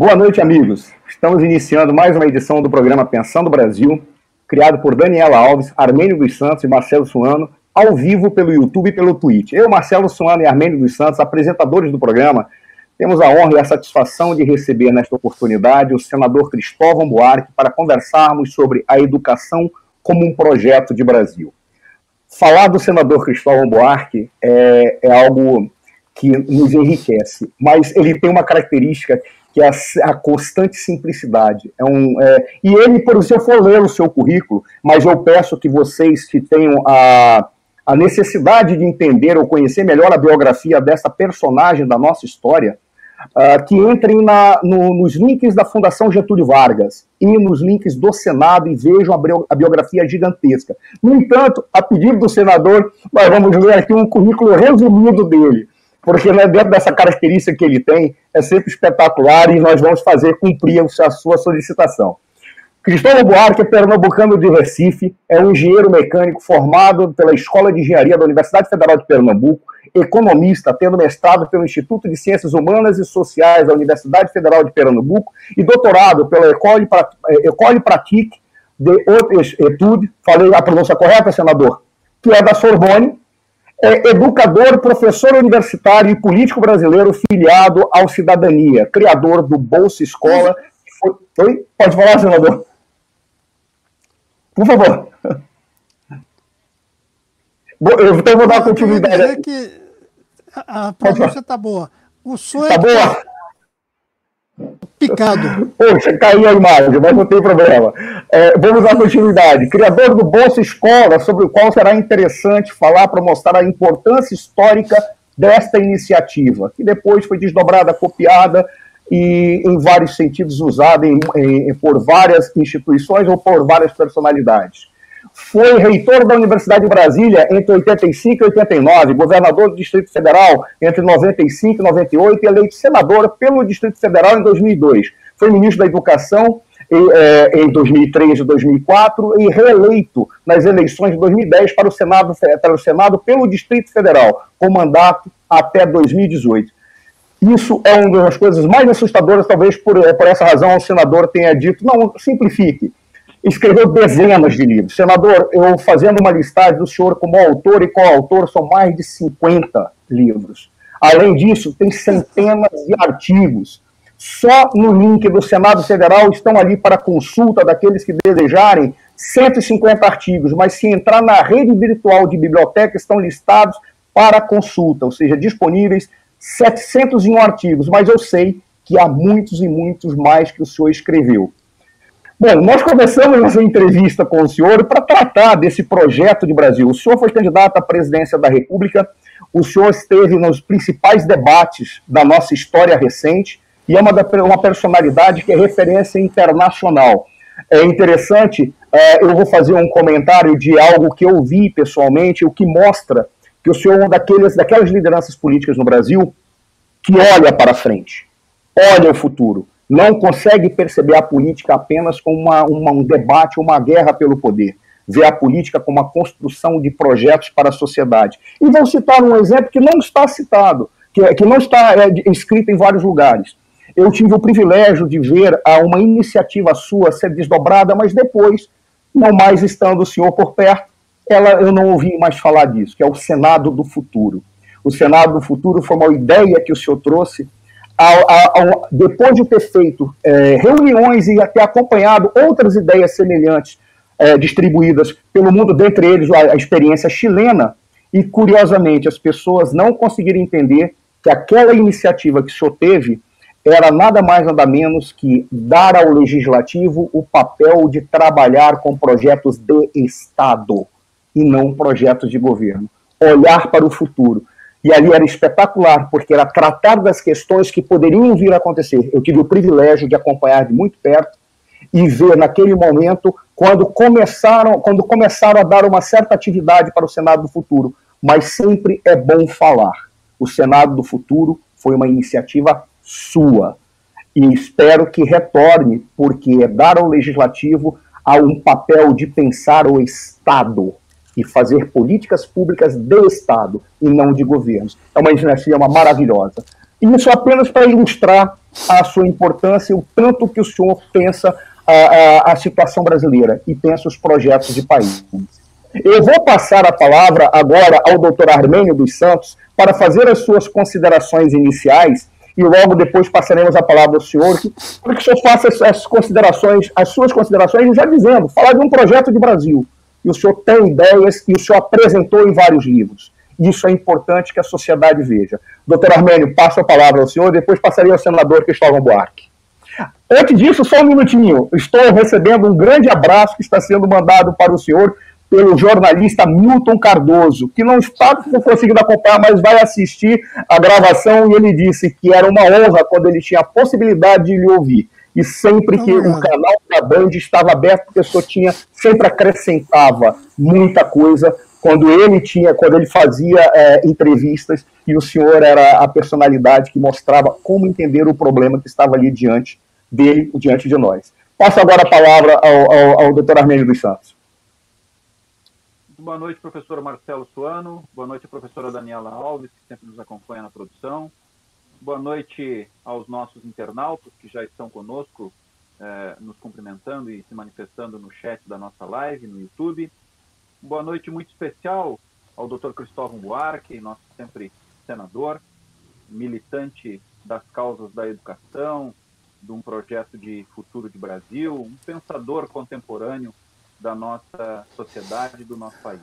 Boa noite, amigos. Estamos iniciando mais uma edição do programa Pensando Brasil, criado por Daniela Alves, Armênio dos Santos e Marcelo Suano, ao vivo pelo YouTube e pelo Twitch. Eu, Marcelo Suano e Armênio dos Santos, apresentadores do programa, temos a honra e a satisfação de receber nesta oportunidade o senador Cristóvão Buarque para conversarmos sobre a educação como um projeto de Brasil. Falar do senador Cristóvão Buarque é, é algo que nos enriquece, mas ele tem uma característica que é a, a constante simplicidade. É um, é, e ele, por se eu for ler o seu currículo, mas eu peço que vocês que tenham a, a necessidade de entender ou conhecer melhor a biografia dessa personagem da nossa história, uh, que entrem na, no, nos links da Fundação Getúlio Vargas e nos links do Senado e vejam a, biografia gigantesca. No entanto, a pedido do senador, nós vamos ler aqui um currículo resumido dele porque né, dentro dessa característica que ele tem, é sempre espetacular e nós vamos fazer cumprir a sua solicitação. Cristóvão Buarque é pernambucano de Recife, é um engenheiro mecânico formado pela Escola de Engenharia da Universidade Federal de Pernambuco, economista, tendo mestrado pelo Instituto de Ciências Humanas e Sociais da Universidade Federal de Pernambuco e doutorado pela École, École Pratique de Haute Etude, falei a pronúncia correta, senador, que é da Sorbonne, é educador, professor universitário e político brasileiro filiado ao Cidadania, criador do Bolsa Escola. Foi, Pode falar, senador? Por favor. Eu então vou dar continuidade. que a pronúncia está boa. O sonho tá é boa? Picado. Poxa, caiu a imagem, mas não tem problema. É, vamos dar continuidade. Criador do Bolsa Escola, sobre o qual será interessante falar para mostrar a importância histórica desta iniciativa, que depois foi desdobrada, copiada e, em vários sentidos, usada em, em, por várias instituições ou por várias personalidades foi reitor da Universidade de Brasília entre 85 e 89, governador do Distrito Federal entre 95 e 98 e eleito senador pelo Distrito Federal em 2002. Foi ministro da Educação em 2003 e 2004 e reeleito nas eleições de 2010 para o Senado, para o Senado pelo Distrito Federal, com mandato até 2018. Isso é uma das coisas mais assustadoras, talvez por, por essa razão o senador tenha dito, não, simplifique, escreveu dezenas de livros. Senador, eu fazendo uma listagem do senhor como autor e coautor, são mais de 50 livros. Além disso, tem centenas de artigos. Só no link do Senado Federal estão ali para consulta daqueles que desejarem 150 artigos, mas se entrar na rede virtual de biblioteca, estão listados para consulta, ou seja, disponíveis 701 artigos, mas eu sei que há muitos e muitos mais que o senhor escreveu. Bom, nós começamos essa entrevista com o senhor para tratar desse projeto de Brasil. O senhor foi candidato à presidência da República, o senhor esteve nos principais debates da nossa história recente e é uma, uma personalidade que é referência internacional. É interessante, é, eu vou fazer um comentário de algo que eu vi pessoalmente, o que mostra que o senhor é uma daqueles, daquelas lideranças políticas no Brasil que olha para frente, olha o futuro não consegue perceber a política apenas como uma, uma, um debate, uma guerra pelo poder. Vê a política como uma construção de projetos para a sociedade. E vou citar um exemplo que não está citado, que, que não está é, escrito em vários lugares. Eu tive o privilégio de ver a uma iniciativa sua ser desdobrada, mas depois, não mais estando o senhor por perto, ela, eu não ouvi mais falar disso, que é o Senado do Futuro. O Senado do Futuro foi uma ideia que o senhor trouxe depois de ter feito é, reuniões e ter acompanhado outras ideias semelhantes é, distribuídas pelo mundo, dentre eles a, a, experiência chilena, e curiosamente as pessoas não conseguiram entender que aquela iniciativa que o senhor teve era nada mais nada menos que dar ao legislativo o papel de trabalhar com projetos de Estado e não projetos de governo. Olhar para o futuro. E ali era espetacular, porque era tratar das questões que poderiam vir a acontecer. Eu tive o privilégio de acompanhar de muito perto e ver naquele momento quando começaram, quando começaram a dar uma certa atividade para o Senado do Futuro. Mas sempre é bom falar. O Senado do Futuro foi uma iniciativa sua. E espero que retorne, porque é dar ao legislativo a um papel de pensar o Estado e fazer políticas públicas de Estado e não de governos. É uma iniciativa maravilhosa. E isso apenas para ilustrar a sua importância o tanto que o senhor pensa a, a, a situação brasileira e pensa os projetos de país. Eu vou passar a palavra agora ao doutor Armênio dos Santos para fazer as suas considerações iniciais e logo depois passaremos a palavra ao senhor, para que o senhor faça as considerações, as suas considerações, já dizendo, falar de um projeto de Brasil. E o senhor tem ideias e o senhor apresentou em vários livros. Isso é importante que a sociedade veja. Doutor Armênio, passo a palavra ao senhor, depois passarei ao senador Cristóvão Buarque. Antes disso, só um minutinho. Estou recebendo um grande abraço que está sendo mandado para o senhor pelo jornalista Milton Cardoso, que não está conseguindo acompanhar, mas vai assistir a gravação e ele disse que era uma honra quando ele tinha a possibilidade de lhe ouvir. E sempre que o canal da Band estava aberto, porque o senhor tinha, sempre acrescentava muita coisa quando ele tinha, quando ele fazia é, entrevistas e o senhor era a personalidade que mostrava como entender o problema que estava ali diante dele, diante de nós. Passo agora a palavra ao, ao, ao doutor Armênio dos Santos. Boa noite, professor Marcelo Suano. Boa noite, professora Daniela Alves, que sempre nos acompanha na produção. Boa noite aos nossos internautas que já estão conosco, eh, nos cumprimentando e se manifestando no chat da nossa live no YouTube. Boa noite muito especial ao Dr. Cristóvão Buarque, nosso sempre senador, militante das causas da educação, de um projeto de futuro de Brasil, um pensador contemporâneo da nossa sociedade do nosso país.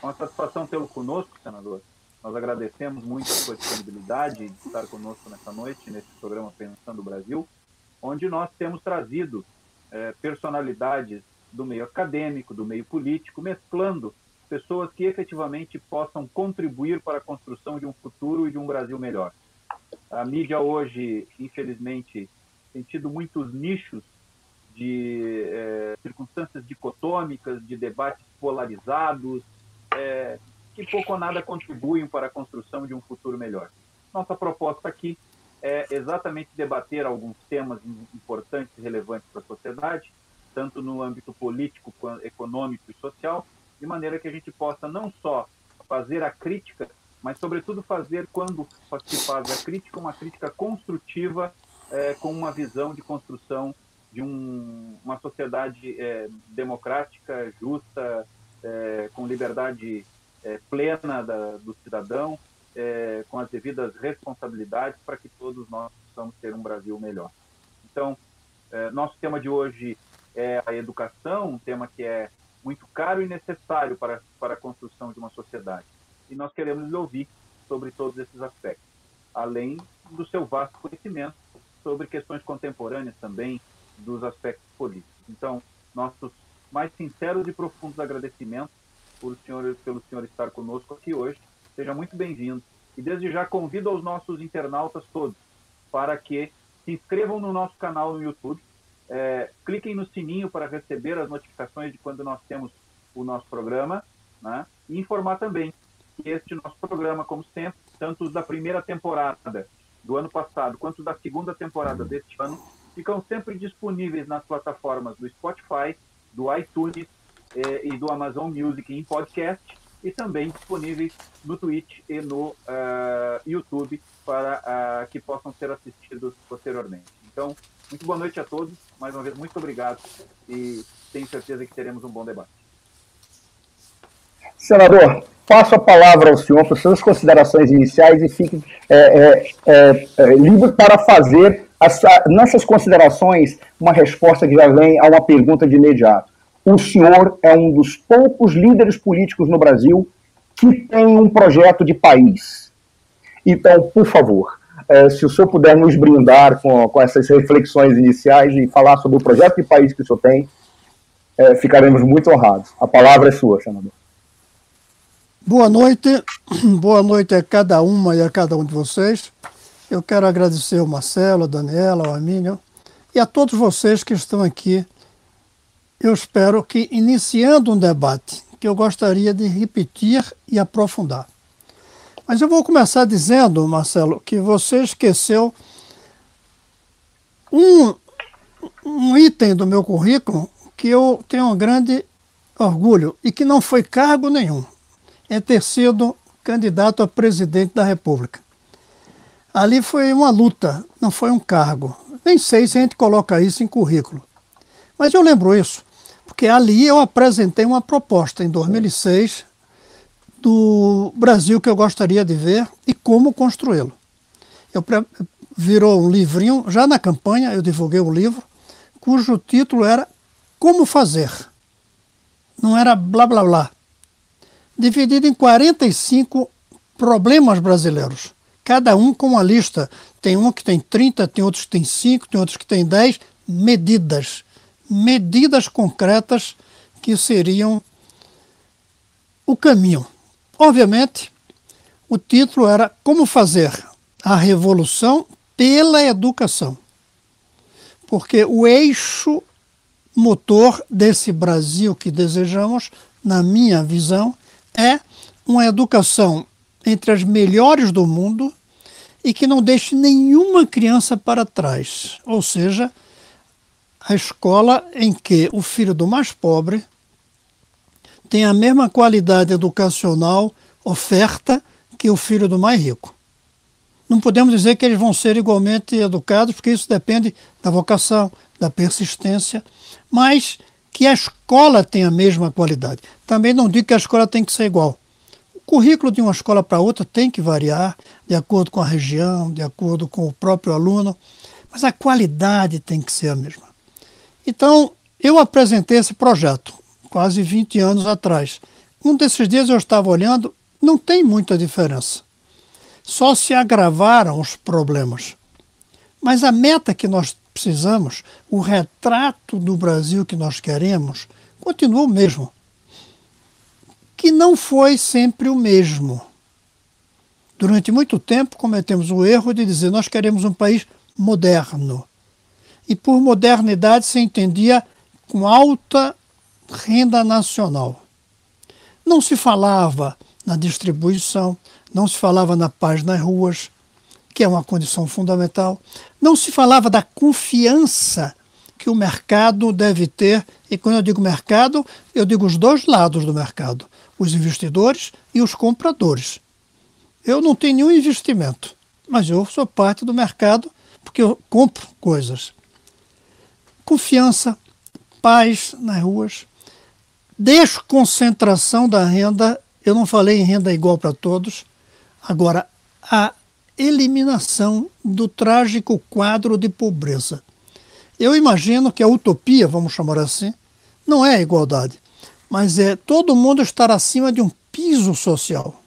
Uma satisfação tê-lo conosco, senador. Nós agradecemos muito a sua disponibilidade de estar conosco nessa noite, nesse programa Pensando o Brasil, onde nós temos trazido é, personalidades do meio acadêmico, do meio político, mesclando pessoas que efetivamente possam contribuir para a construção de um futuro e de um Brasil melhor. A mídia hoje, infelizmente, tem tido muitos nichos de é, circunstâncias dicotômicas, de debates polarizados, é, que pouco ou nada contribuem para a construção de um futuro melhor. Nossa proposta aqui é exatamente debater alguns temas importantes e relevantes para a sociedade, tanto no âmbito político, econômico e social, de maneira que a gente possa não só fazer a crítica, mas, sobretudo, fazer, quando se faz a crítica, uma crítica construtiva, é, com uma visão de construção de um, uma sociedade é, democrática, justa, é, com liberdade é, plena da, do cidadão, é, com as devidas responsabilidades para que todos nós possamos ter um Brasil melhor. Então, é, nosso tema de hoje é a educação, um tema que é muito caro e necessário para, para a construção de uma sociedade. E nós queremos lhe ouvir sobre todos esses aspectos, além do seu vasto conhecimento sobre questões contemporâneas também, dos aspectos políticos. Então, nossos mais sinceros e profundos agradecimentos por senhor, pelo senhor estar conosco aqui hoje. Seja muito bem-vindo. E desde já convido aos nossos internautas todos para que se inscrevam no nosso canal no YouTube, é, cliquem no sininho para receber as notificações de quando nós temos o nosso programa, né? e informar também que este nosso programa, como sempre, tanto da primeira temporada do ano passado quanto da segunda temporada deste ano, ficam sempre disponíveis nas plataformas do Spotify, do iTunes eh, e do Amazon Music em podcast e também disponíveis no Twitch e no uh, YouTube para uh, que possam ser assistidos posteriormente. Então, muito boa noite a todos. Mais uma vez, muito obrigado e tenho certeza que teremos um bom debate. Senador, passo a palavra ao senhor para suas considerações iniciais e fique é, é, é, livre para fazer nessas considerações, uma resposta que já vem a uma pergunta de imediato. O senhor é um dos poucos líderes políticos no Brasil que tem um projeto de país. Então, por favor, é, se o senhor puder nos brindar com, com essas reflexões iniciais e falar sobre o projeto de país que o senhor tem, é, ficaremos muito honrados. A palavra é sua, senador. Boa noite, boa noite a cada uma e a cada um de vocês. Eu quero agradecer ao Marcelo, a Daniela, ao Amínio e a todos vocês que estão aqui. Eu espero que, iniciando um debate, que eu gostaria de repetir e aprofundar. Mas eu vou começar dizendo, Marcelo, que você esqueceu um, um item do meu currículo que eu tenho um grande orgulho e que não foi cargo nenhum, é ter sido candidato a presidente da República. Ali foi uma luta, não foi um cargo. Nem sei se a gente coloca isso em currículo. Mas eu lembro isso, porque ali eu apresentei uma proposta em 2006 do Brasil que eu gostaria de ver e como construí-lo. Eu virou um livrinho, já na campanha eu divulguei um livro, cujo título era Como Fazer. Não era blá blá blá. Dividido em 45 problemas brasileiros cada um com uma lista. Tem um que tem 30, tem outros que tem 5, tem outros que tem 10 medidas. Medidas concretas que seriam o caminho. Obviamente, o título era Como fazer a revolução pela educação. Porque o eixo motor desse Brasil que desejamos, na minha visão, é uma educação entre as melhores do mundo e que não deixe nenhuma criança para trás. Ou seja, a escola em que o filho do mais pobre tem a mesma qualidade educacional oferta que o filho do mais rico. Não podemos dizer que eles vão ser igualmente educados, porque isso depende da vocação, da persistência, mas que a escola tenha a mesma qualidade. Também não digo que a escola tem que ser igual. O currículo de uma escola para outra tem que variar de acordo com a região, de acordo com o próprio aluno, mas a qualidade tem que ser a mesma. Então, eu apresentei esse projeto quase 20 anos atrás. Um desses dias eu estava olhando, não tem muita diferença. Só se agravaram os problemas. Mas a meta que nós precisamos, o retrato do Brasil que nós queremos, continua o mesmo que não foi sempre o mesmo. Durante muito tempo cometemos o erro de dizer nós queremos um país moderno. E por modernidade se entendia com alta renda nacional. Não se falava na distribuição, não se falava na paz nas ruas, que é uma condição fundamental, não se falava da confiança que o mercado deve ter, e quando eu digo mercado, eu digo os dois lados do mercado os investidores e os compradores. Eu não tenho nenhum investimento, mas eu sou parte do mercado porque eu compro coisas. Confiança, paz nas ruas, desconcentração da renda. Eu não falei em renda igual para todos. Agora, a eliminação do trágico quadro de pobreza. Eu imagino que a utopia, vamos chamar assim, não é a igualdade mas é todo mundo estar acima de um piso social.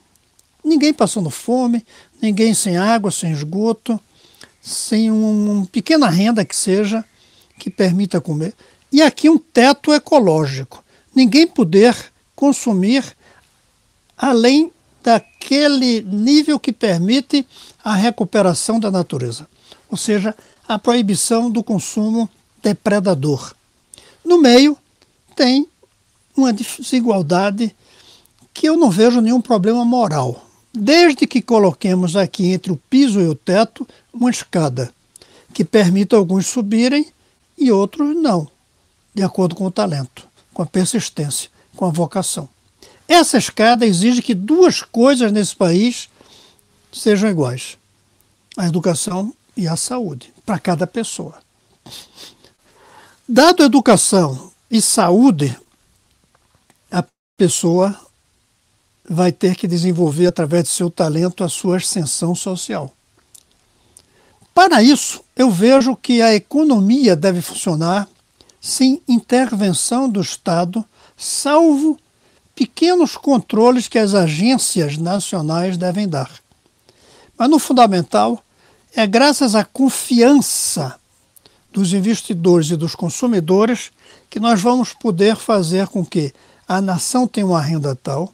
Ninguém passando fome, ninguém sem água, sem esgoto, sem uma pequena renda que seja, que permita comer. E aqui um teto ecológico. Ninguém poder consumir além daquele nível que permite a recuperação da natureza. Ou seja, a proibição do consumo depredador. No meio, tem uma desigualdade que eu não vejo nenhum problema moral. Desde que coloquemos aqui entre o piso e o teto uma escada que permita alguns subirem e outros não, de acordo com o talento, com a persistência, com a vocação. Essa escada exige que duas coisas nesse país sejam iguais: a educação e a saúde, para cada pessoa. Dado educação e saúde, pessoa vai ter que desenvolver, através do seu talento, a sua ascensão social. Para isso, eu vejo que a economia deve funcionar sem intervenção do Estado, salvo pequenos controles que as agências nacionais devem dar. Mas no fundamental, é graças à confiança dos investidores e dos consumidores que nós vamos poder fazer com que a nação tem uma renda tal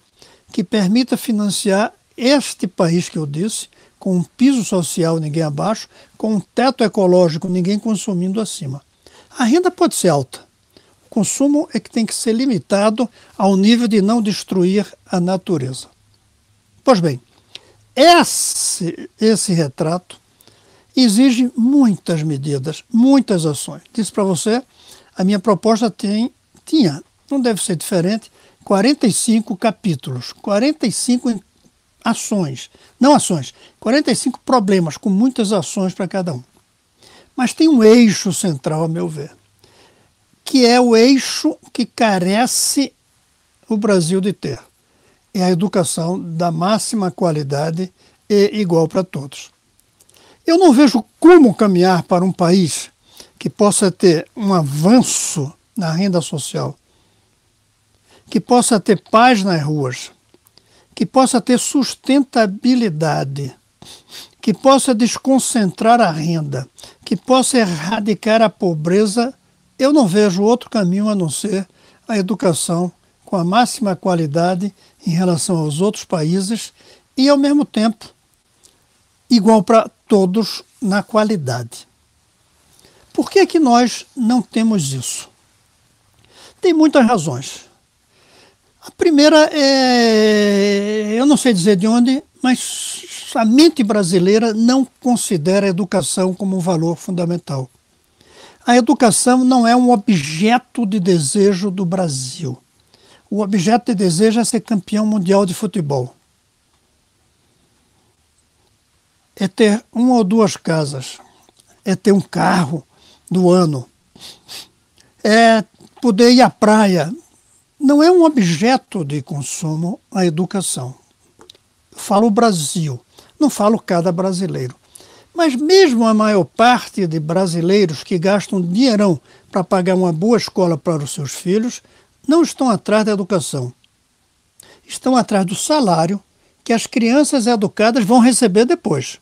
que permita financiar este país que eu disse, com um piso social ninguém abaixo, com um teto ecológico ninguém consumindo acima. A renda pode ser alta. O consumo é que tem que ser limitado ao nível de não destruir a natureza. Pois bem, esse, esse retrato exige muitas medidas, muitas ações. Disse para você, a minha proposta tem, tinha não deve ser diferente, 45 capítulos, 45 ações, não ações, 45 problemas com muitas ações para cada um. Mas tem um eixo central, a meu ver, que é o eixo que carece o Brasil de ter. É a educação da máxima qualidade e igual para todos. Eu não vejo como caminhar para um país que possa ter um avanço na renda social, que possa ter paz nas ruas, que possa ter sustentabilidade, que possa desconcentrar a renda, que possa erradicar a pobreza, eu não vejo outro caminho a não ser a educação com a máxima qualidade em relação aos outros países e, ao mesmo tempo, igual para todos na qualidade. Por que, é que nós não temos isso? Tem muitas razões. A primeira é, eu não sei dizer de onde, mas a mente brasileira não considera a educação como um valor fundamental. A educação não é um objeto de desejo do Brasil. O objeto de desejo é ser campeão mundial de futebol. É ter uma ou duas casas. É ter um carro do ano. É poder ir à praia. Não é um objeto de consumo a educação. Eu falo o Brasil. Não falo cada brasileiro. Mas mesmo a maior parte de brasileiros que gastam dinheirão para pagar uma boa escola para os seus filhos não estão atrás da educação. Estão atrás do salário que as crianças educadas vão receber depois.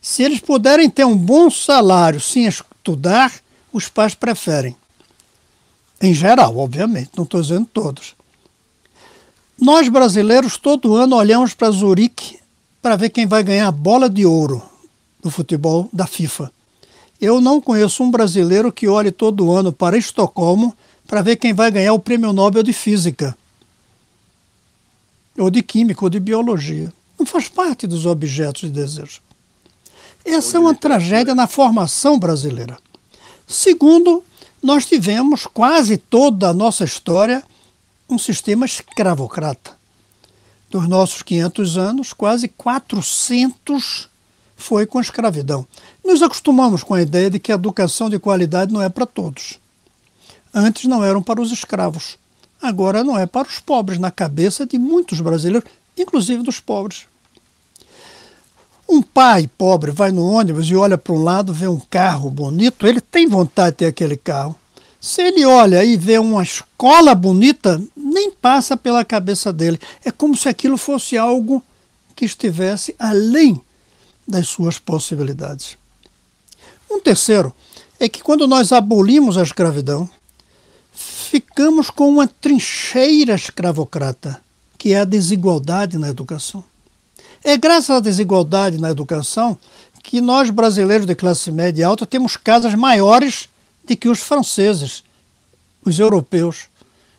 Se eles puderem ter um bom salário sem estudar, os pais preferem. Em geral, obviamente, não estou dizendo todos. Nós brasileiros todo ano olhamos para Zurique para ver quem vai ganhar a bola de ouro do futebol da FIFA. Eu não conheço um brasileiro que olhe todo ano para Estocolmo para ver quem vai ganhar o prêmio Nobel de Física, ou de Química, ou de Biologia. Não faz parte dos objetos de desejo. Essa é uma tragédia na formação brasileira. Segundo, nós tivemos quase toda a nossa história um sistema escravocrata dos nossos 500 anos, quase 400 foi com escravidão. Nos acostumamos com a ideia de que a educação de qualidade não é para todos. Antes não eram para os escravos. Agora não é para os pobres, na cabeça de muitos brasileiros, inclusive dos pobres. Um pai pobre vai no ônibus e olha para um lado, vê um carro bonito, ele tem vontade de ter aquele carro. Se ele olha e vê uma escola bonita, nem passa pela cabeça dele. É como se aquilo fosse algo que estivesse além das suas possibilidades. Um terceiro é que quando nós abolimos a escravidão, ficamos com uma trincheira escravocrata, que é a desigualdade na educação. É graças à desigualdade na educação que nós, brasileiros de classe média alta, temos casas maiores de que os franceses, os europeus,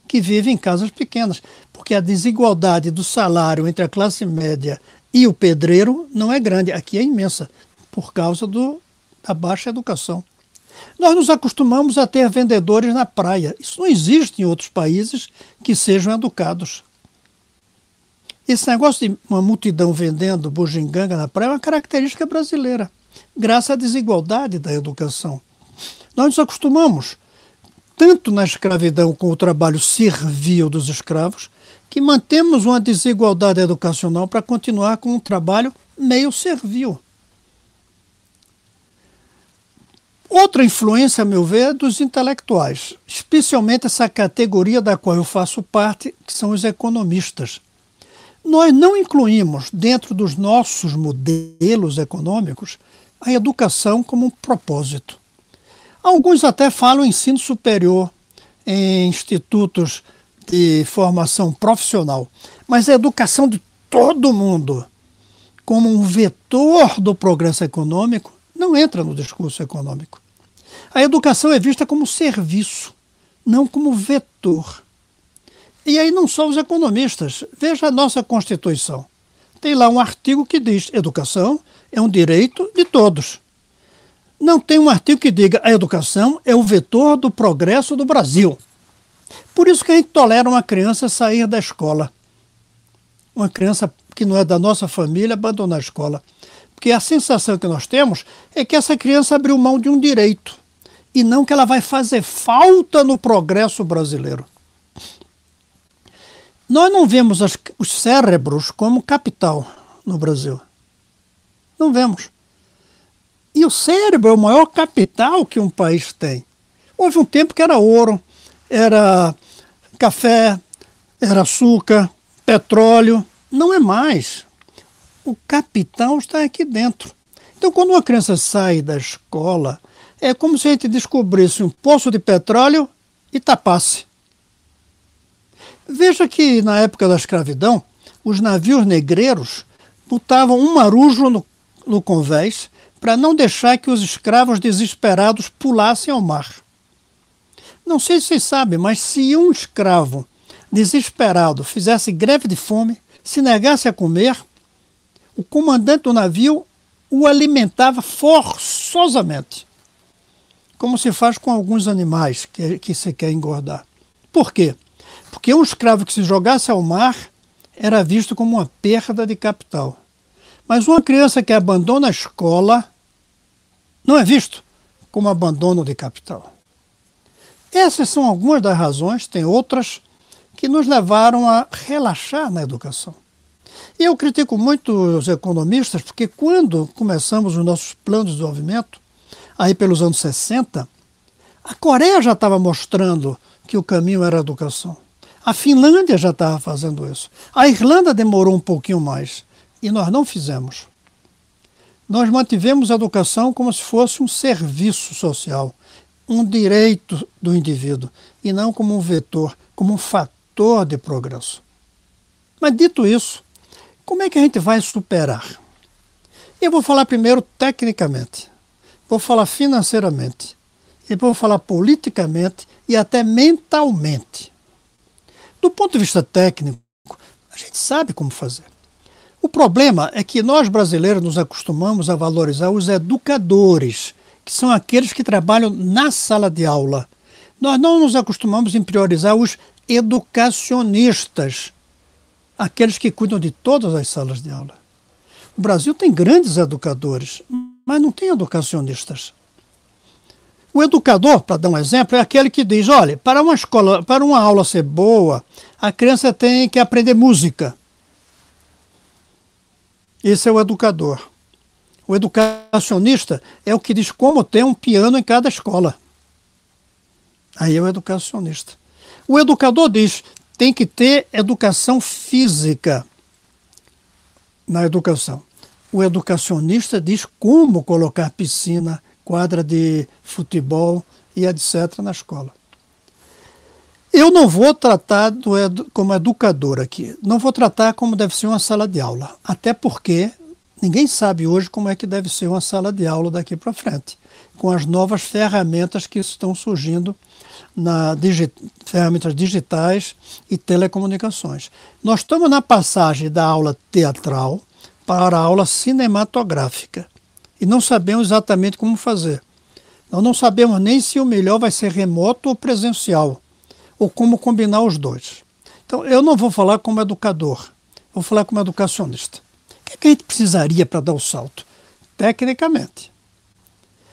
que vivem em casas pequenas, porque a desigualdade do salário entre a classe média e o pedreiro não é grande, aqui é imensa, por causa do, da baixa educação. Nós nos acostumamos a ter vendedores na praia. Isso não existe em outros países que sejam educados. Esse negócio de uma multidão vendendo bujinganga na praia é uma característica brasileira, graças à desigualdade da educação. Nós nos acostumamos, tanto na escravidão com o trabalho servil dos escravos, que mantemos uma desigualdade educacional para continuar com um trabalho meio servil. Outra influência, a meu ver, é dos intelectuais, especialmente essa categoria da qual eu faço parte, que são os economistas. Nós não incluímos dentro dos nossos modelos econômicos a educação como um propósito. Alguns até falam ensino superior em institutos de formação profissional, mas a educação de todo mundo como um vetor do progresso econômico não entra no discurso econômico. A educação é vista como serviço, não como vetor. E aí não só os economistas. Veja a nossa Constituição. Tem lá um artigo que diz: educação é um direito de todos não tem um artigo que diga a educação é o vetor do progresso do Brasil. Por isso que a gente tolera uma criança sair da escola. uma criança que não é da nossa família abandonar a escola. Porque a sensação que nós temos é que essa criança abriu mão de um direito e não que ela vai fazer falta no progresso brasileiro. Nós não vemos as, os cérebros como capital no Brasil. Não vemos. E o cérebro é o maior capital que um país tem. Houve um tempo que era ouro, era café, era açúcar, petróleo. Não é mais. O capital está aqui dentro. Então, quando uma criança sai da escola, é como se a gente descobrisse um poço de petróleo e tapasse. Veja que na época da escravidão, os navios negreiros botavam um marujo no, no convés para não deixar que os escravos desesperados pulassem ao mar. Não sei se vocês sabem, mas se um escravo desesperado fizesse greve de fome, se negasse a comer, o comandante do navio o alimentava forçosamente, como se faz com alguns animais que, que se quer engordar. Por quê? Porque um escravo que se jogasse ao mar era visto como uma perda de capital. Mas uma criança que abandona a escola não é visto como abandono de capital. Essas são algumas das razões, tem outras, que nos levaram a relaxar na educação. Eu critico muito os economistas, porque quando começamos os nossos planos de desenvolvimento, aí pelos anos 60, a Coreia já estava mostrando que o caminho era a educação. A Finlândia já estava fazendo isso. A Irlanda demorou um pouquinho mais. E nós não fizemos nós mantivemos a educação como se fosse um serviço social, um direito do indivíduo, e não como um vetor, como um fator de progresso. Mas dito isso, como é que a gente vai superar? Eu vou falar primeiro tecnicamente, vou falar financeiramente, e vou falar politicamente e até mentalmente. Do ponto de vista técnico, a gente sabe como fazer. O problema é que nós brasileiros nos acostumamos a valorizar os educadores, que são aqueles que trabalham na sala de aula. Nós não nos acostumamos em priorizar os educacionistas, aqueles que cuidam de todas as salas de aula. O Brasil tem grandes educadores, mas não tem educacionistas. O educador, para dar um exemplo, é aquele que diz: olha, para uma escola, para uma aula ser boa, a criança tem que aprender música. Esse é o educador. O educacionista é o que diz como ter um piano em cada escola. Aí é o educacionista. O educador diz tem que ter educação física na educação. O educacionista diz como colocar piscina, quadra de futebol e etc. na escola. Eu não vou tratar do como educador aqui, não vou tratar como deve ser uma sala de aula, até porque ninguém sabe hoje como é que deve ser uma sala de aula daqui para frente, com as novas ferramentas que estão surgindo na digi ferramentas digitais e telecomunicações. Nós estamos na passagem da aula teatral para a aula cinematográfica e não sabemos exatamente como fazer. Nós não sabemos nem se o melhor vai ser remoto ou presencial ou como combinar os dois. Então, eu não vou falar como educador, vou falar como educacionista. O que, é a gente precisaria para dar o salto? Tecnicamente.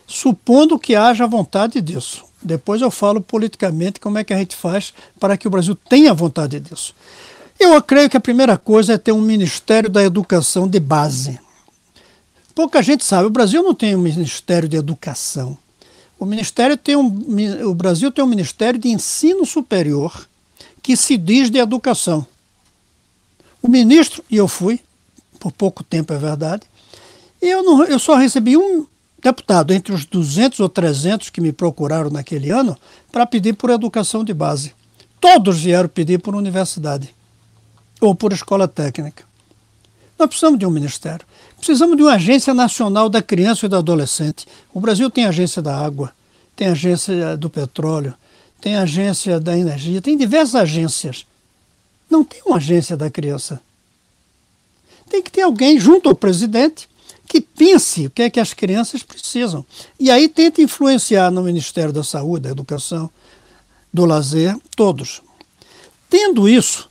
Supondo que haja vontade disso. Depois eu falo politicamente como é que a gente faz para que o Brasil tenha vontade disso. Eu creio que a primeira coisa é ter um Ministério da Educação de base. Pouca gente sabe, o Brasil não tem um Ministério de Educação. O Ministério tem um, o Brasil tem um Ministério de Ensino Superior que se diz de educação. O ministro, e eu fui, por pouco tempo é verdade, eu, não, eu só recebi um deputado entre os 200 ou 300 que me procuraram naquele ano para pedir por educação de base. Todos vieram pedir por universidade ou por escola técnica. Nós precisamos de um ministério. Precisamos de uma agência nacional da criança e do adolescente. O Brasil tem agência da água, tem agência do petróleo, tem agência da energia, tem diversas agências. Não tem uma agência da criança. Tem que ter alguém junto ao presidente que pense o que é que as crianças precisam. E aí tenta influenciar no Ministério da Saúde, da Educação, do Lazer, todos. Tendo isso,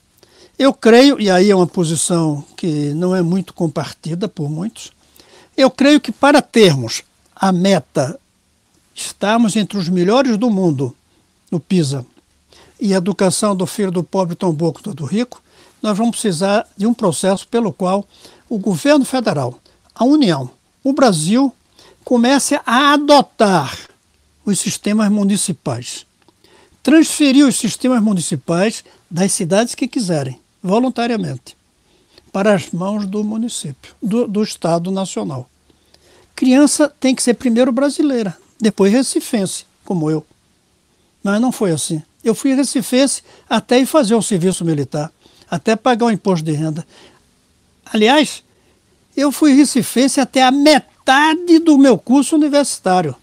Eu creio, e aí é uma posição que não é muito compartida por muitos, eu creio que para termos a meta, estarmos entre os melhores do mundo no PISA, e a educação do filho do pobre tão bom quanto do rico, nós vamos precisar de um processo pelo qual o governo federal, a União, o Brasil, comece a adotar os sistemas municipais. Transferir os sistemas municipais das cidades que quiserem, voluntariamente, para as mãos do município, do, do Estado Nacional. Criança tem que ser primeiro brasileira, depois recifense, como eu. Mas não foi assim. Eu fui recifense até ir fazer o serviço militar, até pagar o imposto de renda. Aliás, eu fui recifense até a metade do meu curso universitário.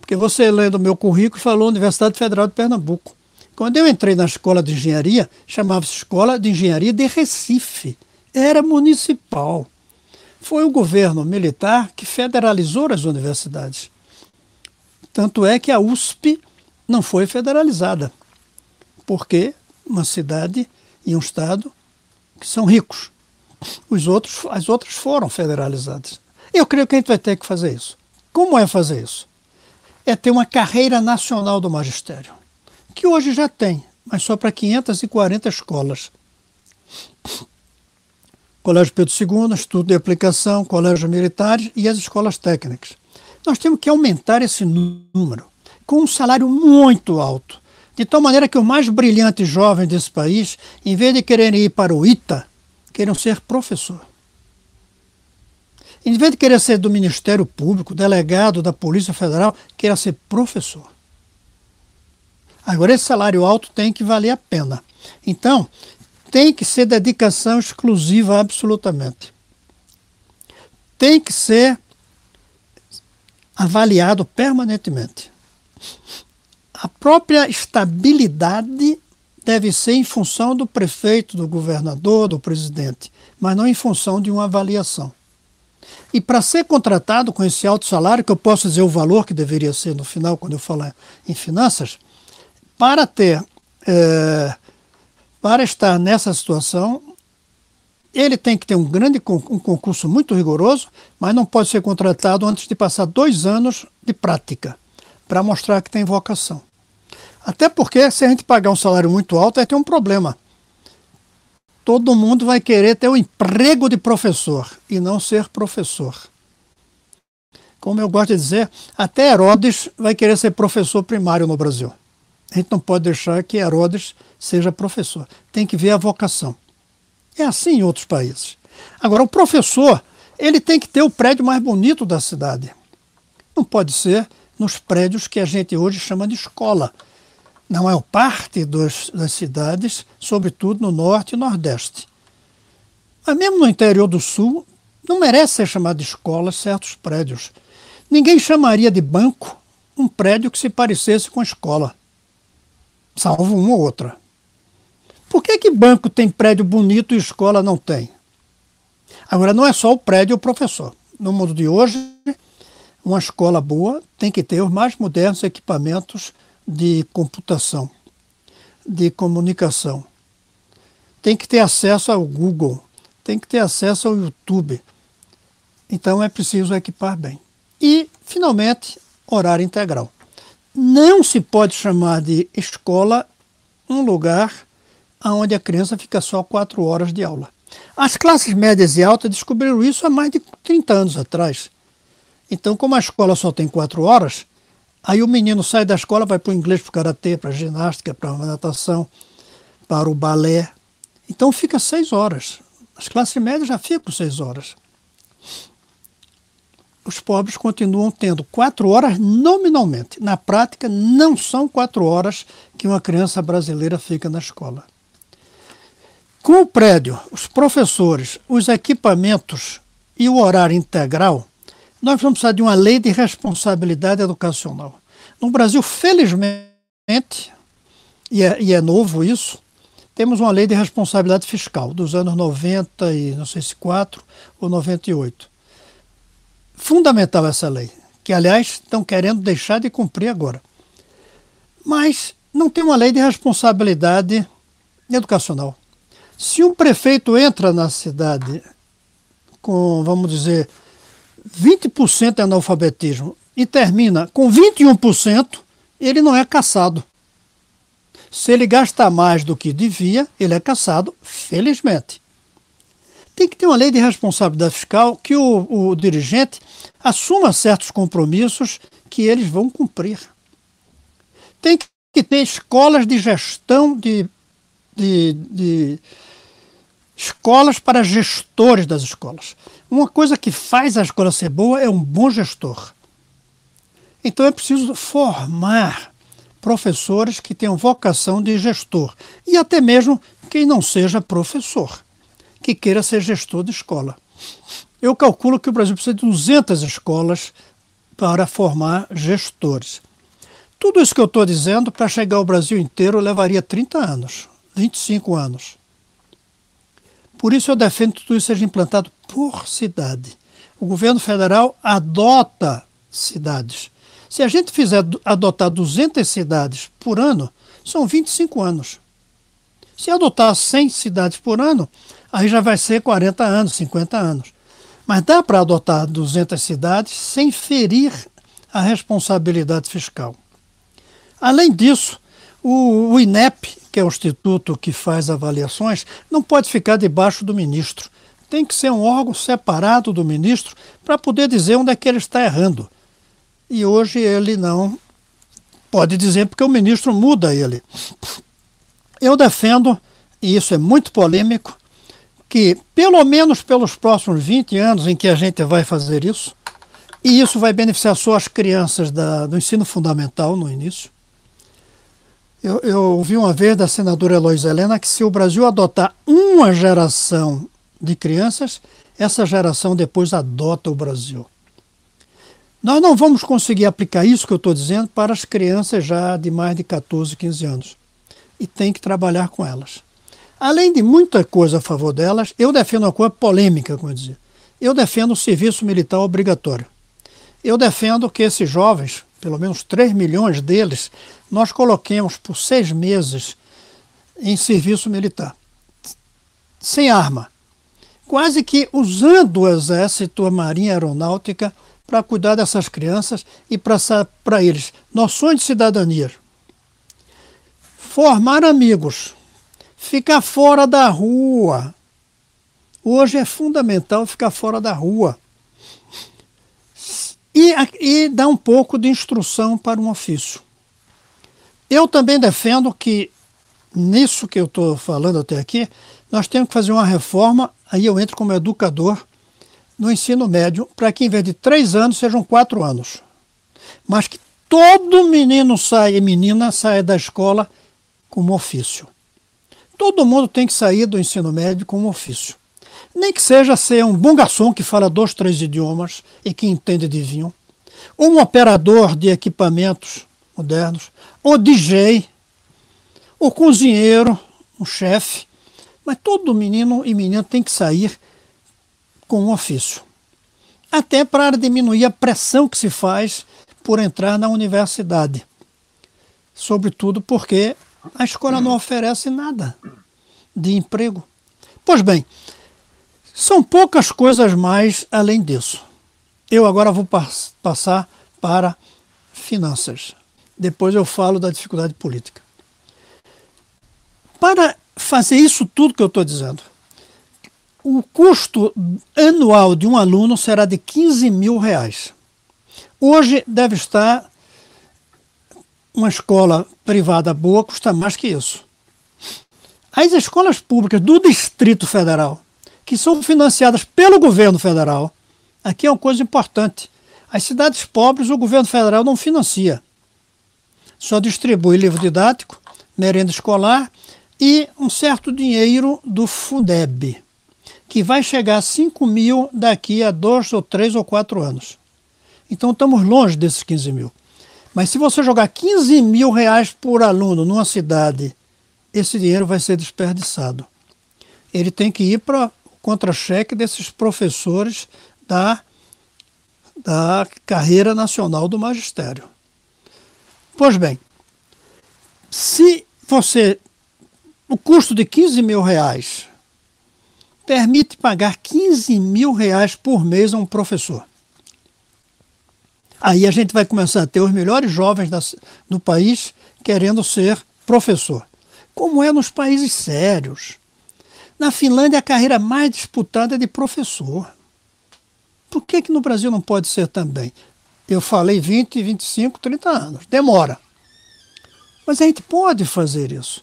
Porque você lendo o meu currículo falou Universidade Federal de Pernambuco. Quando eu entrei na escola de engenharia, chamava-se Escola de Engenharia de Recife. Era municipal. Foi o governo militar que federalizou as universidades. Tanto é que a USP não foi federalizada, porque uma cidade e um estado que são ricos. Os outros, as outras foram federalizadas. Eu creio que a gente vai ter que fazer isso. Como é fazer isso? É ter uma carreira nacional do magistério, que hoje já tem, mas só para 540 escolas. Colégio Pedro II, Estudo de Aplicação, Colégio Militar e as escolas técnicas. Nós temos que aumentar esse número com um salário muito alto, de tal maneira que os mais brilhantes jovens desse país, em vez de quererem ir para o ITA, queiram ser professor. Em vez de querer ser do Ministério Público, delegado da Polícia Federal, queira ser professor. Agora, esse salário alto tem que valer a pena. Então, tem que ser dedicação exclusiva absolutamente. Tem que ser avaliado permanentemente. A própria estabilidade deve ser em função do prefeito, do governador, do presidente, mas não em função de uma avaliação. E para ser contratado com esse alto salário, que eu posso dizer o valor que deveria ser no final, quando eu falar em finanças, para ter, é, para estar nessa situação, ele tem que ter um grande um concurso muito rigoroso, mas não pode ser contratado antes de passar dois anos de prática, para mostrar que tem vocação. Até porque, se a gente pagar um salário muito alto, vai ter um problema. Todo mundo vai querer ter o um emprego de professor e não ser professor. Como eu gosto de dizer, até Herodes vai querer ser professor primário no Brasil. A gente não pode deixar que Herodes seja professor. Tem que ver a vocação. É assim em outros países. Agora, o professor, ele tem que ter o prédio mais bonito da cidade. Não pode ser nos prédios que a gente hoje chama de escola, não é parte dos, das cidades, sobretudo no norte e nordeste. Mas mesmo no interior do sul, não merece ser chamado de escola certos prédios. Ninguém chamaria de banco um prédio que se parecesse com escola, salvo uma ou outra. Por que, que banco tem prédio bonito e escola não tem? Agora, não é só o prédio e o professor. No mundo de hoje, uma escola boa tem que ter os mais modernos equipamentos de computação, de comunicação. Tem que ter acesso ao Google, tem que ter acesso ao YouTube. Então é preciso equipar bem. E, finalmente, horário integral. Não se pode chamar de escola um lugar onde a criança fica só quatro horas de aula. As classes médias e altas descobriram isso há mais de 30 anos atrás. Então, como a escola só tem quatro horas, Aí o menino sai da escola, vai para o inglês, para o karatê, para a ginástica, para a natação, para o balé. Então fica seis horas. As classes médias já ficam seis horas. Os pobres continuam tendo quatro horas nominalmente. Na prática, não são quatro horas que uma criança brasileira fica na escola. Com o prédio, os professores, os equipamentos e o horário integral, nós vamos precisar de uma lei de responsabilidade educacional. No Brasil, felizmente, e é, e é novo isso, temos uma lei de responsabilidade fiscal dos anos 90 e não sei se 4 ou 98. Fundamental essa lei, que aliás estão querendo deixar de cumprir agora. Mas não tem uma lei de responsabilidade educacional. Se um prefeito entra na cidade com, vamos dizer, 20% de analfabetismo e termina com 21%, ele não é caçado. Se ele gasta mais do que devia, ele é caçado, felizmente. Tem que ter uma lei de responsabilidade fiscal que o, o dirigente assuma certos compromissos que eles vão cumprir. Tem que ter escolas de gestão de, de, de escolas para gestores das escolas. Uma coisa que faz a escola ser boa é um bom gestor. Então é preciso formar professores que tenham vocação de gestor e até mesmo quem não seja professor, que queira ser gestor de escola. Eu calculo que o Brasil precisa de 200 escolas para formar gestores. Tudo isso que eu estou dizendo, para chegar ao Brasil inteiro, levaria 30 anos, 25 anos. Por isso eu defendo que tudo isso seja implantado por cidade. O governo federal adota cidades. Se a gente fizer adotar 200 cidades por ano, são 25 anos. Se adotar 100 cidades por ano, aí já vai ser 40 anos, 50 anos. Mas dá para adotar 200 cidades sem ferir a responsabilidade fiscal. Além disso, o, INEP, que é o instituto que faz avaliações, não pode ficar debaixo do ministro. Tem que ser um órgão separado do ministro para poder dizer onde é que ele está errando. E hoje ele não pode dizer porque o ministro muda ele. Eu defendo, e isso é muito polêmico, que pelo menos pelos próximos 20 anos em que a gente vai fazer isso, e isso vai beneficiar só as crianças da, do ensino fundamental no início, eu, eu ouvi uma vez da senadora Heloísa Helena que se o Brasil adotar uma geração de crianças, essa geração depois adota o Brasil. Nós não vamos conseguir aplicar isso que eu estou dizendo para as crianças já de mais de 14, 15 anos. E tem que trabalhar com elas. Além de muita coisa a favor delas, eu defendo uma coisa polêmica, como eu dizia. Eu defendo o serviço militar obrigatório. Eu defendo que esses jovens, pelo menos 3 milhões deles, nós coloquemos por seis meses em serviço militar, sem arma, quase que usando o Exército, a Marinha Aeronáutica, para cuidar dessas crianças e para eles noções de cidadania. Formar amigos, ficar fora da rua. Hoje é fundamental ficar fora da rua. E, e dar um pouco de instrução para um ofício. Eu também defendo que, nisso que eu estou falando até aqui, nós temos que fazer uma reforma, aí eu entro como educador, no ensino médio, para que em vez de três anos sejam quatro anos. Mas que todo menino saia e menina saia da escola com um ofício. Todo mundo tem que sair do ensino médio com um ofício. Nem que seja ser um bom garçom que fala dois, três idiomas e que entende de vinho, ou um operador de equipamentos modernos, o DJ, o cozinheiro, o chefe, mas todo menino e menina tem que sair com um ofício. Até para diminuir a pressão que se faz por entrar na universidade. Sobretudo porque a escola não oferece nada de emprego. Pois bem, são poucas coisas mais além disso. Eu agora vou passar para finanças. Depois eu falo da dificuldade política. Para fazer isso tudo que eu estou dizendo, o custo anual de um aluno será de 15 mil reais. Hoje deve estar uma escola privada boa custa mais que isso. As escolas públicas do Distrito Federal, que são financiadas pelo governo federal, aqui é uma coisa importante. As cidades pobres o governo federal não financia só distribui livro didático, merenda escolar e um certo dinheiro do Fundeb, que vai chegar a 5 mil daqui a dois ou três ou quatro anos. Então estamos longe desses 15 mil. Mas se você jogar 15 mil reais por aluno numa cidade, esse dinheiro vai ser desperdiçado. Ele tem que ir para o contra-cheque desses professores da, da carreira nacional do magistério. Pois bem, se você. O custo de 15 mil reais permite pagar 15 mil reais por mês a um professor. Aí a gente vai começar a ter os melhores jovens das, do país querendo ser professor, como é nos países sérios. Na Finlândia, a carreira mais disputada é de professor. Por que, que no Brasil não pode ser também? Eu falei 20, 25, 30 anos. Demora. Mas a gente pode fazer isso.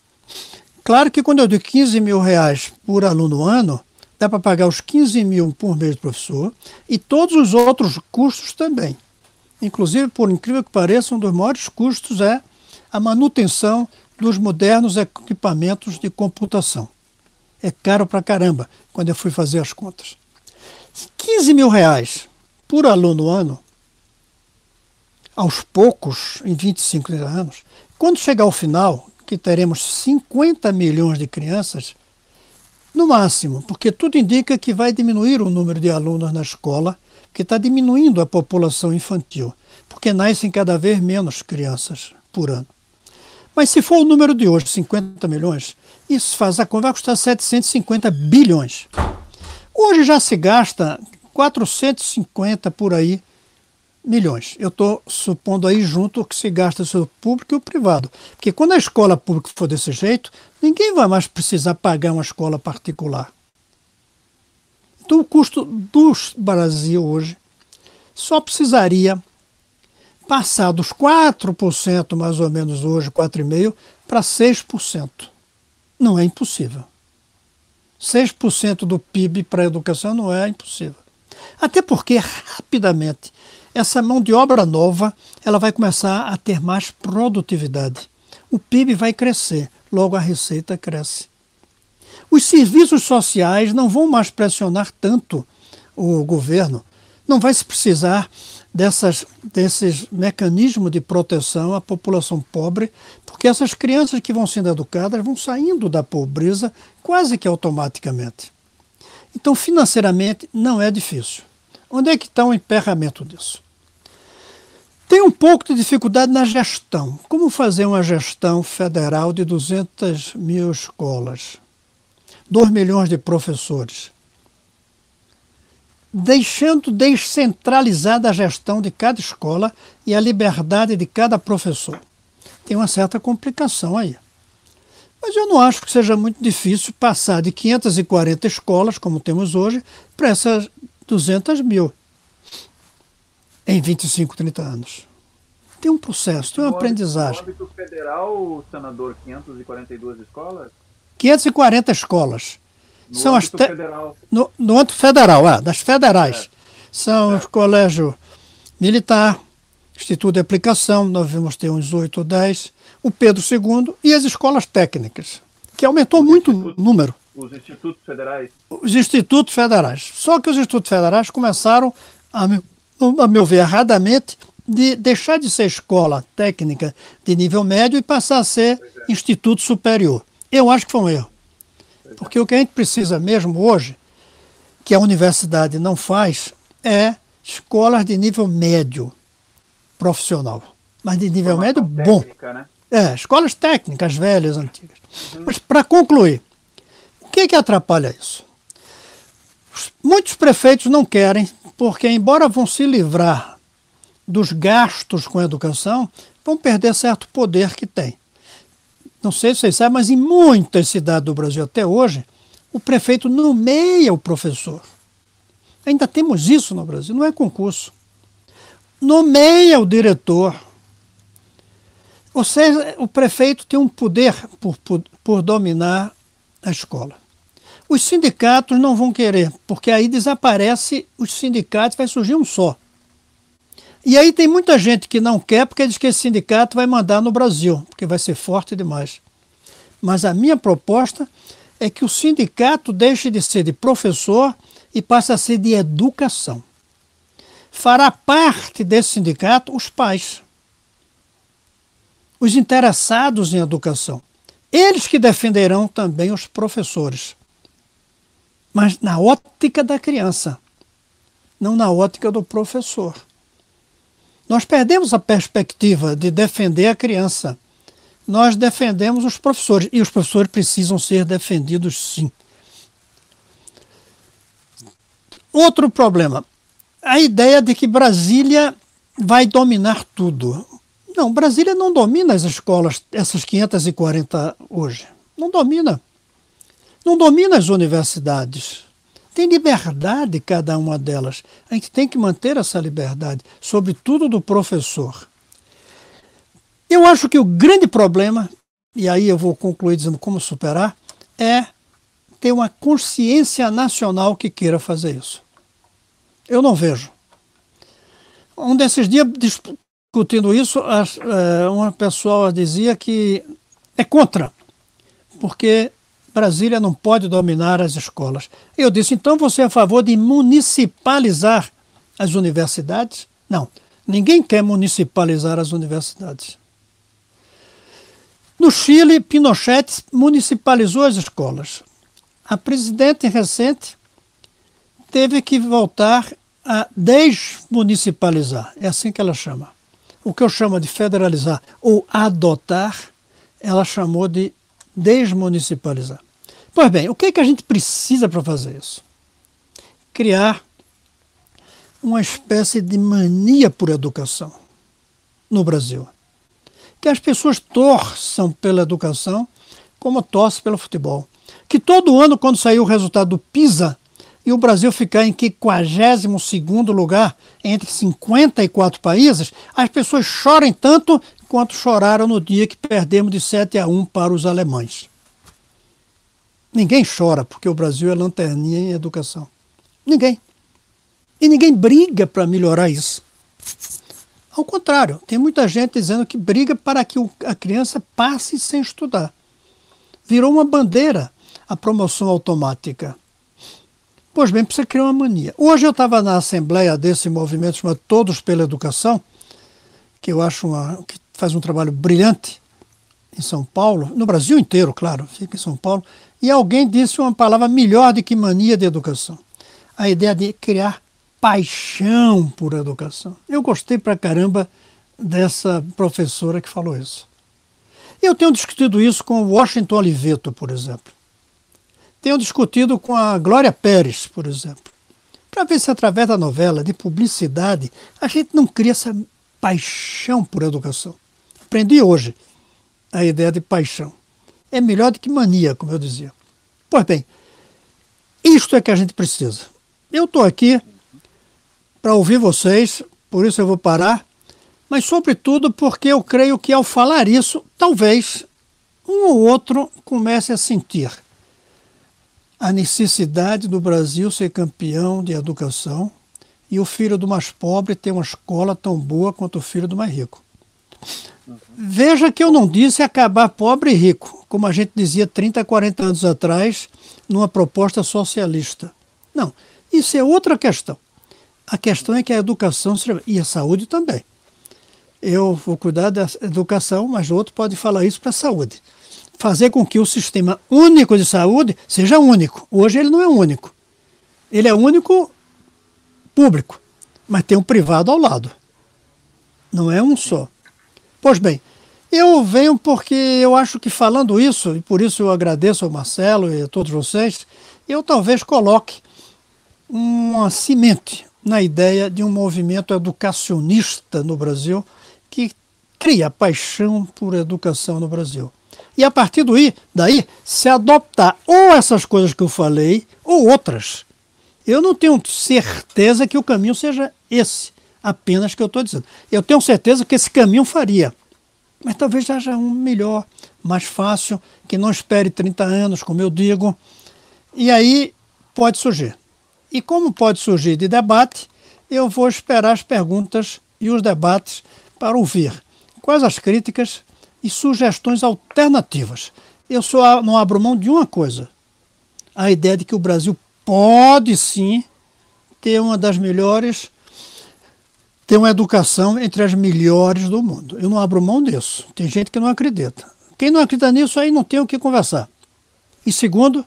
Claro que quando eu digo 15 mil reais por aluno ano, dá para pagar os 15 mil por mês do professor e todos os outros custos também. Inclusive, por incrível que pareça, um dos maiores custos é a manutenção dos modernos equipamentos de computação. É caro para caramba quando eu fui fazer as contas. 15 mil reais por aluno ano, aos poucos, em 25 anos, quando chegar ao final, que teremos 50 milhões de crianças, no máximo, porque tudo indica que vai diminuir o número de alunos na escola, que está diminuindo a população infantil, porque nascem cada vez menos crianças por ano. Mas se for o número de hoje, 50 milhões, isso faz a conta, vai custar 750 bilhões. Hoje já se gasta 450 por aí milhões. Eu estou supondo aí junto o que se gasta o público e o privado. Porque quando a escola pública for desse jeito, ninguém vai mais precisar pagar uma escola particular. Então o custo do Brasil hoje só precisaria passar dos 4% mais ou menos hoje, 4,5%, para 6%. Não é impossível. 6% do PIB para a educação não é impossível. Até porque, rapidamente, essa mão de obra nova ela vai começar a ter mais produtividade. O PIB vai crescer, logo a receita cresce. Os serviços sociais não vão mais pressionar tanto o governo. Não vai se precisar dessas, desses mecanismos de proteção à população pobre, porque essas crianças que vão sendo educadas vão saindo da pobreza quase que automaticamente. Então, financeiramente, não é difícil. Onde é que está o emperramento disso? Tem um pouco de dificuldade na gestão. Como fazer uma gestão federal de 200 mil escolas? 2 milhões de professores. Deixando descentralizada a gestão de cada escola e a liberdade de cada professor. Tem uma certa complicação aí. Mas eu não acho que seja muito difícil passar de 540 escolas, como temos hoje, para essas 200 mil em 25, 30 anos. Tem um processo, tem uma no aprendizagem. No âmbito federal, senador, 542 escolas? 540 escolas. No São âmbito as te... federal. No, no âmbito federal, ah, das federais. É. São é. os colégios militar, Instituto de Aplicação, nós vamos ter uns 8 ou 10, o Pedro II e as escolas técnicas, que aumentou os muito o número. Os institutos federais? Os institutos federais. Só que os institutos federais começaram a a meu ver, erradamente, de deixar de ser escola técnica de nível médio e passar a ser é. instituto superior. Eu acho que foi um erro. Porque o que a gente precisa mesmo hoje, que a universidade não faz, é escolas de nível médio profissional. Mas de nível médio bom. Técnica, né? É, escolas técnicas velhas, antigas. Uhum. Mas para concluir, o que, que atrapalha isso? Muitos prefeitos não querem porque, embora vão se livrar dos gastos com a educação, vão perder certo poder que tem. Não sei se vocês sabem, mas em muitas cidades do Brasil até hoje, o prefeito nomeia o professor. Ainda temos isso no Brasil, não é concurso. Nomeia o diretor. Ou seja, o prefeito tem um poder por, por, por dominar a escola. Os sindicatos não vão querer, porque aí desaparece os sindicatos, vai surgir um só. E aí tem muita gente que não quer porque diz que esse sindicato vai mandar no Brasil, porque vai ser forte demais. Mas a minha proposta é que o sindicato deixe de ser de professor e passe a ser de educação. Fará parte desse sindicato os pais, os interessados em educação. Eles que defenderão também os professores mas na ótica da criança, não na ótica do professor. Nós perdemos a perspectiva de defender a criança. Nós defendemos os professores, e os professores precisam ser defendidos sim. Outro problema, a ideia de que Brasília vai dominar tudo. Não, Brasília não domina as escolas, essas 540 hoje. Não domina. Não domina as universidades. Tem liberdade cada uma delas. A gente tem que manter essa liberdade, sobretudo do professor. Eu acho que o grande problema, e aí eu vou concluir dizendo como superar, é ter uma consciência nacional que queira fazer isso. Eu não vejo. Um desses dias, discutindo isso, é, uma pessoa dizia que é contra, porque Brasília não pode dominar as escolas. Eu disse, então você é a favor de municipalizar as universidades? Não, ninguém quer municipalizar as universidades. No Chile, Pinochet municipalizou as escolas. A presidente recente teve que voltar a desmunicipalizar, é assim que ela chama. O que eu chamo de federalizar ou adotar, ela chamou de desmunicipalizar. Pois bem, o que, é que a gente precisa para fazer isso? Criar uma espécie de mania por educação no Brasil. Que as pessoas torçam pela educação como torcem pelo futebol. Que todo ano, quando sair o resultado do PISA, e o Brasil ficar em 52 lugar entre 54 países, as pessoas chorem tanto quanto choraram no dia que perdemos de 7 a 1 para os alemães. Ninguém chora porque o Brasil é lanterninha em educação. Ninguém. E ninguém briga para melhorar isso. Ao contrário, tem muita gente dizendo que briga para que a criança passe sem estudar. Virou uma bandeira a promoção automática. Pois bem, precisa criar uma mania. Hoje eu estava na assembleia desse movimento chamado Todos pela Educação, que eu acho uma, que faz um trabalho brilhante em São Paulo, no Brasil inteiro, claro, fica em São Paulo, e alguém disse uma palavra melhor do que mania de educação. A ideia de criar paixão por educação. Eu gostei pra caramba dessa professora que falou isso. Eu tenho discutido isso com Washington Oliveto, por exemplo tenho discutido com a Glória Pérez, por exemplo, para ver se através da novela, de publicidade, a gente não cria essa paixão por educação. Aprendi hoje a ideia de paixão. É melhor do que mania, como eu dizia. Pois bem, isto é que a gente precisa. Eu estou aqui para ouvir vocês, por isso eu vou parar, mas sobretudo porque eu creio que ao falar isso, talvez um ou outro comece a sentir a necessidade do Brasil ser campeão de educação e o filho do mais pobre ter uma escola tão boa quanto o filho do mais rico. Veja que eu não disse acabar pobre e rico, como a gente dizia 30, 40 anos atrás, numa proposta socialista. Não, isso é outra questão. A questão é que a educação e a saúde também. Eu vou cuidar da educação, mas o outro pode falar isso para a saúde fazer com que o sistema único de saúde seja único. Hoje ele não é único. Ele é único público, mas tem um privado ao lado. Não é um só. Pois bem, eu venho porque eu acho que falando isso, e por isso eu agradeço ao Marcelo e a todos vocês, eu talvez coloque uma semente na ideia de um movimento educacionista no Brasil que cria paixão por educação no Brasil. E a partir daí, daí, se adoptar ou essas coisas que eu falei, ou outras. Eu não tenho certeza que o caminho seja esse, apenas que eu estou dizendo. Eu tenho certeza que esse caminho faria. Mas talvez haja um melhor, mais fácil, que não espere 30 anos, como eu digo. E aí pode surgir. E como pode surgir de debate, eu vou esperar as perguntas e os debates para ouvir quais as críticas e sugestões alternativas. Eu só não abro mão de uma coisa: a ideia de que o Brasil pode sim ter uma das melhores, ter uma educação entre as melhores do mundo. Eu não abro mão disso. Tem gente que não acredita. Quem não acredita nisso aí não tem o que conversar. E segundo,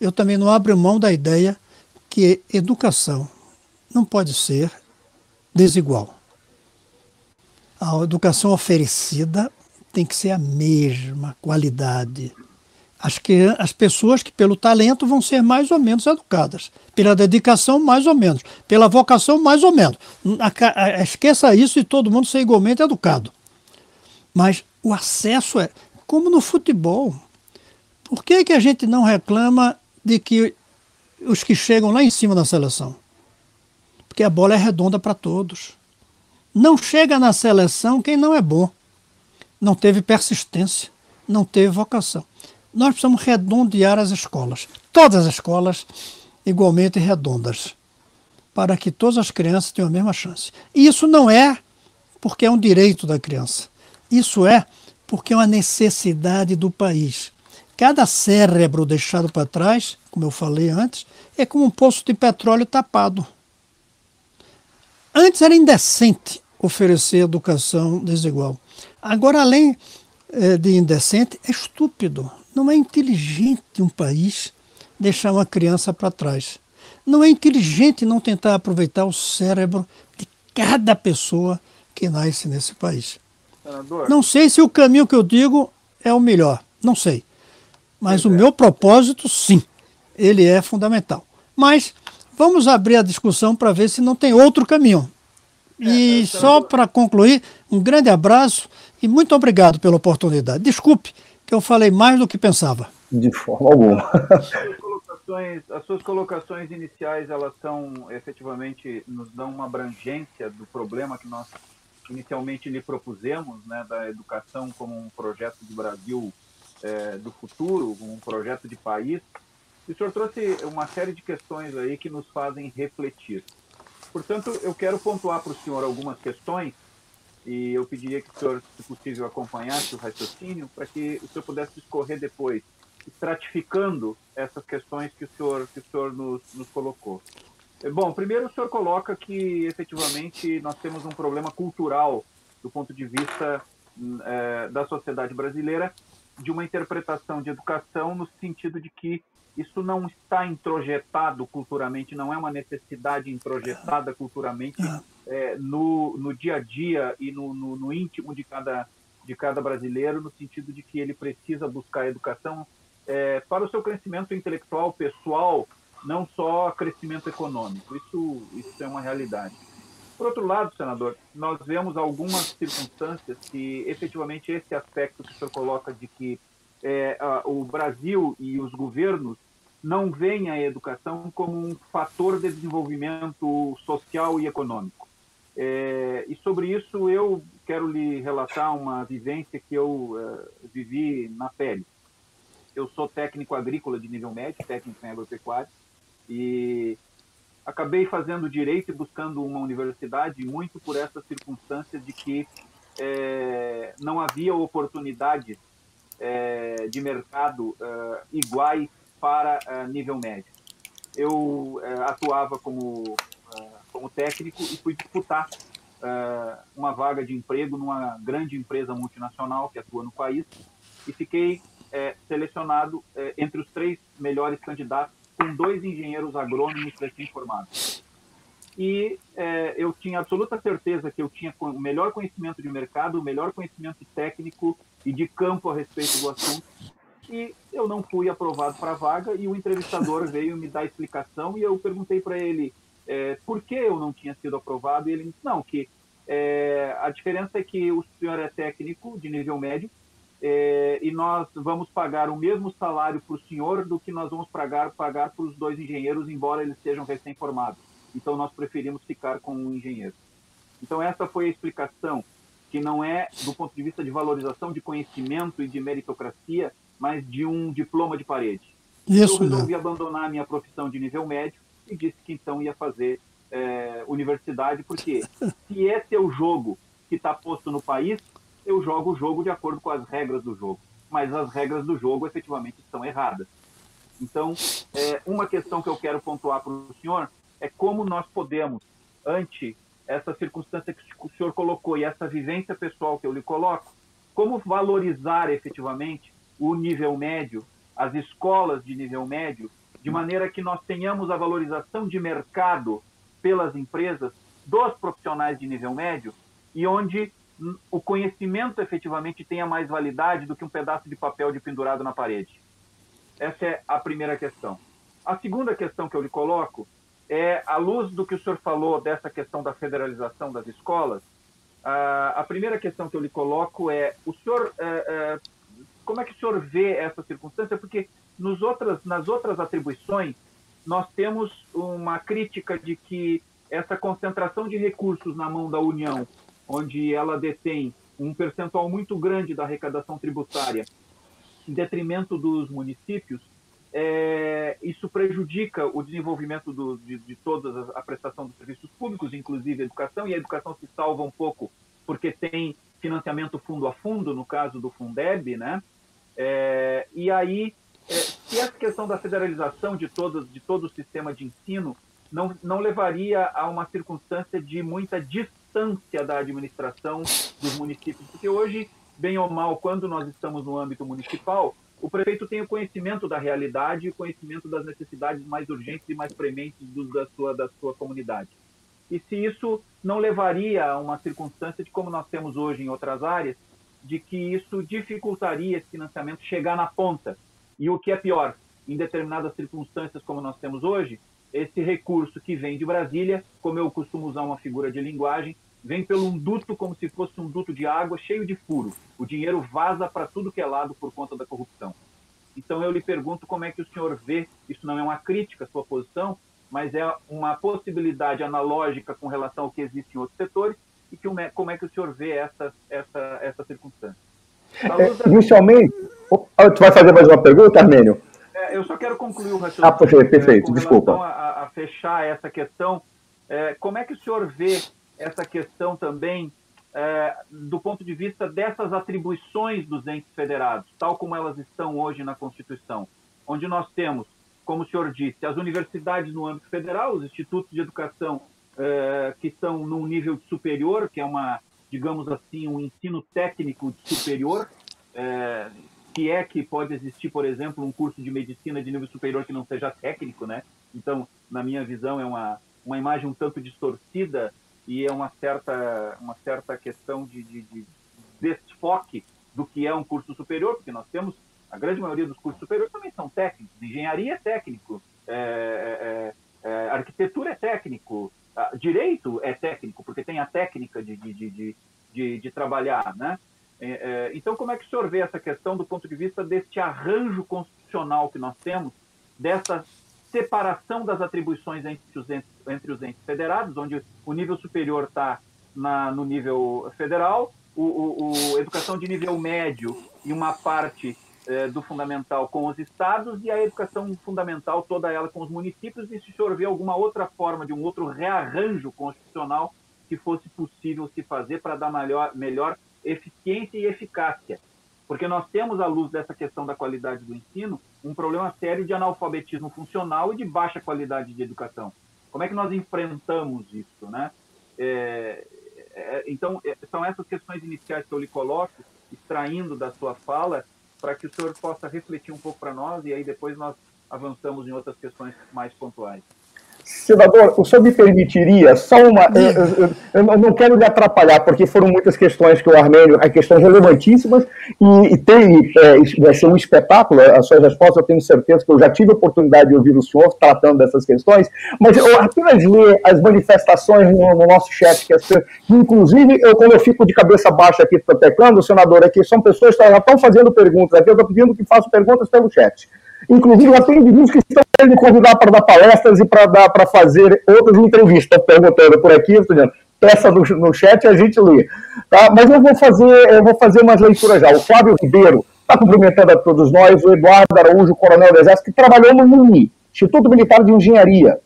eu também não abro mão da ideia que educação não pode ser desigual. A educação oferecida tem que ser a mesma qualidade. As, que, as pessoas que, pelo talento, vão ser mais ou menos educadas. Pela dedicação, mais ou menos. Pela vocação, mais ou menos. Esqueça isso e todo mundo ser igualmente educado. Mas o acesso é como no futebol. Por que, que a gente não reclama de que os que chegam lá em cima da seleção? Porque a bola é redonda para todos. Não chega na seleção quem não é bom. Não teve persistência, não teve vocação nós precisamos redondear as escolas, todas as escolas igualmente redondas, para que todas as crianças tenham a mesma chance. E isso não é porque é um direito da criança, isso é porque é uma necessidade do país. Cada cérebro deixado para trás, como eu falei antes, é como um poço de petróleo tapado. Antes era indecente oferecer educação desigual. Agora, além eh, de indecente, é estúpido. Não é inteligente um país deixar uma criança para trás. Não é inteligente não tentar aproveitar o cérebro de cada pessoa que nasce nesse país. Senador. Não sei se o caminho que eu digo é o melhor, não sei. Mas o é. meu propósito, sim, ele é fundamental. Mas vamos abrir a discussão para ver se não tem outro caminho. É, e é, só para concluir, um grande abraço e muito obrigado pela oportunidade. Desculpe que eu falei mais do que pensava. De forma alguma. As suas colocações, as suas colocações iniciais, elas são, efetivamente, nos dão uma abrangência do problema que nós inicialmente lhe propusemos, né, da educação como um projeto do Brasil é, do futuro, um projeto de país. E o senhor trouxe uma série de questões aí que nos fazem refletir. Portanto, eu quero pontuar para o senhor algumas questões e eu pediria que o senhor, se possível, acompanhasse o raciocínio para que o senhor pudesse discorrer depois, estratificando essas questões que o senhor, que o senhor nos, nos colocou. É, bom, primeiro o senhor coloca que efetivamente nós temos um problema cultural do ponto de vista é, da sociedade brasileira de uma interpretação de educação no sentido de que isso não está introjetado culturalmente, não é uma necessidade introjetada culturalmente é, no, no dia a dia e no, no, no, íntimo de cada, de cada brasileiro, no sentido de que ele precisa buscar educação é, para o seu crescimento intelectual, pessoal, não só crescimento econômico. Isso, isso é uma realidade. Por outro lado, senador, nós vemos algumas circunstâncias que efetivamente esse aspecto que o senhor coloca de que é, a, o Brasil e os governos não veem a educação como um fator de desenvolvimento social e econômico. É, e sobre isso eu quero lhe relatar uma vivência que eu uh, vivi na pele. Eu sou técnico agrícola de nível médio, técnico em agropecuária, e acabei fazendo direito e buscando uma universidade muito por essa circunstância de que é, não havia oportunidades é, de mercado uh, iguais para uh, nível médio. Eu uh, atuava como como técnico e fui disputar uma vaga de emprego numa grande empresa multinacional que atua no país e fiquei é, selecionado é, entre os três melhores candidatos com dois engenheiros agrônomos recém-formados. E é, eu tinha absoluta certeza que eu tinha o melhor conhecimento de mercado, o melhor conhecimento técnico e de campo a respeito do assunto. E eu não fui aprovado para a vaga e o entrevistador veio me dar explicação e eu perguntei para ele é, por que eu não tinha sido aprovado, e ele disse, não, que é, a diferença é que o senhor é técnico de nível médio, é, e nós vamos pagar o mesmo salário para o senhor do que nós vamos pagar pagar para os dois engenheiros, embora eles sejam recém-formados. Então nós preferimos ficar com um engenheiro. Então essa foi a explicação, que não é do ponto de vista de valorização de conhecimento e de meritocracia, mas de um diploma de parede. Isso, eu resolvi abandonar a minha profissão de nível médio e disse que então ia fazer é, universidade, porque se esse é o jogo que está posto no país, eu jogo o jogo de acordo com as regras do jogo. Mas as regras do jogo efetivamente estão erradas. Então, é, uma questão que eu quero pontuar para o senhor é como nós podemos, ante essa circunstância que o senhor colocou e essa vivência pessoal que eu lhe coloco, como valorizar efetivamente o nível médio, as escolas de nível médio, de maneira que nós tenhamos a valorização de mercado pelas empresas dos profissionais de nível médio e onde o conhecimento efetivamente tenha mais validade do que um pedaço de papel de pendurado na parede. Essa é a primeira questão. A segunda questão que eu lhe coloco é, à luz do que o senhor falou dessa questão da federalização das escolas, a primeira questão que eu lhe coloco é: o senhor, é, é, como é que o senhor vê essa circunstância? Porque nos outras, nas outras atribuições, nós temos uma crítica de que essa concentração de recursos na mão da União, onde ela detém um percentual muito grande da arrecadação tributária, em detrimento dos municípios, é, isso prejudica o desenvolvimento do, de, de toda a prestação dos serviços públicos, inclusive a educação, e a educação se salva um pouco porque tem financiamento fundo a fundo, no caso do Fundeb, né? É, e aí, é, se essa questão da federalização de todo, de todo o sistema de ensino não, não levaria a uma circunstância de muita distância da administração dos municípios, porque hoje, bem ou mal, quando nós estamos no âmbito municipal, o prefeito tem o conhecimento da realidade e o conhecimento das necessidades mais urgentes e mais prementes do, da, sua, da sua comunidade. E se isso não levaria a uma circunstância de como nós temos hoje em outras áreas, de que isso dificultaria esse financiamento chegar na ponta. E o que é pior, em determinadas circunstâncias como nós temos hoje, esse recurso que vem de Brasília, como eu costumo usar uma figura de linguagem, vem pelo um duto como se fosse um duto de água cheio de furo. O dinheiro vaza para tudo que é lado por conta da corrupção. Então eu lhe pergunto como é que o senhor vê, isso não é uma crítica à sua posição, mas é uma possibilidade analógica com relação ao que existe em outros setores, e que, como é que o senhor vê essa, essa, essa circunstância? É, inicialmente, ah, tu vai fazer mais uma pergunta, Armênio? É, eu só quero concluir o raciocínio. Ah, perfeito, perfeito. desculpa. A, a, fechar essa questão, é, como é que o senhor vê essa questão também é, do ponto de vista dessas atribuições dos entes federados, tal como elas estão hoje na Constituição, onde nós temos, como o senhor disse, as universidades no âmbito federal, os institutos de educação é, que estão num nível superior, que é uma, digamos assim, um ensino técnico superior, é, que é que pode existir, por exemplo, um curso de medicina de nível superior que não seja técnico, né? Então, na minha visão, é uma, uma imagem um tanto distorcida e é uma certa, uma certa questão de, de, de desfoque do que é um curso superior, porque nós temos, a grande maioria dos cursos superiores também são técnicos, engenharia é técnico, é, é, é, arquitetura é técnico, direito é técnico, porque tem a técnica de, de, de, de, de trabalhar, né? É, é, então, como é que o senhor vê essa questão do ponto de vista deste arranjo constitucional que nós temos, dessa separação das atribuições entre os entes, entre os entes federados, onde o nível superior está no nível federal, o, o, o, educação de nível médio e uma parte é, do fundamental com os estados e a educação fundamental toda ela com os municípios e se vê alguma outra forma de um outro rearranjo constitucional que fosse possível se fazer para dar melhor, melhor eficiência e eficácia porque nós temos, à luz dessa questão da qualidade do ensino, um problema sério de analfabetismo funcional e de baixa qualidade de educação. Como é que nós enfrentamos isso, né? É, é, então, é, são essas questões iniciais que eu lhe coloco, extraindo da sua fala, para que o senhor possa refletir um pouco para nós e aí depois nós avançamos em outras questões mais pontuais. Senador, o senhor me permitiria só uma. Eu, eu, eu, não quero lhe atrapalhar, porque foram muitas questões que o Armênio, é questões relevantíssimas, e, e tem, é, vai ser um espetáculo, as suas respostas, eu tenho certeza que eu já tive a oportunidade de ouvir o senhor tratando dessas questões, mas eu apenas ler as manifestações no, no nosso chat, que, as, inclusive, eu, quando eu fico de cabeça baixa aqui teclando, senador, aqui são pessoas que já estão fazendo perguntas aqui, eu estou pedindo que façam perguntas pelo chat. Inclusive, já tem indivíduos que estão querendo me convidar para dar palestras e para fazer outras entrevistas. perguntando por aqui, estudando. Peça no, no chat e a gente lê. Tá? Mas eu vou fazer, eu vou fazer umas leituras já. O Flávio Ribeiro está cumprimentando a todos nós, o Eduardo Araújo, coronel do Exército, que trabalhou no INI, Instituto Militar de Engenharia.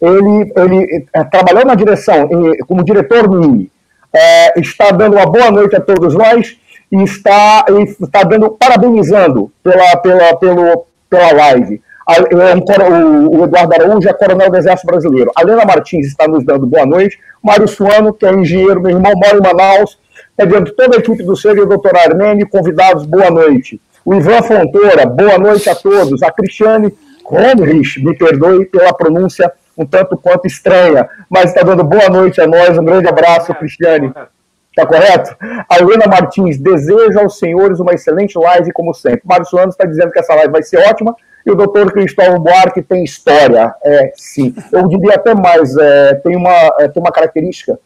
Ele, ele é, trabalhou na direção, como diretor do INI. É, está dando uma boa noite a todos nós e está, está dando, parabenizando pela, pela, pelo, pela live. O Eduardo Araújo é coronel do Exército Brasileiro. A Helena Martins está nos dando boa noite. Mário Suano, que é engenheiro, meu irmão, mora em Manaus. Pedindo toda a equipe do CERI e o doutor Armeni, convidados, boa noite. O Ivan Fontoura, boa noite a todos. A Cristiane Romrich, me perdoe pela pronúncia um tanto quanto estranha, mas está dando boa noite a nós. Um grande abraço, Cristiane. Tá correto? A Helena Martins deseja aos senhores uma excelente live, como sempre. Mário Suano está dizendo que essa live vai ser ótima. E o doutor Cristóvão Buarque tem história. É, sim. Eu diria até mais, é, tem, uma, é, tem uma característica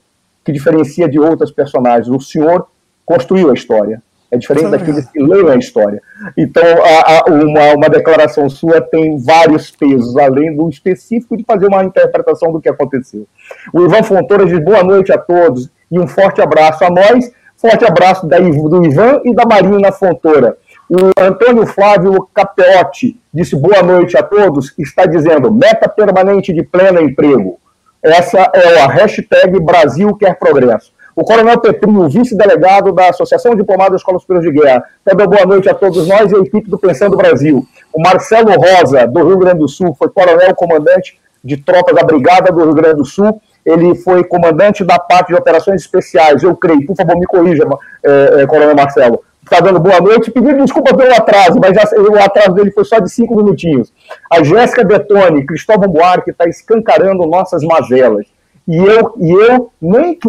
que diferencia de outras personagens. O senhor construiu a história. É diferente daqueles que leem a história. Então, a, a, uma, uma declaração sua tem vários pesos, além do específico de fazer uma interpretação do que aconteceu. O Ivan Fontoura diz boa noite a todos e um forte abraço a nós. Forte abraço do Ivan e da Marina Fontoura. O Antônio Flávio Capeotti disse boa noite a todos, está dizendo meta permanente de pleno emprego. Essa é a hashtag Brasil Quer Progresso. O Coronel Petrinho, vice-delegado da Associação Diplomada da Escola Superior de Guerra. Também boa noite a todos nós e a equipe do Pensando Brasil. O Marcelo Rosa, do Rio Grande do Sul, foi coronel comandante de tropas da Brigada do Rio Grande do Sul ele foi comandante da parte de operações especiais, eu creio, por favor, me corrija, é, é, Coronel Marcelo. Está dando boa noite, pedindo desculpa pelo atraso, mas já, o atraso dele foi só de cinco minutinhos. A Jéssica Detone, Cristóvão Buarque está escancarando nossas mazelas. E eu, e eu nem que,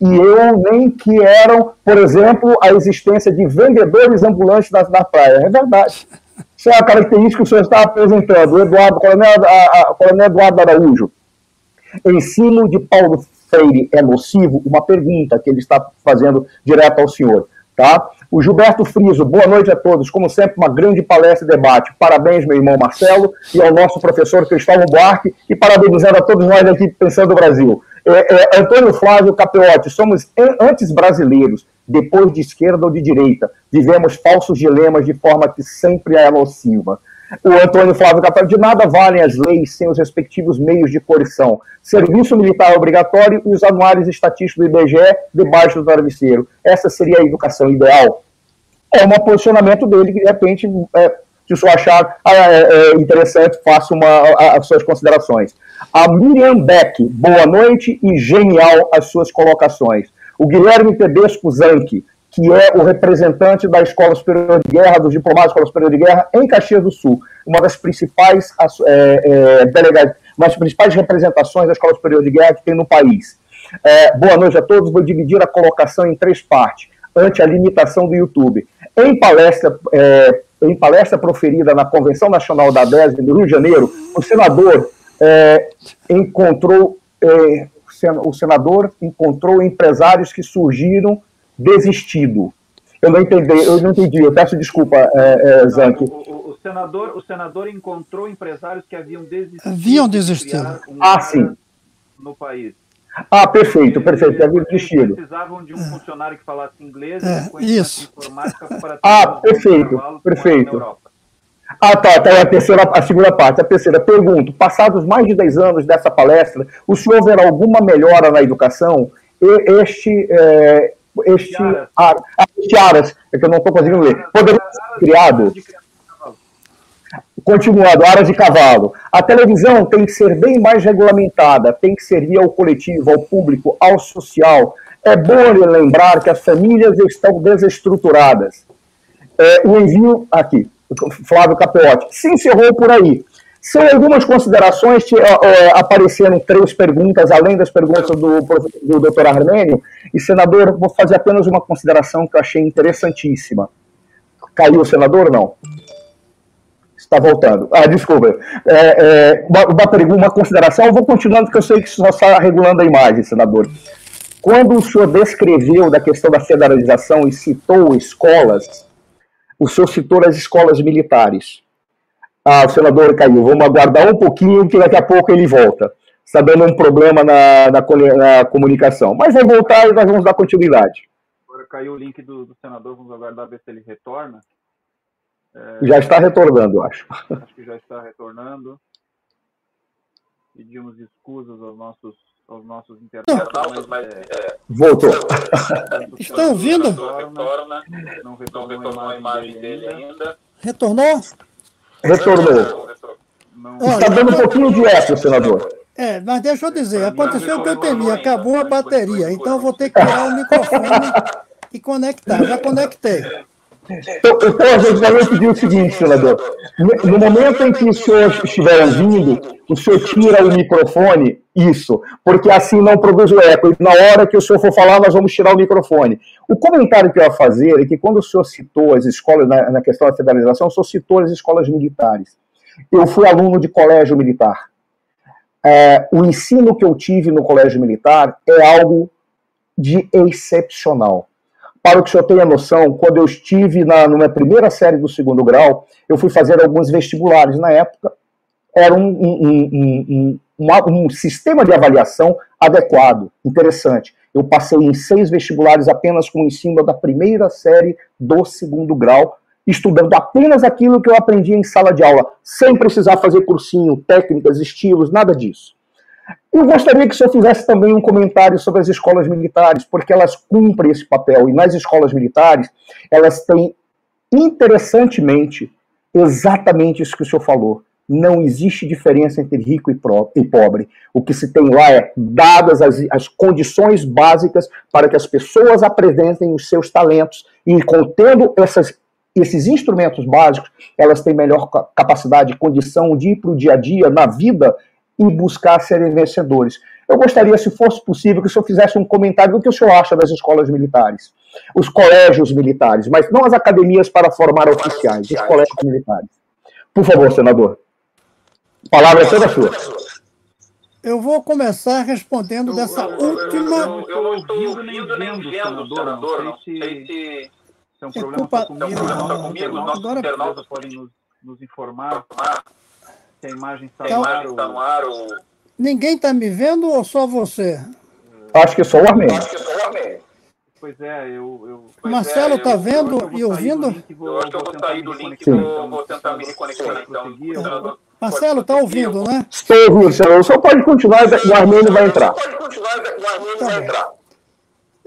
e eu nem que eram, por exemplo, a existência de vendedores ambulantes da, da praia. É verdade. Isso é a característica que o senhor está apresentando. O Eduardo, Coronel, a, a, Coronel Eduardo Araújo. Ensino de Paulo Freire é nocivo? Uma pergunta que ele está fazendo direto ao senhor. Tá? O Gilberto Friso, boa noite a todos. Como sempre, uma grande palestra e debate. Parabéns, meu irmão Marcelo, e ao nosso professor Cristóvão Buarque, e parabenizando a todos nós aqui Pensando no Brasil. É, é, Antônio Flávio Capeotti, somos antes brasileiros, depois de esquerda ou de direita. Vivemos falsos dilemas de forma que sempre é nociva. O Antônio Flávio Capel, de nada valem as leis sem os respectivos meios de coerção. Serviço militar obrigatório e os anuários estatísticos do IBGE debaixo do travesseiro. Essa seria a educação ideal? É um posicionamento dele que, de repente, é, se o senhor achar ah, é, é interessante, faça uma, as suas considerações. A Miriam Beck, boa noite e genial as suas colocações. O Guilherme Tedesco Zanchi, que é o representante da Escola Superior de Guerra, dos diplomados da Escola Superior de Guerra, em Caxias do Sul, uma das principais é, é, delegadas, uma das principais representações da Escola Superior de Guerra que tem no país. É, boa noite a todos, vou dividir a colocação em três partes, ante a limitação do YouTube. Em palestra, é, em palestra proferida na Convenção Nacional da DESB do Rio de Janeiro, o senador é, encontrou, é, o senador encontrou empresários que surgiram desistido. Eu não entendi, eu não entendi, eu peço desculpa, é, é, Zank. O, o, senador, o senador encontrou empresários que haviam desistido. Haviam desistido. Um ah, sim. No país. Ah, perfeito, perfeito, haviam desistido. precisavam de um funcionário que falasse inglês é, isso. informática para Ah, perfeito, perfeito. Ah, tá, tá, é a terceira, a segunda parte. A terceira, pergunto, passados mais de 10 anos dessa palestra, o senhor verá alguma melhora na educação? Este, é, este, ar, este aras, é que eu não estou conseguindo ler, poderia ser criado. Continuando, aras de cavalo. A televisão tem que ser bem mais regulamentada, tem que servir ao coletivo, ao público, ao social. É bom lembrar que as famílias estão desestruturadas. É, o envio, aqui, Flávio Capeotti, se encerrou por aí. São algumas considerações, que, apareceram três perguntas, além das perguntas do, do doutor Armênio, e senador, vou fazer apenas uma consideração que eu achei interessantíssima. Caiu o senador não? Está voltando. Ah, desculpa. É, é, uma, uma, pergunta, uma consideração, eu vou continuando, porque eu sei que só está regulando a imagem, senador. Quando o senhor descreveu da questão da federalização e citou escolas, o senhor citou as escolas militares. Ah, o senador caiu. Vamos aguardar um pouquinho, que daqui a pouco ele volta. Está dando um problema na, na, na, comunicação. Mas vai voltar e nós vamos dar continuidade. Agora caiu o link do, do senador, vamos aguardar ver se ele retorna. É... Já está retornando, eu acho. Acho que já está retornando. Pedimos desculpas aos nossos, aos nossos internautas, mas. É... Voltou. Está ouvindo? Retorna, não retornou a imagem dele ainda. Retornou? Retornou. Está dando um pouquinho de eco, senador. É, mas deixa eu dizer, aconteceu o que eu temia, acabou a bateria, então eu vou ter que tirar o microfone e conectar. Já conectei. Então, então a gente vai o seguinte, senador. No momento em que os senhores estiverem vindo, o senhor tira o microfone, isso, porque assim não produz o eco. E na hora que o senhor for falar, nós vamos tirar o microfone. O comentário que eu ia fazer é que quando o senhor citou as escolas, na, na questão da federalização, o senhor citou as escolas militares. Eu fui aluno de colégio militar. É, o ensino que eu tive no colégio militar é algo de excepcional. Para que o senhor tenha noção, quando eu estive na numa primeira série do segundo grau, eu fui fazer alguns vestibulares. Na época, era um, um, um, um, um sistema de avaliação adequado, interessante. Eu passei em seis vestibulares apenas com o ensino da primeira série do segundo grau, estudando apenas aquilo que eu aprendi em sala de aula, sem precisar fazer cursinho, técnicas, estilos, nada disso. Eu gostaria que o senhor fizesse também um comentário sobre as escolas militares, porque elas cumprem esse papel. E nas escolas militares, elas têm, interessantemente, exatamente isso que o senhor falou. Não existe diferença entre rico e pobre. O que se tem lá é dadas as, as condições básicas para que as pessoas apresentem os seus talentos e, contendo essas esses instrumentos básicos, elas têm melhor capacidade, condição de ir para o dia a dia, na vida, e buscar serem vencedores. Eu gostaria, se fosse possível, que o senhor fizesse um comentário do que o senhor acha das escolas militares, os colégios militares, mas não as academias para formar oficiais, os colégios militares. Por favor, senador. A palavra é toda sua. Eu vou começar respondendo dessa última. Eu não estou ouvindo nem vendo, senador. Não sei se é um problema culpa... comigo. Os nossos internautas podem nos, nos informar se a imagem está então, no ar. Está no ar ou... Ninguém está me vendo ou só você? Acho que só o Armênio. Acho que só o Armênio. Pois é, eu. eu Marcelo está é, vendo e ouvindo? eu acho que eu vou sair do link e vou, tentar me reconectar. Então, Marcelo, está ouvindo, né? Estou ouvindo, senhor. Só pode continuar, o Armênio vai entrar. Pode continuar, o Armênio tá vai entrar.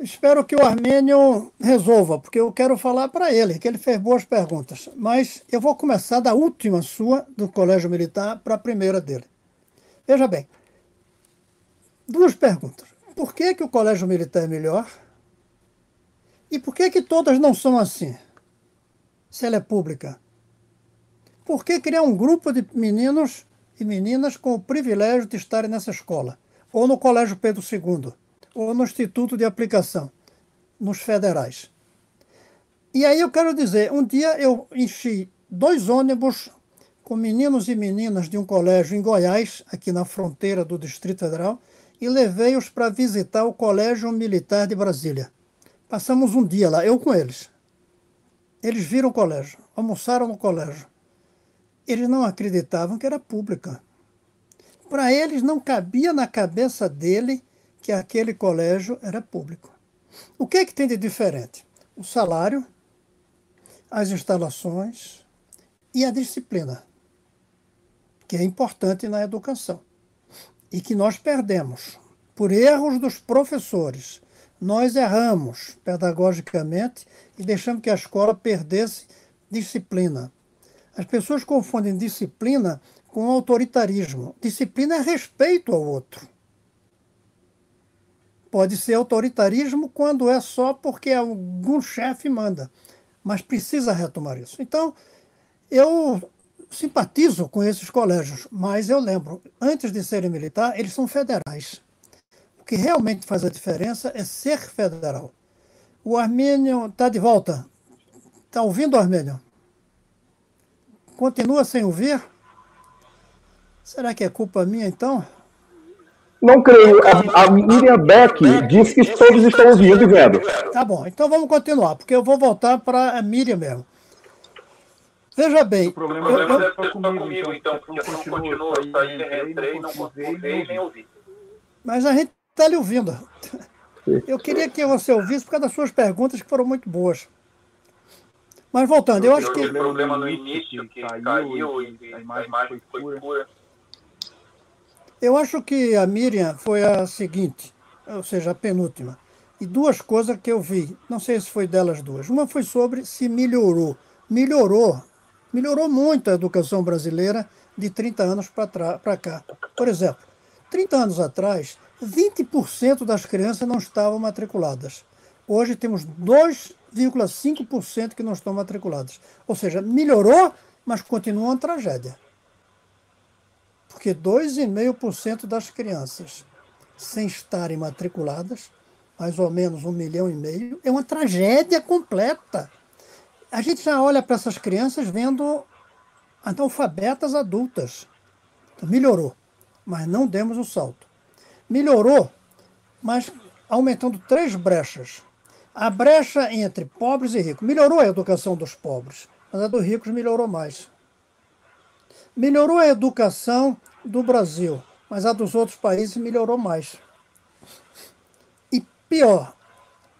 Espero que o Armênio resolva, porque eu quero falar para ele, que ele fez boas perguntas. Mas eu vou começar da última sua, do Colégio Militar, para a primeira dele. Veja bem, duas perguntas. Por que, que o Colégio Militar é melhor? E por que, que todas não são assim? Se ela é pública. Por que criar um grupo de meninos e meninas com o privilégio de estarem nessa escola? Ou no Colégio Pedro II? Ou no Instituto de Aplicação, nos federais. E aí eu quero dizer, um dia eu enchi dois ônibus com meninos e meninas de um colégio em Goiás, aqui na fronteira do Distrito Federal, e levei-os para visitar o Colégio Militar de Brasília. Passamos um dia lá, eu com eles. Eles viram o colégio, almoçaram no colégio. Eles não acreditavam que era pública. Para eles não cabia na cabeça dele que aquele colégio era público. O que é que tem de diferente? O salário, as instalações e a disciplina, que é importante na educação e que nós perdemos por erros dos professores. Nós erramos pedagogicamente e deixamos que a escola perdesse disciplina. As pessoas confundem disciplina com autoritarismo. Disciplina é respeito ao outro. Pode ser autoritarismo quando é só porque algum chefe manda, mas precisa retomar isso. Então, eu simpatizo com esses colégios, mas eu lembro, antes de serem militar, eles são federais. O que realmente faz a diferença é ser federal. O Armênio está de volta. Está ouvindo, Armênio? Continua sem ouvir? Será que é culpa minha então? Não creio. A, a Miriam Beck disse que todos estão ouvindo e vendo. Tá bom, então vamos continuar, porque eu vou voltar para a Miriam mesmo. Veja bem. O problema eu, eu, é comigo, comigo, então, porque eu não continuo, saí, entrei, não consegui nem ouvir. Mas a gente está lhe ouvindo. Eu queria que você ouvisse por causa das suas perguntas, que foram muito boas. Mas voltando, eu acho que. O problema no início, que caiu e a imagem foi pura. Eu acho que a Miriam foi a seguinte, ou seja, a penúltima. E duas coisas que eu vi, não sei se foi delas duas. Uma foi sobre se melhorou. Melhorou. Melhorou muito a educação brasileira de 30 anos para cá. Por exemplo, 30 anos atrás, 20% das crianças não estavam matriculadas. Hoje temos 2 2,5% que não estão matriculadas. Ou seja, melhorou, mas continua uma tragédia. Porque 2,5% das crianças sem estarem matriculadas, mais ou menos um milhão e meio, é uma tragédia completa. A gente já olha para essas crianças vendo analfabetas adultas. Então, melhorou, mas não demos o salto. Melhorou, mas aumentando três brechas. A brecha entre pobres e ricos. Melhorou a educação dos pobres, mas a dos ricos melhorou mais. Melhorou a educação do Brasil, mas a dos outros países melhorou mais. E pior,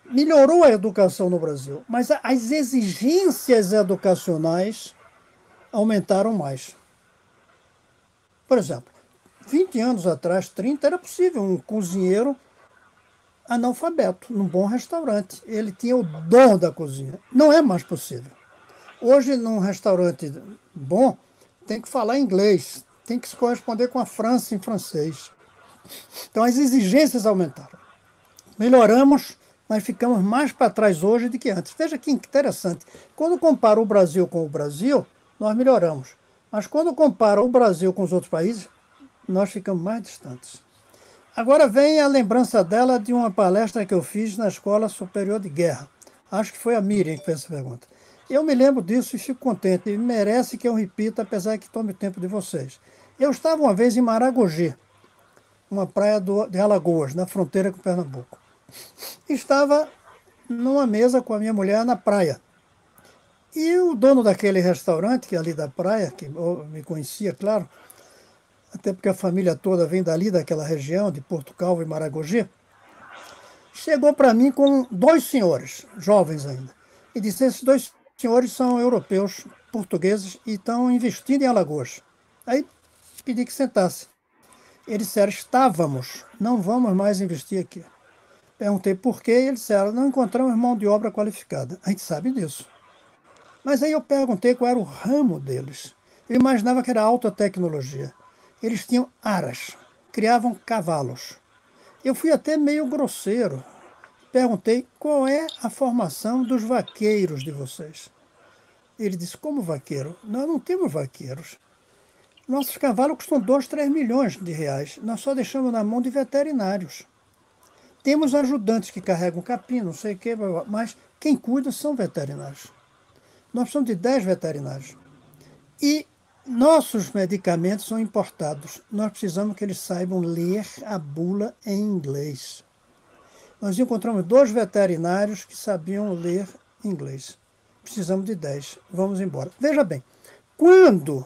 melhorou a educação no Brasil, mas as exigências educacionais aumentaram mais. Por exemplo, 20 anos atrás, 30, era possível um cozinheiro analfabeto num bom restaurante. Ele tinha o dom da cozinha. Não é mais possível. Hoje, num restaurante bom, tem que falar inglês, tem que se corresponder com a França em francês. Então as exigências aumentaram. Melhoramos, mas ficamos mais para trás hoje do que antes. Veja que interessante. Quando compara o Brasil com o Brasil, nós melhoramos. Mas quando compara o Brasil com os outros países, nós ficamos mais distantes. Agora vem a lembrança dela de uma palestra que eu fiz na Escola Superior de Guerra. Acho que foi a Miriam que fez essa pergunta. Eu me lembro disso e fico contente. E merece que eu repita, apesar que tome tempo de vocês. Eu estava uma vez em Maragogi, uma praia do, de Alagoas, na fronteira com Pernambuco. Estava numa mesa com a minha mulher na praia. E o dono daquele restaurante, que é ali da praia, que me conhecia, claro, até porque a família toda vem dali, daquela região, de Porto Calvo e Maragogi, chegou para mim com dois senhores, jovens ainda, e disse: esses dois senhores são europeus, portugueses, e estão investindo em Alagoas. Aí pedi que sentasse. Eles disseram: estávamos, não vamos mais investir aqui. Perguntei por quê, e eles disseram: não encontramos mão de obra qualificada. A gente sabe disso. Mas aí eu perguntei qual era o ramo deles. Eu imaginava que era alta tecnologia. Eles tinham aras, criavam cavalos. Eu fui até meio grosseiro. Perguntei qual é a formação dos vaqueiros de vocês. Ele disse: Como vaqueiro? Nós não temos vaqueiros. Nossos cavalos custam 2, 3 milhões de reais. Nós só deixamos na mão de veterinários. Temos ajudantes que carregam capim, não sei o quê, mas quem cuida são veterinários. Nós precisamos de 10 veterinários. E nossos medicamentos são importados. Nós precisamos que eles saibam ler a bula em inglês. Nós encontramos dois veterinários que sabiam ler inglês. Precisamos de 10. Vamos embora. Veja bem, quando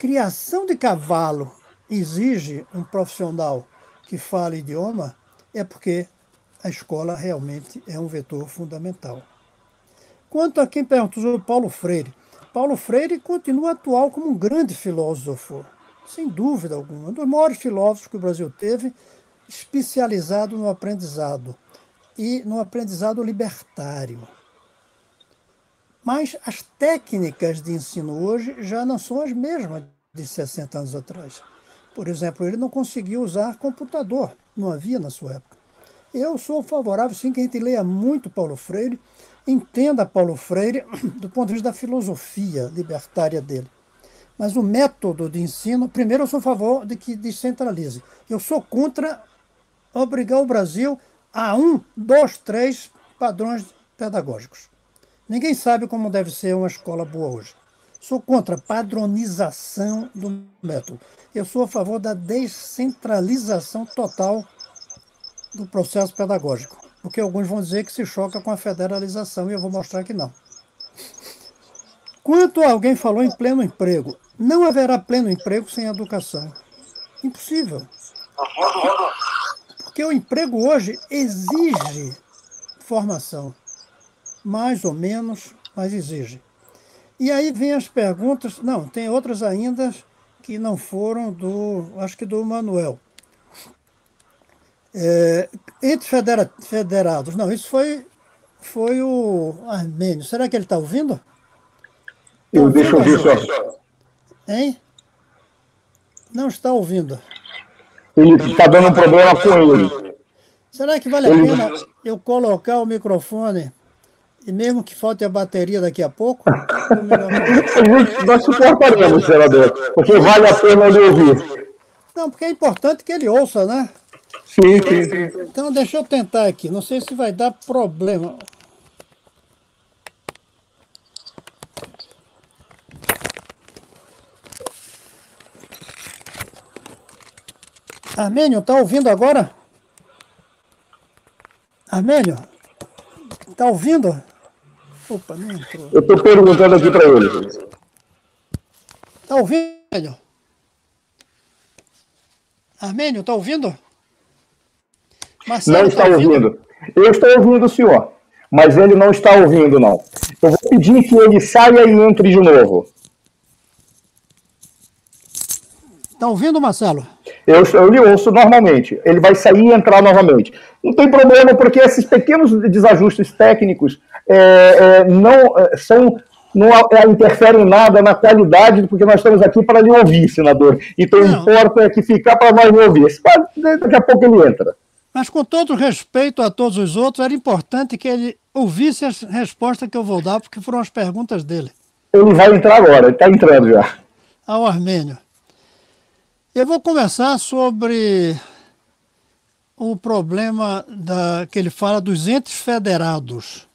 criação de cavalo exige um profissional que fale idioma, é porque a escola realmente é um vetor fundamental. Quanto a quem perguntou, o Paulo Freire, Paulo Freire continua atual como um grande filósofo, sem dúvida alguma, um dos maiores filósofos que o Brasil teve, especializado no aprendizado e no aprendizado libertário. Mas as técnicas de ensino hoje já não são as mesmas de 60 anos atrás. Por exemplo, ele não conseguiu usar computador, não havia na sua época. Eu sou favorável, sim, que a gente leia muito Paulo Freire, entenda Paulo Freire do ponto de vista da filosofia libertária dele. Mas o método de ensino, primeiro eu sou a favor de que descentralize. Eu sou contra obrigar o Brasil a um, dois, três padrões pedagógicos. Ninguém sabe como deve ser uma escola boa hoje. Sou contra a padronização do método. Eu sou a favor da descentralização total do processo pedagógico porque alguns vão dizer que se choca com a federalização e eu vou mostrar que não. Quanto alguém falou em pleno emprego, não haverá pleno emprego sem educação. Impossível. Porque o emprego hoje exige formação. Mais ou menos, mas exige. E aí vem as perguntas. Não, tem outras ainda que não foram do. Acho que do Manuel. É, entre federa, federados, não, isso foi, foi o Armênio. Será que ele está ouvindo? Eu tá deixa eu ouvir só. Hein? Não está ouvindo. Ele está dando um problema com ele. Será que vale a pena eu colocar o microfone e mesmo que falte a bateria daqui a pouco? Nós suportaremos, senador, porque vale a pena ele ouvir. Não, porque é importante que ele ouça, né? Sim, sim, sim. Então deixa eu tentar aqui. Não sei se vai dar problema. Armênio, tá ouvindo agora? Armênio, tá ouvindo? Opa, não entrou. Eu estou perguntando aqui para ele. Tá ouvindo, Armênio? Armênio, tá ouvindo? Marcelo, não está tá ouvindo? ouvindo? Eu estou ouvindo o senhor, mas ele não está ouvindo, não. Eu vou pedir que ele saia e entre de novo. Está ouvindo, Marcelo? Eu, eu lhe ouço normalmente. Ele vai sair e entrar novamente. Não tem problema, porque esses pequenos desajustes técnicos é, é, não é, são não é, interferem nada na qualidade, porque nós estamos aqui para lhe ouvir, senador. Então, não. importa é que ficar para nós lhe ouvir. Daqui a pouco ele entra. Mas, com todo respeito a todos os outros, era importante que ele ouvisse as respostas que eu vou dar, porque foram as perguntas dele. Ele vai entrar agora, ele está entrando já. Ao Armênio. Eu vou começar sobre o problema da, que ele fala dos entes federados,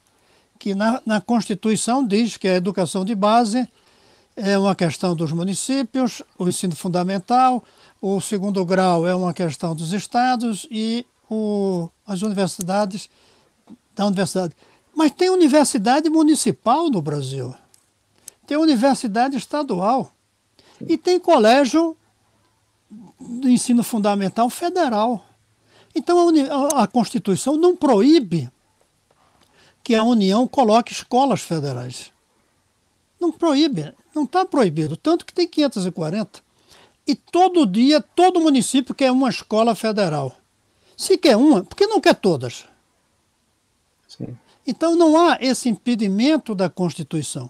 que na, na Constituição diz que a educação de base é uma questão dos municípios, o ensino fundamental, o segundo grau é uma questão dos estados e o, as universidades da universidade. Mas tem universidade municipal no Brasil, tem universidade estadual e tem colégio do ensino fundamental federal. Então a, a Constituição não proíbe que a União coloque escolas federais. Não proíbe, não está proibido, tanto que tem 540. E todo dia, todo município quer uma escola federal. Se quer uma, por que não quer todas? Sim. Então não há esse impedimento da Constituição.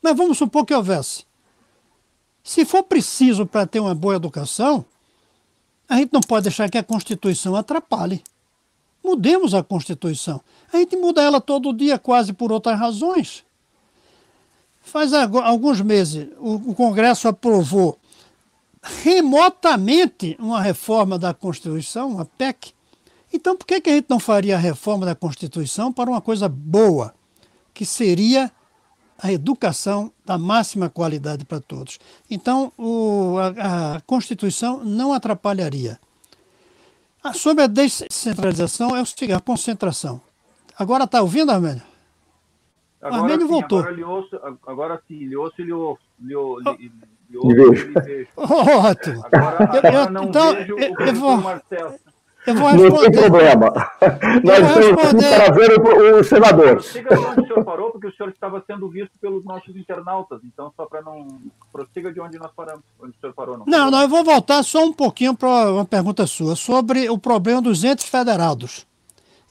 Mas vamos supor que houvesse. Se for preciso para ter uma boa educação, a gente não pode deixar que a Constituição atrapalhe. Mudemos a Constituição. A gente muda ela todo dia, quase por outras razões. Faz alguns meses, o Congresso aprovou remotamente uma reforma da Constituição, uma PEC. Então, por que, a gente não faria a reforma da Constituição para uma coisa boa, que seria a educação da máxima qualidade para todos. Então, o, a, a, Constituição não atrapalharia. Ah, sobre a descentralização, é o seguinte, a concentração. Agora está ouvindo, Armênio? Agora, Armênio sim, voltou. Agora, lhe ouço, agora sim, lhe ouço e lhe ouço. Lhe, lhe, lhe, ouço, lhe vejo. Ótimo. Agora, agora eu, não então, vejo eu, o eu vou... Marcelo. Eu vou responder. Não tem problema. Nós estamos para ver o, o senador. Prossiga onde o senhor parou, porque o senhor estava sendo visto pelos nossos internautas. Então, só para não. Prossiga de onde nós paramos, onde o senhor parou. Não, não, não eu vou voltar só um pouquinho para uma pergunta sua sobre o problema dos entes federados.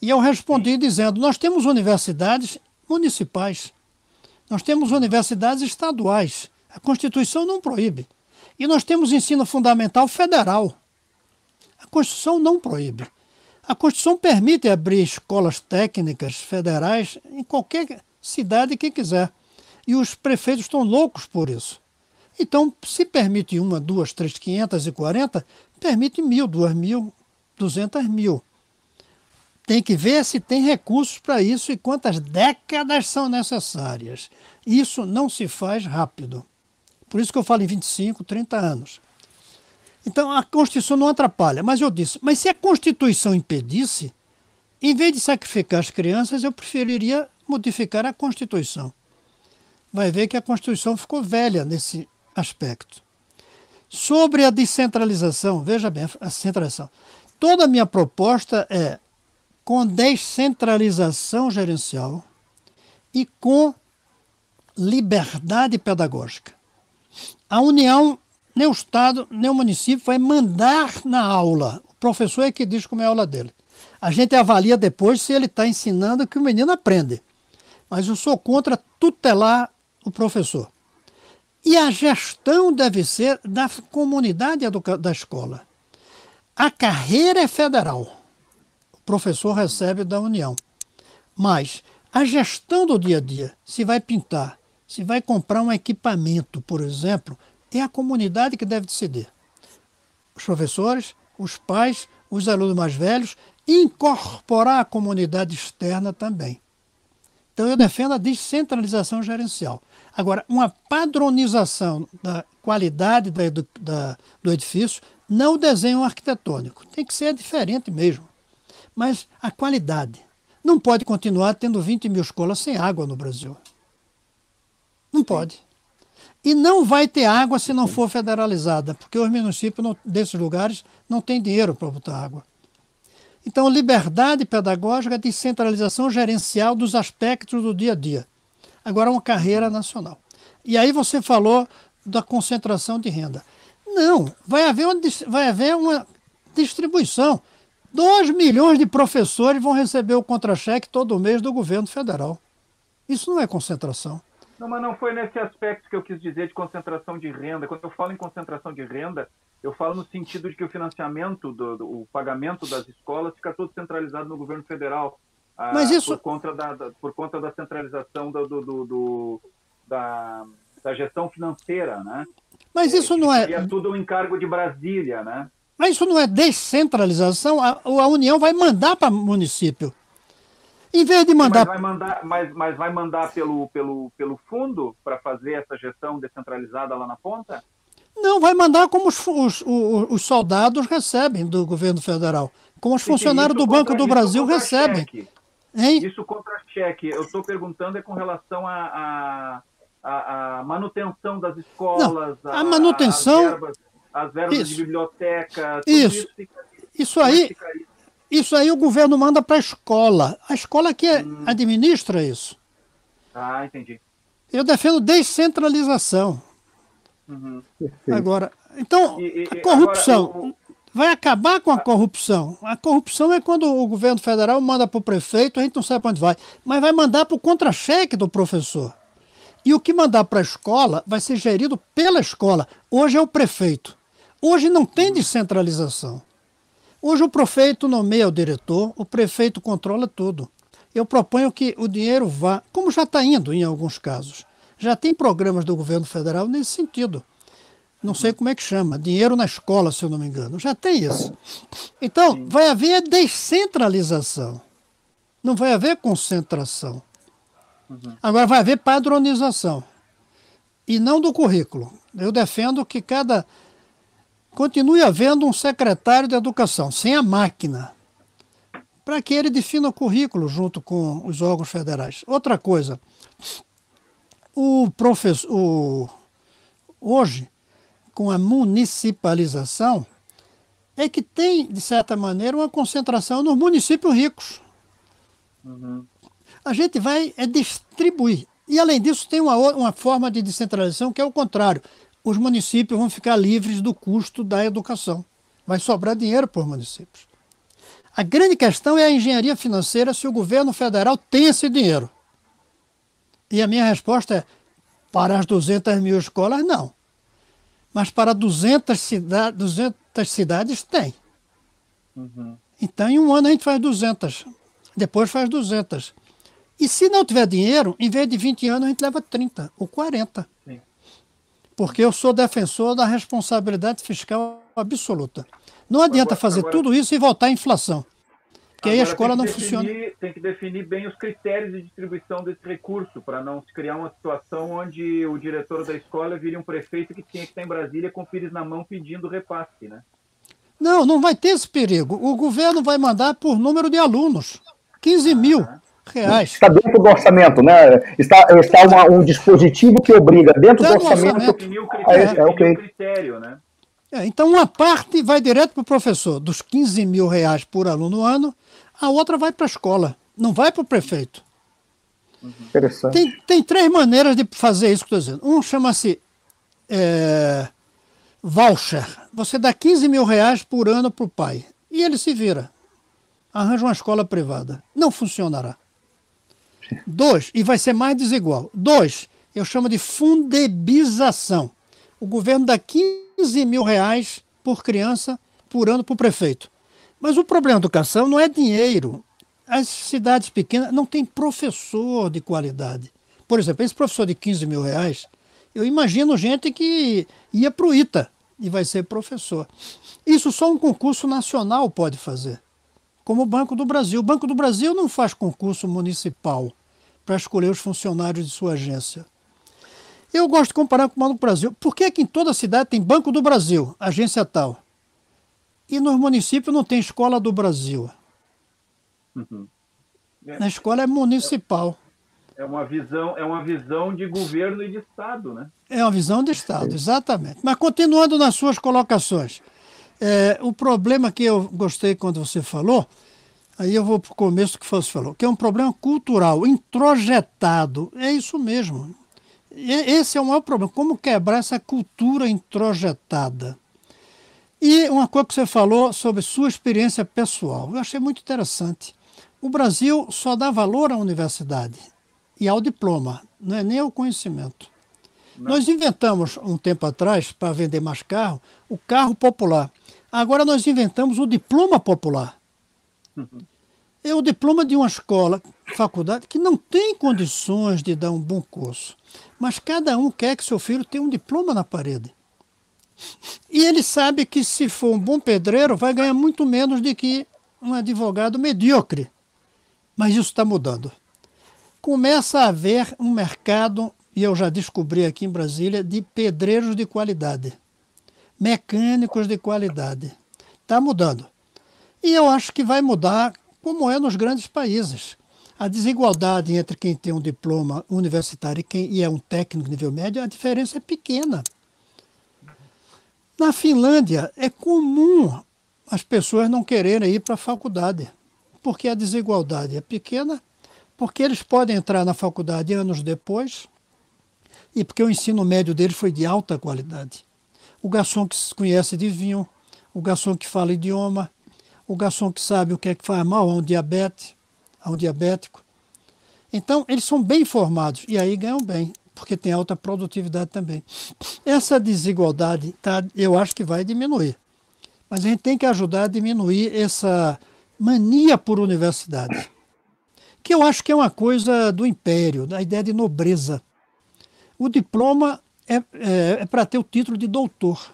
E eu respondi Sim. dizendo: nós temos universidades municipais, nós temos universidades estaduais. A Constituição não proíbe. E nós temos ensino fundamental federal. Constituição não proíbe. A Constituição permite abrir escolas técnicas federais em qualquer cidade que quiser. E os prefeitos estão loucos por isso. Então, se permite uma, duas, três, quinhentas e quarenta, permite mil, duas mil, duzentas mil. Tem que ver se tem recursos para isso e quantas décadas são necessárias. Isso não se faz rápido. Por isso que eu falo em 25, 30 anos. Então a Constituição não atrapalha. Mas eu disse, mas se a Constituição impedisse, em vez de sacrificar as crianças, eu preferiria modificar a Constituição. Vai ver que a Constituição ficou velha nesse aspecto. Sobre a descentralização, veja bem, a centralização. Toda a minha proposta é com descentralização gerencial e com liberdade pedagógica. A União nem o Estado, nem o município vai mandar na aula. O professor é que diz como é a aula dele. A gente avalia depois se ele está ensinando que o menino aprende. Mas eu sou contra tutelar o professor. E a gestão deve ser da comunidade da escola. A carreira é federal. O professor recebe da União. Mas a gestão do dia a dia, se vai pintar, se vai comprar um equipamento, por exemplo, é a comunidade que deve decidir. Os professores, os pais, os alunos mais velhos, incorporar a comunidade externa também. Então eu defendo a descentralização gerencial. Agora, uma padronização da qualidade da, da, do edifício, não o desenho arquitetônico. Tem que ser diferente mesmo. Mas a qualidade. Não pode continuar tendo 20 mil escolas sem água no Brasil. Não pode. E não vai ter água se não for federalizada, porque os municípios não, desses lugares não têm dinheiro para botar água. Então, liberdade pedagógica, descentralização gerencial dos aspectos do dia a dia. Agora, uma carreira nacional. E aí você falou da concentração de renda. Não, vai haver uma, vai haver uma distribuição. 2 milhões de professores vão receber o contra-cheque todo mês do governo federal. Isso não é concentração. Não, mas não foi nesse aspecto que eu quis dizer de concentração de renda. Quando eu falo em concentração de renda, eu falo no sentido de que o financiamento, do, do o pagamento das escolas fica todo centralizado no governo federal. Ah, mas isso... por, conta da, da, por conta da centralização do, do, do da, da, gestão financeira, né? Mas isso não é... É tudo um encargo de Brasília, né? Mas isso não é descentralização? A, a União vai mandar para o município. Em vez de mandar. Mas vai mandar, mas, mas vai mandar pelo, pelo, pelo fundo para fazer essa gestão descentralizada lá na ponta? Não, vai mandar como os, os, os, os soldados recebem do governo federal. Como os funcionários do Banco do Brasil recebem. Hein? Isso contra-cheque. Eu estou perguntando é com relação a, a, a manutenção das escolas. Não, a, manutenção. As verbas, as verbas de biblioteca. Isso. Isso, fica, isso aí. Isso aí o governo manda para a escola. A escola que hum. administra isso. Ah, entendi. Eu defendo descentralização. Uhum. Agora, então, e, e, a corrupção. Agora, eu... Vai acabar com a corrupção. A corrupção é quando o governo federal manda para o prefeito, a gente não sabe para onde vai, mas vai mandar para o contra-cheque do professor. E o que mandar para a escola vai ser gerido pela escola. Hoje é o prefeito. Hoje não tem uhum. descentralização. Hoje o prefeito nomeia o diretor, o prefeito controla tudo. Eu proponho que o dinheiro vá, como já está indo em alguns casos. Já tem programas do governo federal nesse sentido. Não sei como é que chama, dinheiro na escola, se eu não me engano. Já tem isso. Então, vai haver descentralização. Não vai haver concentração. Uhum. Agora vai haver padronização. E não do currículo. Eu defendo que cada continue havendo um secretário de educação, sem a máquina, para que ele defina o currículo junto com os órgãos federais. Outra coisa, o professor, o, hoje, com a municipalização, é que tem, de certa maneira, uma concentração nos municípios ricos. Uhum. A gente vai é distribuir. E, além disso, tem uma, uma forma de descentralização que é o contrário os municípios vão ficar livres do custo da educação. Vai sobrar dinheiro para os municípios. A grande questão é a engenharia financeira se o governo federal tem esse dinheiro. E a minha resposta é: para as 200 mil escolas, não. Mas para 200, cida 200 cidades, tem. Uhum. Então, em um ano a gente faz 200. Depois faz 200. E se não tiver dinheiro, em vez de 20 anos, a gente leva 30 ou 40 porque eu sou defensor da responsabilidade fiscal absoluta. Não adianta agora, fazer agora, tudo isso e voltar à inflação, porque aí a escola não definir, funciona. Tem que definir bem os critérios de distribuição desse recurso, para não se criar uma situação onde o diretor da escola vire um prefeito que tinha que estar em Brasília com o pires na mão pedindo repasse, né? Não, não vai ter esse perigo. O governo vai mandar por número de alunos. 15 ah, mil reais. Está dentro do orçamento, né? Está, está uma, um dispositivo que obriga dentro do orçamento. orçamento. É, é, okay. critério, né? É, então, uma parte vai direto para o professor, dos 15 mil reais por aluno no ano, a outra vai para a escola, não vai para o prefeito. Interessante. Tem, tem três maneiras de fazer isso que estou dizendo. Um chama-se é, voucher. Você dá 15 mil reais por ano para o pai. E ele se vira. Arranja uma escola privada. Não funcionará. Dois, e vai ser mais desigual. Dois, eu chamo de fundebização. O governo dá 15 mil reais por criança por ano para o prefeito. Mas o problema da educação não é dinheiro. As cidades pequenas não têm professor de qualidade. Por exemplo, esse professor de 15 mil reais, eu imagino gente que ia para o ITA e vai ser professor. Isso só um concurso nacional pode fazer, como o Banco do Brasil. O Banco do Brasil não faz concurso municipal para escolher os funcionários de sua agência. Eu gosto de comparar com o Banco do Brasil. Por que, é que em toda cidade tem Banco do Brasil, agência tal? E nos municípios não tem Escola do Brasil. Uhum. É. Na escola é municipal. É uma visão, é uma visão de governo e de Estado, né? É uma visão de Estado, exatamente. Mas continuando nas suas colocações, é, o problema que eu gostei quando você falou, aí eu vou para o começo que você falou, que é um problema cultural, introjetado. É isso mesmo. Esse é o maior problema. Como quebrar essa cultura introjetada? E uma coisa que você falou sobre sua experiência pessoal, eu achei muito interessante. O Brasil só dá valor à universidade e ao diploma, não é nem ao conhecimento. Não. Nós inventamos um tempo atrás, para vender mais carro, o carro popular. Agora nós inventamos o diploma popular. Uhum. É o diploma de uma escola, faculdade, que não tem condições de dar um bom curso. Mas cada um quer que seu filho tenha um diploma na parede. E ele sabe que se for um bom pedreiro, vai ganhar muito menos do que um advogado medíocre. Mas isso está mudando começa a haver um mercado, e eu já descobri aqui em Brasília, de pedreiros de qualidade, mecânicos de qualidade. Está mudando. E eu acho que vai mudar como é nos grandes países. A desigualdade entre quem tem um diploma universitário e quem é um técnico nível médio, a diferença é pequena. Na Finlândia, é comum as pessoas não quererem ir para a faculdade, porque a desigualdade é pequena porque eles podem entrar na faculdade anos depois e porque o ensino médio deles foi de alta qualidade. O garçom que se conhece de vinho, o garçom que fala idioma, o garçom que sabe o que é que faz mal a um diabetes, a um diabético. Então, eles são bem formados e aí ganham bem, porque tem alta produtividade também. Essa desigualdade, tá, eu acho que vai diminuir. Mas a gente tem que ajudar a diminuir essa mania por universidade que eu acho que é uma coisa do império, da ideia de nobreza. O diploma é, é, é para ter o título de doutor,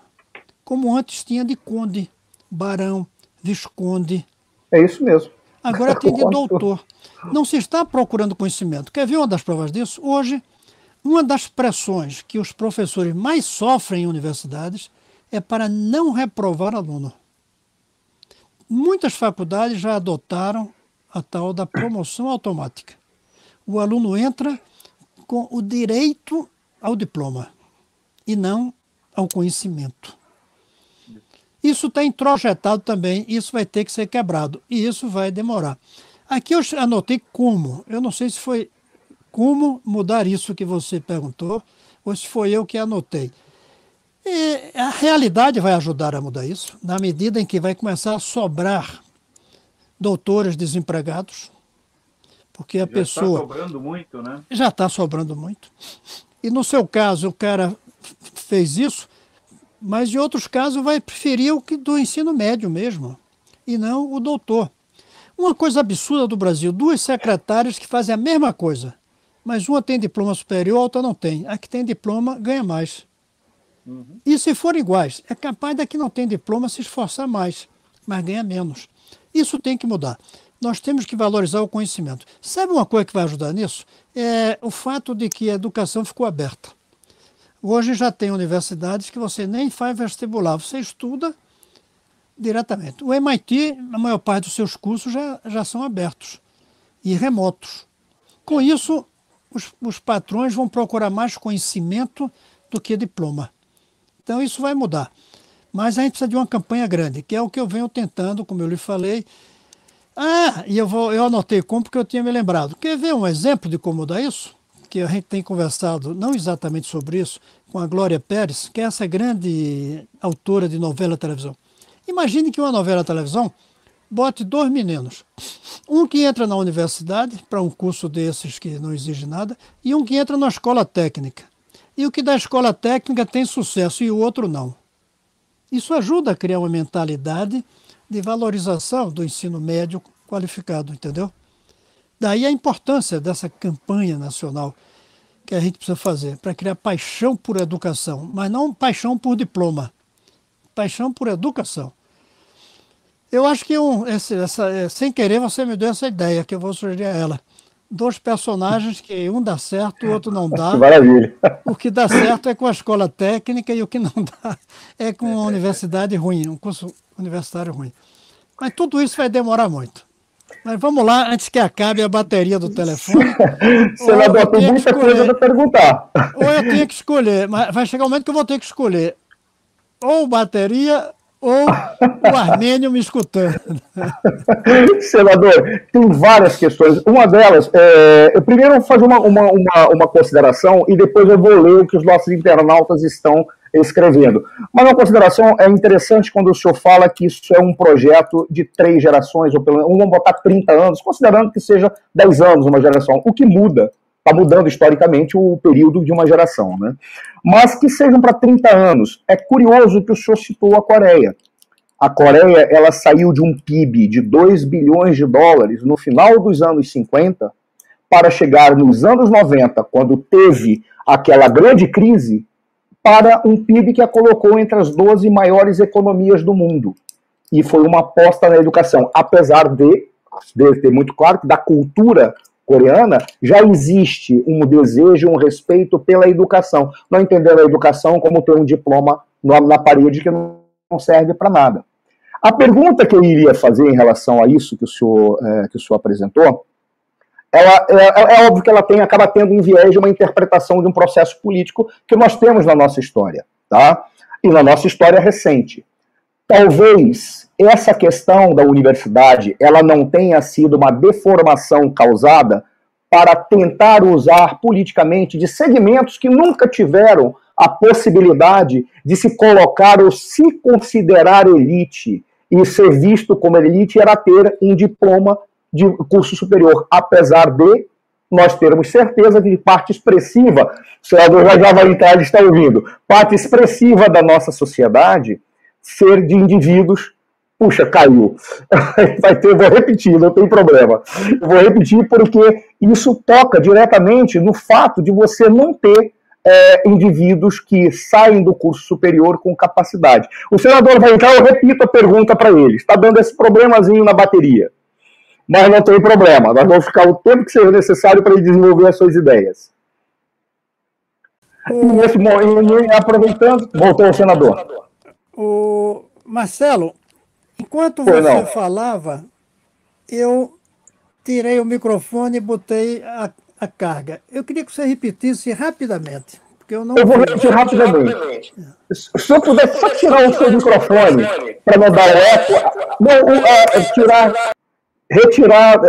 como antes tinha de conde, barão, visconde. É isso mesmo. Agora tem de doutor. Não se está procurando conhecimento. Quer ver uma das provas disso? Hoje, uma das pressões que os professores mais sofrem em universidades é para não reprovar aluno. Muitas faculdades já adotaram a tal da promoção automática. O aluno entra com o direito ao diploma e não ao conhecimento. Isso está introjetado também, isso vai ter que ser quebrado e isso vai demorar. Aqui eu anotei como, eu não sei se foi como mudar isso que você perguntou ou se foi eu que anotei. E a realidade vai ajudar a mudar isso, na medida em que vai começar a sobrar doutores desempregados, porque a já pessoa. Já está sobrando muito, né? Já está sobrando muito. E no seu caso, o cara fez isso, mas em outros casos vai preferir o que do ensino médio mesmo, e não o doutor. Uma coisa absurda do Brasil: duas secretárias que fazem a mesma coisa, mas uma tem diploma superior, a outra não tem. A que tem diploma ganha mais. Uhum. E se forem iguais, é capaz da que não tem diploma se esforçar mais, mas ganha menos. Isso tem que mudar. Nós temos que valorizar o conhecimento. Sabe uma coisa que vai ajudar nisso? É o fato de que a educação ficou aberta. Hoje já tem universidades que você nem faz vestibular, você estuda diretamente. O MIT, a maior parte dos seus cursos já, já são abertos e remotos. Com isso, os, os patrões vão procurar mais conhecimento do que diploma. Então, isso vai mudar. Mas a gente precisa de uma campanha grande, que é o que eu venho tentando, como eu lhe falei. Ah, e eu, vou, eu anotei como porque eu tinha me lembrado. Quer ver um exemplo de como dá isso? Que a gente tem conversado, não exatamente sobre isso, com a Glória Pérez, que é essa grande autora de novela televisão. Imagine que uma novela televisão bote dois meninos. Um que entra na universidade, para um curso desses que não exige nada, e um que entra na escola técnica. E o que da escola técnica tem sucesso e o outro não. Isso ajuda a criar uma mentalidade de valorização do ensino médio qualificado, entendeu? Daí a importância dessa campanha nacional que a gente precisa fazer para criar paixão por educação, mas não paixão por diploma, paixão por educação. Eu acho que um, esse, essa, é, sem querer você me deu essa ideia, que eu vou sugerir a ela. Dois personagens que um dá certo, o outro não dá. Maravilha. O que dá certo é com a escola técnica e o que não dá é com a universidade ruim, um curso universitário ruim. Mas tudo isso vai demorar muito. Mas vamos lá, antes que acabe a bateria do telefone. Senador, tem muita coisa para perguntar. Ou eu tenho que escolher, mas vai chegar um momento que eu vou ter que escolher ou bateria ou o Armênio me escutando. Senador, tem várias questões. Uma delas, é, eu primeiro vou fazer uma, uma, uma, uma, consideração e depois eu vou ler o que os nossos internautas estão escrevendo. Mas uma consideração é interessante quando o senhor fala que isso é um projeto de três gerações, ou pelo menos, vamos botar 30 anos, considerando que seja 10 anos uma geração. O que muda está mudando historicamente o período de uma geração, né? Mas que sejam para 30 anos. É curioso que o senhor citou a Coreia. A Coreia ela saiu de um PIB de 2 bilhões de dólares no final dos anos 50 para chegar nos anos 90, quando teve aquela grande crise, para um PIB que a colocou entre as 12 maiores economias do mundo. E foi uma aposta na educação, apesar de, de ter muito claro que da cultura coreana, já existe um desejo, um respeito pela educação, não entendendo a educação como ter um diploma na parede que não serve para nada. A pergunta que eu iria fazer em relação a isso que o senhor, é, que o senhor apresentou, ela, é, é, óbvio que ela tem, acaba tendo um viés de uma interpretação de um processo político que nós temos na nossa história, tá? E na nossa história recente. Talvez essa questão da universidade ela não tenha sido uma deformação causada para tentar usar politicamente de segmentos que nunca tiveram a possibilidade de se colocar ou se considerar elite e ser visto como elite era ter um diploma de curso superior, apesar de nós termos certeza de parte expressiva, o senador já, vai entrar, está ouvindo, parte expressiva da nossa sociedade ser de indivíduos puxa, caiu. Vai ter, vou repetir, não tem problema. vou repetir porque isso toca diretamente no fato de você não ter é, indivíduos que saem do curso superior com capacidade. O senador vai entrar, eu repito a pergunta para ele. Está dando esse problemazinho na bateria. Mas não tem problema, nós vamos ficar o tempo que seja necessário para ele desenvolver as suas ideias. E nesse momento, aproveitando, voltou o senador. O Marcelo, Enquanto você não. falava, eu tirei o microfone e botei a, a, carga. Eu queria que você repetisse rapidamente. Porque eu, não eu vou repetir rapidamente. Se eu puder só tirar o seu microfone para não dar o eco. Não, uh, tirar retirar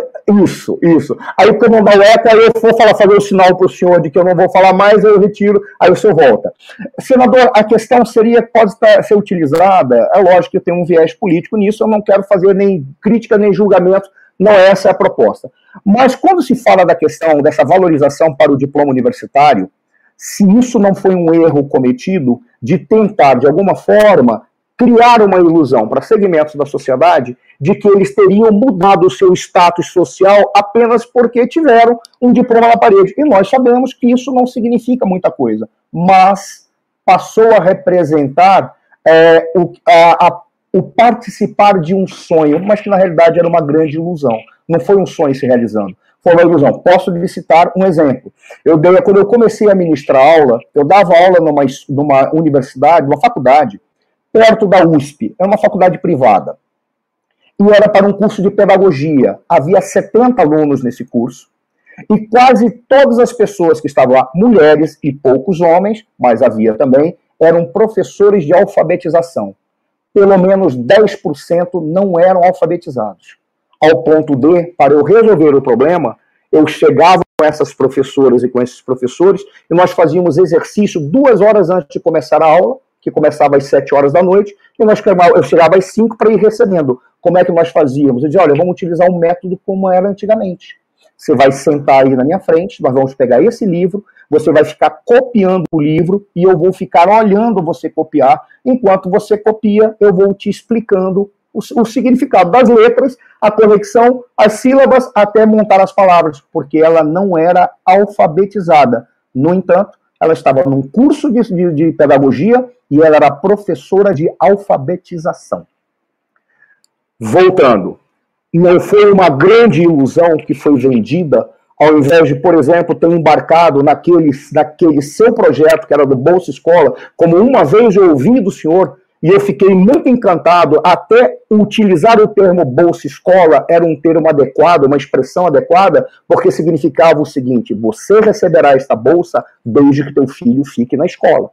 isso, isso. Aí porque não eco, aí eu vou falar, fazer o sinal para o senhor de que eu não vou falar mais, eu retiro, aí o senhor volta. Senador, a questão seria, pode estar, ser utilizada, é lógico que tem um viés político nisso, eu não quero fazer nem crítica nem julgamento, não é essa a proposta. Mas quando se fala da questão dessa valorização para o diploma universitário, se isso não foi um erro cometido de tentar, de alguma forma, criar uma ilusão para segmentos da sociedade de que eles teriam mudado o seu status social apenas porque tiveram um diploma na parede. E nós sabemos que isso não significa muita coisa, mas passou a representar é, o, a, a, o participar de um sonho, mas que na realidade era uma grande ilusão. Não foi um sonho se realizando foi uma ilusão. Posso lhe citar um exemplo. Eu dei, quando eu comecei a ministrar aula, eu dava aula numa, numa universidade, numa faculdade, perto da USP. É uma faculdade privada. E era para um curso de pedagogia. Havia 70 alunos nesse curso. E quase todas as pessoas que estavam lá, mulheres e poucos homens, mas havia também, eram professores de alfabetização. Pelo menos 10% não eram alfabetizados. Ao ponto de, para eu resolver o problema, eu chegava com essas professoras e com esses professores e nós fazíamos exercício duas horas antes de começar a aula que começava às 7 horas da noite, e nós eu chegava às 5 para ir recebendo. Como é que nós fazíamos? Eu dizia, olha, vamos utilizar um método como era antigamente. Você vai sentar aí na minha frente, nós vamos pegar esse livro, você vai ficar copiando o livro e eu vou ficar olhando você copiar. Enquanto você copia, eu vou te explicando o, o significado das letras, a conexão, as sílabas, até montar as palavras, porque ela não era alfabetizada. No entanto, ela estava num curso de, de, de pedagogia e ela era professora de alfabetização. Voltando, não foi uma grande ilusão que foi vendida, ao invés de, por exemplo, ter embarcado naquele, naquele seu projeto, que era do Bolsa Escola, como uma vez eu ouvi do senhor, e eu fiquei muito encantado, até utilizar o termo Bolsa Escola era um termo adequado, uma expressão adequada, porque significava o seguinte: você receberá esta bolsa desde que teu filho fique na escola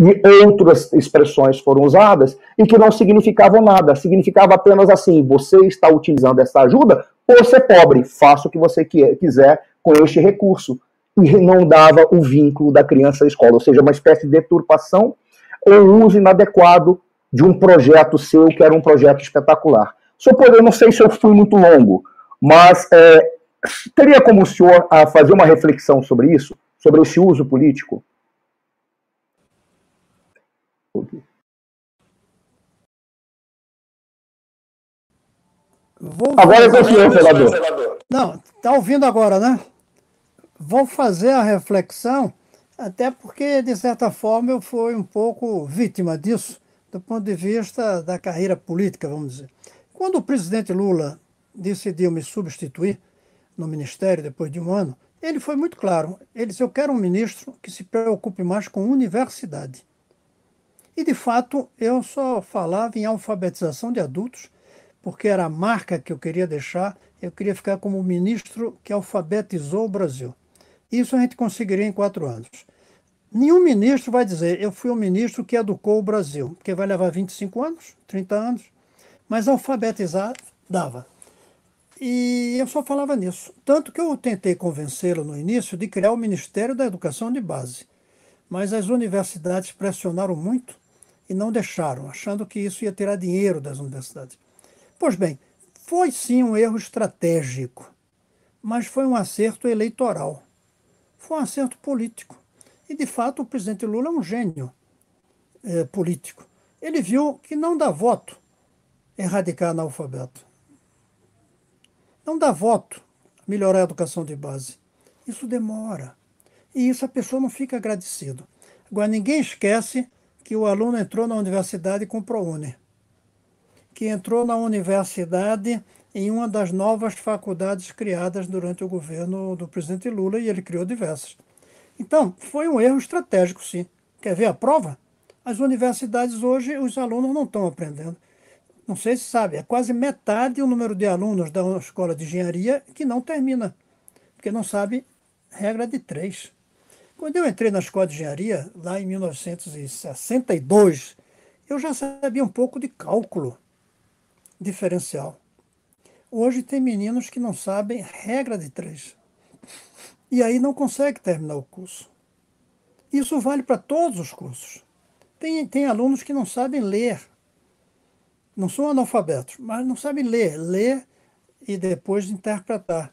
e outras expressões foram usadas e que não significavam nada, significava apenas assim: você está utilizando essa ajuda por ser pobre, faça o que você quiser com este recurso. E não dava o vínculo da criança à escola, ou seja, uma espécie de deturpação ou uso inadequado de um projeto seu que era um projeto espetacular. Só eu não sei se eu fui muito longo, mas é, teria como o senhor a fazer uma reflexão sobre isso, sobre esse uso político? Vou agora é o senador. Não, está ouvindo agora, né? Vou fazer a reflexão, até porque, de certa forma, eu fui um pouco vítima disso, do ponto de vista da carreira política, vamos dizer. Quando o presidente Lula decidiu me substituir no ministério depois de um ano, ele foi muito claro. Ele disse: Eu quero um ministro que se preocupe mais com universidade. E, de fato, eu só falava em alfabetização de adultos, porque era a marca que eu queria deixar. Eu queria ficar como ministro que alfabetizou o Brasil. Isso a gente conseguiria em quatro anos. Nenhum ministro vai dizer, eu fui o ministro que educou o Brasil, porque vai levar 25 anos, 30 anos, mas alfabetizar dava. E eu só falava nisso. Tanto que eu tentei convencê-lo no início de criar o Ministério da Educação de Base. Mas as universidades pressionaram muito e não deixaram, achando que isso ia tirar dinheiro das universidades. Pois bem, foi sim um erro estratégico, mas foi um acerto eleitoral. Foi um acerto político. E, de fato, o presidente Lula é um gênio é, político. Ele viu que não dá voto erradicar analfabeto. Não dá voto melhorar a educação de base. Isso demora. E isso a pessoa não fica agradecido. Agora, ninguém esquece que o aluno entrou na universidade com ProUni, que entrou na universidade em uma das novas faculdades criadas durante o governo do presidente Lula, e ele criou diversas. Então, foi um erro estratégico, sim. Quer ver a prova? As universidades hoje, os alunos não estão aprendendo. Não sei se sabe, é quase metade o número de alunos da escola de engenharia que não termina, porque não sabe regra de três. Quando eu entrei na escola de engenharia, lá em 1962, eu já sabia um pouco de cálculo diferencial. Hoje tem meninos que não sabem regra de três. E aí não consegue terminar o curso. Isso vale para todos os cursos. Tem, tem alunos que não sabem ler. Não são analfabetos, mas não sabem ler. Ler e depois interpretar.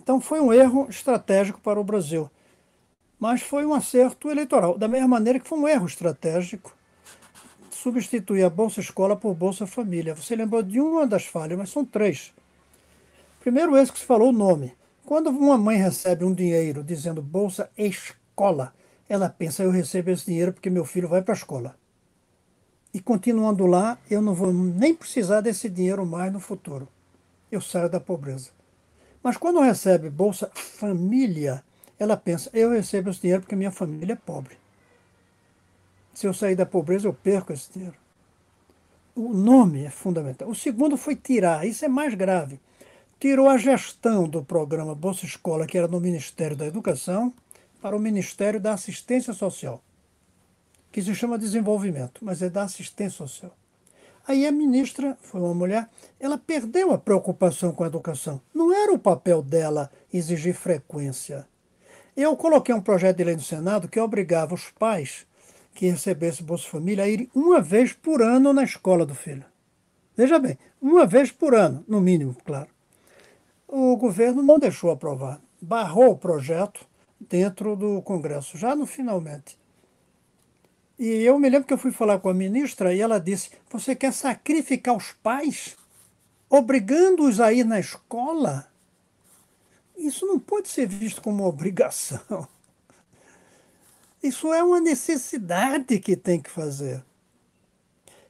Então foi um erro estratégico para o Brasil mas foi um acerto eleitoral. Da mesma maneira que foi um erro estratégico substituir a Bolsa Escola por Bolsa Família. Você lembrou de uma das falhas, mas são três. Primeiro, esse que se falou o nome. Quando uma mãe recebe um dinheiro dizendo Bolsa Escola, ela pensa, eu recebo esse dinheiro porque meu filho vai para a escola. E continuando lá, eu não vou nem precisar desse dinheiro mais no futuro. Eu saio da pobreza. Mas quando recebe Bolsa Família, ela pensa, eu recebo esse dinheiro porque minha família é pobre. Se eu sair da pobreza, eu perco esse dinheiro. O nome é fundamental. O segundo foi tirar, isso é mais grave. Tirou a gestão do programa Bolsa Escola, que era no Ministério da Educação, para o Ministério da Assistência Social, que se chama Desenvolvimento, mas é da Assistência Social. Aí a ministra, foi uma mulher, ela perdeu a preocupação com a educação. Não era o papel dela exigir frequência eu coloquei um projeto de lei no Senado que obrigava os pais que recebessem Bolsa Família a irem uma vez por ano na escola do filho. Veja bem, uma vez por ano, no mínimo, claro. O governo não deixou aprovar, barrou o projeto dentro do Congresso, já no finalmente. E eu me lembro que eu fui falar com a ministra e ela disse: Você quer sacrificar os pais, obrigando-os a ir na escola? Isso não pode ser visto como uma obrigação. Isso é uma necessidade que tem que fazer.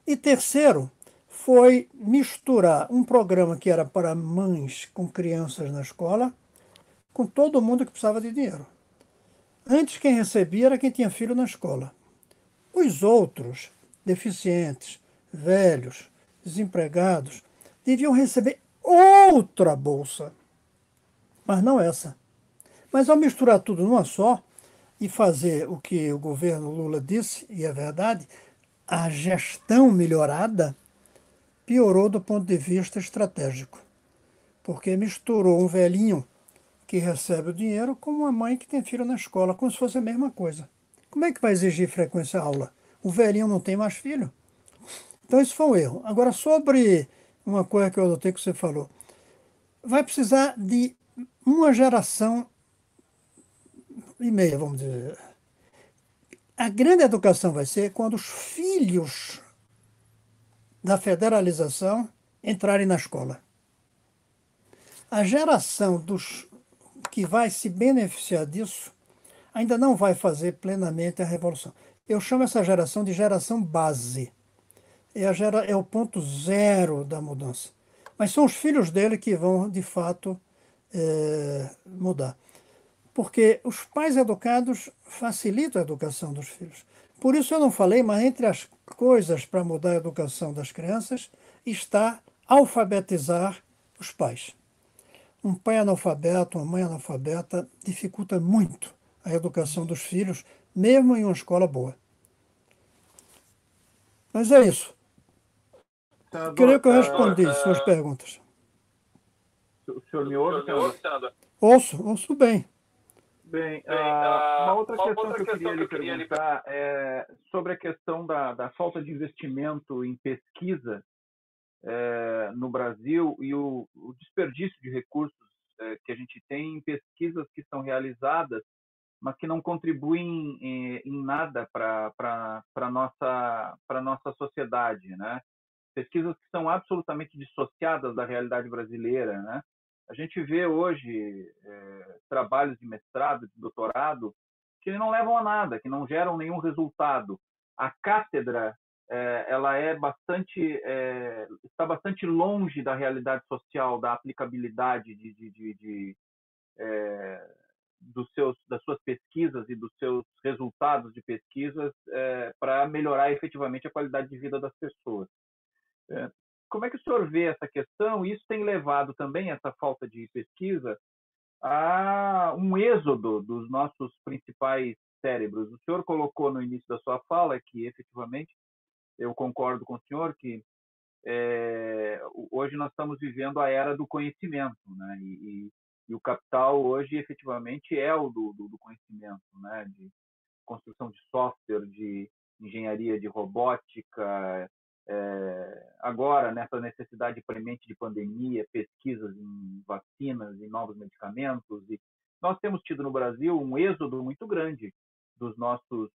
E terceiro, foi misturar um programa que era para mães com crianças na escola com todo mundo que precisava de dinheiro. Antes, quem recebia era quem tinha filho na escola. Os outros, deficientes, velhos, desempregados, deviam receber outra bolsa, mas não essa. Mas ao misturar tudo numa só e fazer o que o governo Lula disse, e é verdade, a gestão melhorada piorou do ponto de vista estratégico, porque misturou um velhinho que recebe o dinheiro com uma mãe que tem filho na escola, como se fosse a mesma coisa. Como é que vai exigir frequência aula? O velhinho não tem mais filho. Então isso foi um erro. Agora, sobre uma coisa que eu adotei que você falou, vai precisar de uma geração e meia, vamos dizer. A grande educação vai ser quando os filhos da federalização entrarem na escola. A geração dos que vai se beneficiar disso ainda não vai fazer plenamente a revolução. Eu chamo essa geração de geração base. É, gera, é o ponto zero da mudança. Mas são os filhos dele que vão, de fato, é, mudar. Porque os pais educados facilitam a educação dos filhos. Por isso eu não falei, mas entre as coisas para mudar a educação das crianças está alfabetizar os pais. Um pai analfabeto, uma mãe analfabeta dificulta muito a educação dos filhos, mesmo em uma escola boa. Mas é isso. Senador, Creio que eu respondi uh, suas perguntas. O senhor me ouve, senador? Ouço, ouço bem. Bem, Bem uh, uma outra uma questão outra que eu queria, que eu queria lhe perguntar é sobre a questão da, da falta de investimento em pesquisa é, no Brasil e o, o desperdício de recursos é, que a gente tem em pesquisas que são realizadas, mas que não contribuem em, em nada para a nossa, nossa sociedade, né? Pesquisas que são absolutamente dissociadas da realidade brasileira, né? A gente vê hoje é, trabalhos de mestrado, de doutorado, que não levam a nada, que não geram nenhum resultado. A cátedra é, ela é bastante é, está bastante longe da realidade social, da aplicabilidade de, de, de, de dos seus, das suas pesquisas e dos seus resultados de pesquisas para melhorar efetivamente a qualidade de vida das pessoas. Como é que o senhor vê essa questão? Isso tem levado também essa falta de pesquisa a um êxodo dos nossos principais cérebros. O senhor colocou no início da sua fala que, efetivamente, eu concordo com o senhor que é, hoje nós estamos vivendo a era do conhecimento, né? E, e, e o capital hoje, efetivamente, é o do, do, do conhecimento, né? De construção de software, de engenharia de robótica, é, agora, nessa necessidade premente de pandemia, pesquisas em vacinas e novos medicamentos, e nós temos tido no Brasil um êxodo muito grande dos nossos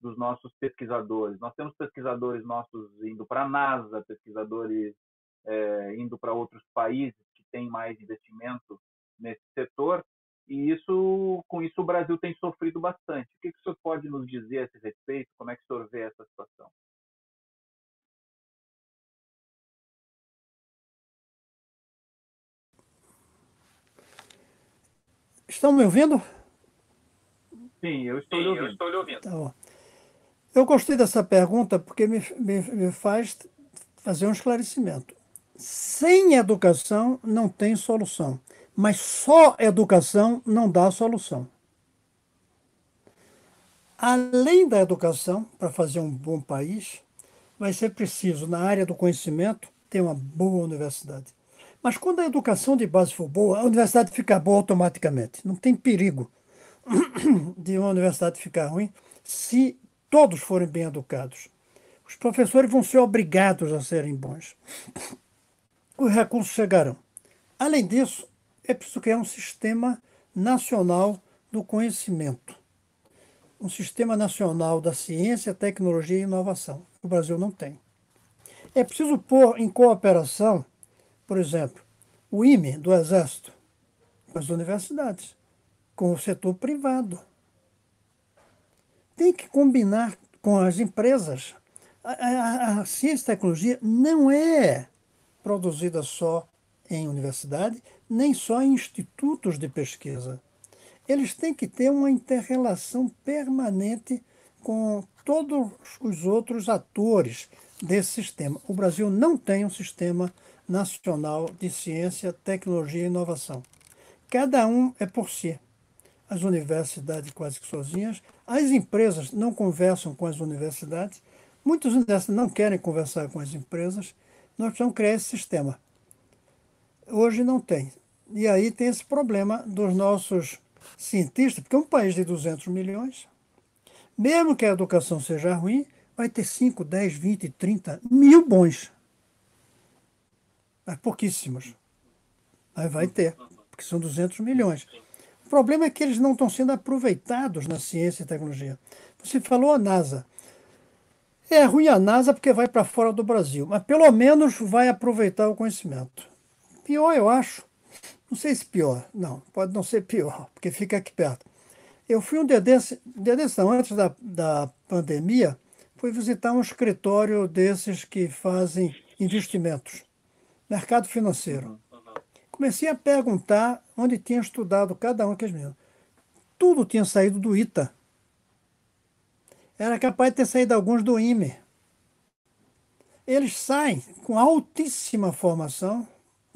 dos nossos pesquisadores. Nós temos pesquisadores nossos indo para a NASA, pesquisadores é, indo para outros países que têm mais investimento nesse setor, e isso, com isso o Brasil tem sofrido bastante. O que, que o senhor pode nos dizer a esse respeito? Como é que o senhor vê essa situação? Estão me ouvindo? Sim, eu estou, Sim, ouvindo. Eu estou lhe ouvindo. Tá eu gostei dessa pergunta porque me, me, me faz fazer um esclarecimento. Sem educação não tem solução, mas só educação não dá solução. Além da educação, para fazer um bom país, vai ser preciso, na área do conhecimento, ter uma boa universidade. Mas quando a educação de base for boa, a universidade fica boa automaticamente. Não tem perigo de uma universidade ficar ruim se todos forem bem educados. Os professores vão ser obrigados a serem bons. Os recursos chegarão. Além disso, é preciso criar um sistema nacional do conhecimento. um sistema nacional da ciência, tecnologia e inovação. O Brasil não tem. É preciso pôr em cooperação, por exemplo, o IME do Exército com as universidades, com o setor privado. Tem que combinar com as empresas. A, a, a ciência e tecnologia não é produzida só em universidade, nem só em institutos de pesquisa. Eles têm que ter uma interrelação permanente com todos os outros atores desse sistema. O Brasil não tem um sistema nacional de ciência, tecnologia e inovação. Cada um é por si. As universidades quase que sozinhas, as empresas não conversam com as universidades, muitas universidades não querem conversar com as empresas. Nós precisamos criar esse sistema. Hoje não tem. E aí tem esse problema dos nossos cientistas, porque é um país de 200 milhões, mesmo que a educação seja ruim, vai ter 5, 10, 20, 30 mil bons. Mas pouquíssimos. Mas vai ter, porque são 200 milhões. O problema é que eles não estão sendo aproveitados na ciência e tecnologia. Você falou a NASA. É ruim a NASA porque vai para fora do Brasil, mas pelo menos vai aproveitar o conhecimento. Pior, eu acho. Não sei se pior. Não, pode não ser pior, porque fica aqui perto. Eu fui um dia não, antes da, da pandemia, fui visitar um escritório desses que fazem investimentos, mercado financeiro. Comecei a perguntar onde tinha estudado cada um daqueles meninos. Tudo tinha saído do ITA. Era capaz de ter saído alguns do IME. Eles saem com altíssima formação,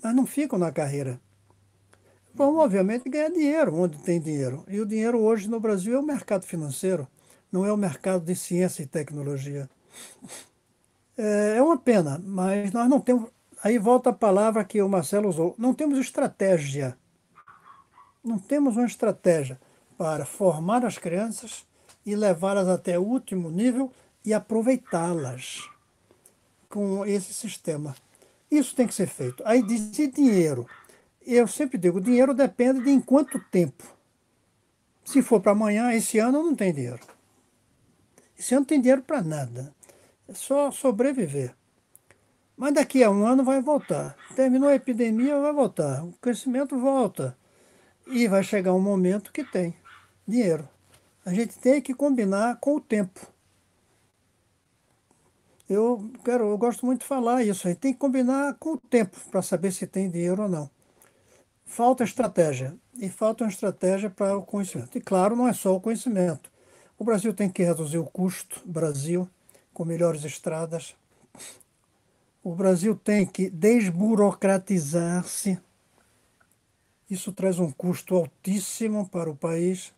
mas não ficam na carreira. Vão, obviamente, ganhar dinheiro onde tem dinheiro. E o dinheiro hoje no Brasil é o mercado financeiro, não é o mercado de ciência e tecnologia. É, é uma pena, mas nós não temos. Aí volta a palavra que o Marcelo usou: não temos estratégia. Não temos uma estratégia para formar as crianças e levá-las até o último nível e aproveitá-las com esse sistema. Isso tem que ser feito. Aí diz dinheiro. Eu sempre digo, dinheiro depende de em quanto tempo. Se for para amanhã, esse ano não tem dinheiro. Esse ano não tem dinheiro para nada. É só sobreviver. Mas daqui a um ano vai voltar. Terminou a epidemia, vai voltar. O crescimento volta. E vai chegar um momento que tem dinheiro. A gente tem que combinar com o tempo. Eu quero, eu gosto muito de falar isso. A gente tem que combinar com o tempo para saber se tem dinheiro ou não. Falta estratégia. E falta uma estratégia para o conhecimento. E claro, não é só o conhecimento. O Brasil tem que reduzir o custo, Brasil, com melhores estradas. O Brasil tem que desburocratizar-se. Isso traz um custo altíssimo para o país.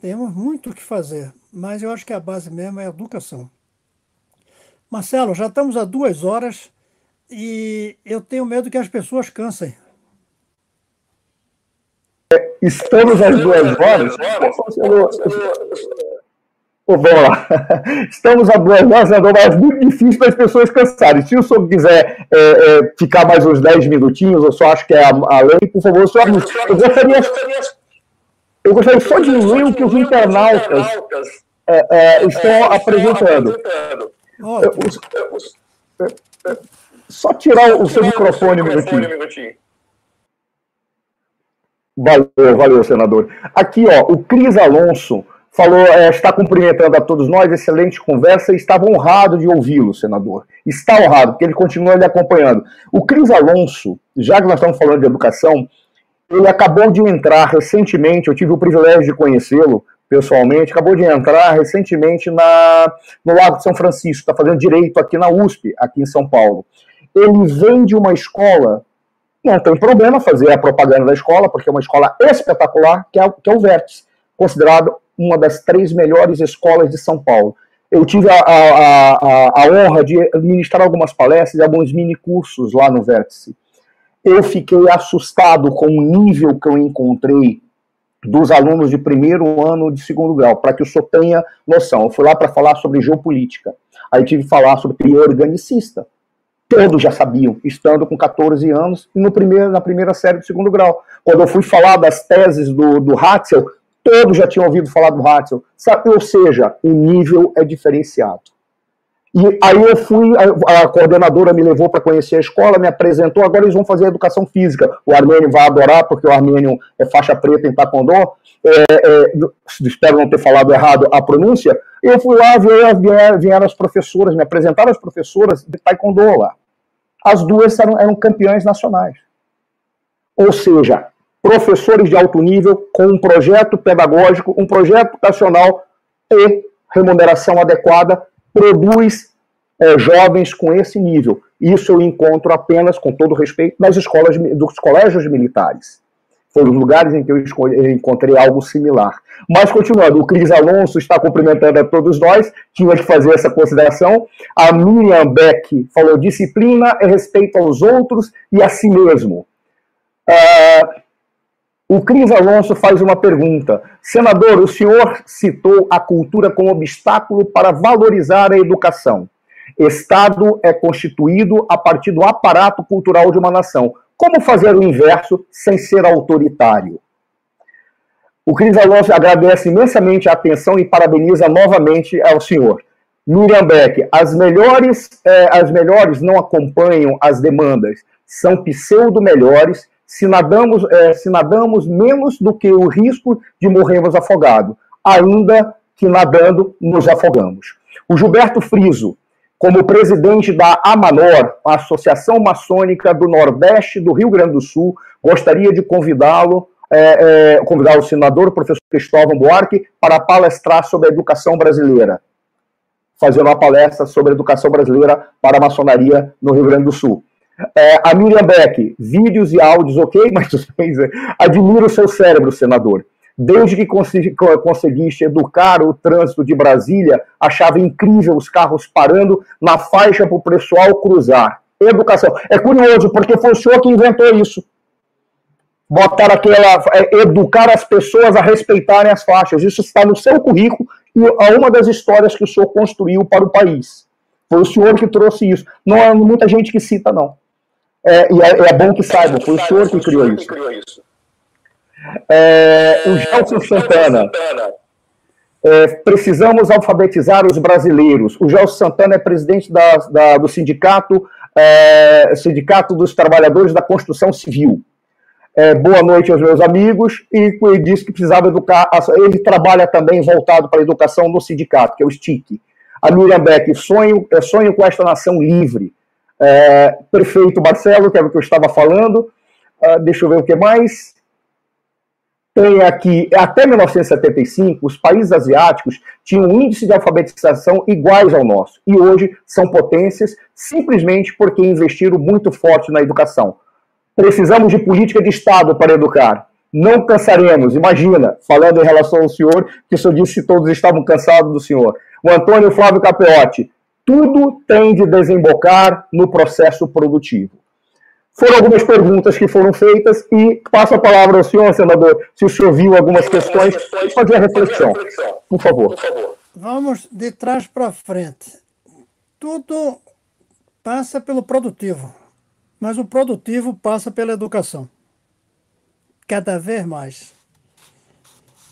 Temos muito o que fazer, mas eu acho que a base mesmo é a educação. Marcelo, já estamos a duas horas e eu tenho medo que as pessoas cansem. Estamos às duas horas. Pô, vamos lá. Estamos a duas horas, mas muito difícil para as pessoas cansarem. Se o senhor quiser é, é, ficar mais uns 10 minutinhos, eu só acho que é a, a lei, por favor, senhor, eu gostaria, eu gostaria só de ler o que os internautas é, é estão apresentando. Só tirar o seu microfone um minutinho. Valeu, valeu, senador. Aqui, ó, o Cris Alonso falou, é, está cumprimentando a todos nós, excelente conversa, estava honrado de ouvi-lo, senador. Está honrado, porque ele continua lhe acompanhando. O Cris Alonso, já que nós estamos falando de educação, ele acabou de entrar recentemente, eu tive o privilégio de conhecê-lo pessoalmente, acabou de entrar recentemente na, no Lago de São Francisco, está fazendo direito aqui na USP, aqui em São Paulo. Ele vem de uma escola não tem problema fazer a propaganda da escola, porque é uma escola espetacular, que é, que é o Vértice, considerado uma das três melhores escolas de São Paulo. Eu tive a, a, a, a honra de ministrar algumas palestras e alguns mini cursos lá no Vértice. Eu fiquei assustado com o nível que eu encontrei dos alunos de primeiro ano de segundo grau, para que o senhor tenha noção. Eu fui lá para falar sobre geopolítica. Aí tive que falar sobre teoria organicista todos já sabiam, estando com 14 anos, no primeiro, na primeira série do segundo grau. Quando eu fui falar das teses do, do Hatzel, todos já tinham ouvido falar do Ratzel, ou seja, o nível é diferenciado. E aí eu fui, a, a coordenadora me levou para conhecer a escola, me apresentou, agora eles vão fazer educação física. O Armênio vai adorar, porque o Armênio é faixa preta em Taekwondo. É, é, espero não ter falado errado a pronúncia. Eu fui lá, vieram, vieram as professoras, me apresentaram as professoras de Taekwondo lá. As duas eram, eram campeãs nacionais. Ou seja, professores de alto nível com um projeto pedagógico, um projeto educacional e remuneração adequada produz é, jovens com esse nível. Isso eu encontro apenas, com todo respeito, nas escolas dos colégios militares. Foram os lugares em que eu encontrei algo similar. Mas, continuando, o Cris Alonso está cumprimentando a todos nós, tinha que fazer essa consideração. A Miriam Beck falou: disciplina é respeito aos outros e a si mesmo. Uh, o Cris Alonso faz uma pergunta. Senador, o senhor citou a cultura como obstáculo para valorizar a educação. Estado é constituído a partir do aparato cultural de uma nação. Como fazer o inverso sem ser autoritário? O Cris Alonso agradece imensamente a atenção e parabeniza novamente ao senhor. Miriam Beck, as melhores, eh, as melhores não acompanham as demandas, são pseudo-melhores se nadamos, é, se nadamos menos do que o risco de morrermos afogados, ainda que nadando nos afogamos. O Gilberto Friso, como presidente da AMANOR, a Associação Maçônica do Nordeste do Rio Grande do Sul, gostaria de convidá-lo, é, é, convidar o senador, o professor Cristóvão Buarque, para palestrar sobre a educação brasileira. Fazer uma palestra sobre a educação brasileira para a maçonaria no Rio Grande do Sul. É, a Miriam Beck, vídeos e áudios, ok, mas admiro o seu cérebro, senador. Desde que conseguiste educar o trânsito de Brasília, achava incrível os carros parando na faixa para o pessoal cruzar. Educação. É curioso, porque foi o senhor que inventou isso. Botar aquela. É, educar as pessoas a respeitarem as faixas. Isso está no seu currículo e é uma das histórias que o senhor construiu para o país. Foi o senhor que trouxe isso. Não há muita gente que cita, não. É, e é, é, bom que saibam, foi o senhor que criou isso. É, o Gelson Santana. É, precisamos alfabetizar os brasileiros. O Gelson Santana é presidente da, da, do sindicato, é, sindicato dos Trabalhadores da Construção Civil. É, boa noite aos meus amigos. E ele disse que precisava educar. Ele trabalha também voltado para a educação no sindicato, que é o STIC. A Miriam Beck, sonho, sonho com esta nação livre. É, prefeito Marcelo, que é o que eu estava falando. Uh, deixa eu ver o que mais. Tem aqui, até 1975, os países asiáticos tinham um índice de alfabetização iguais ao nosso. E hoje são potências simplesmente porque investiram muito forte na educação. Precisamos de política de Estado para educar. Não cansaremos. Imagina, falando em relação ao senhor, que o senhor disse que todos estavam cansados do senhor. O Antônio Flávio Capeotti, tudo tem de desembocar no processo produtivo. Foram algumas perguntas que foram feitas e passo a palavra ao senhor, senador, se o senhor viu algumas questões, fazer a reflexão, por favor. Vamos de trás para frente. Tudo passa pelo produtivo, mas o produtivo passa pela educação. Cada vez mais.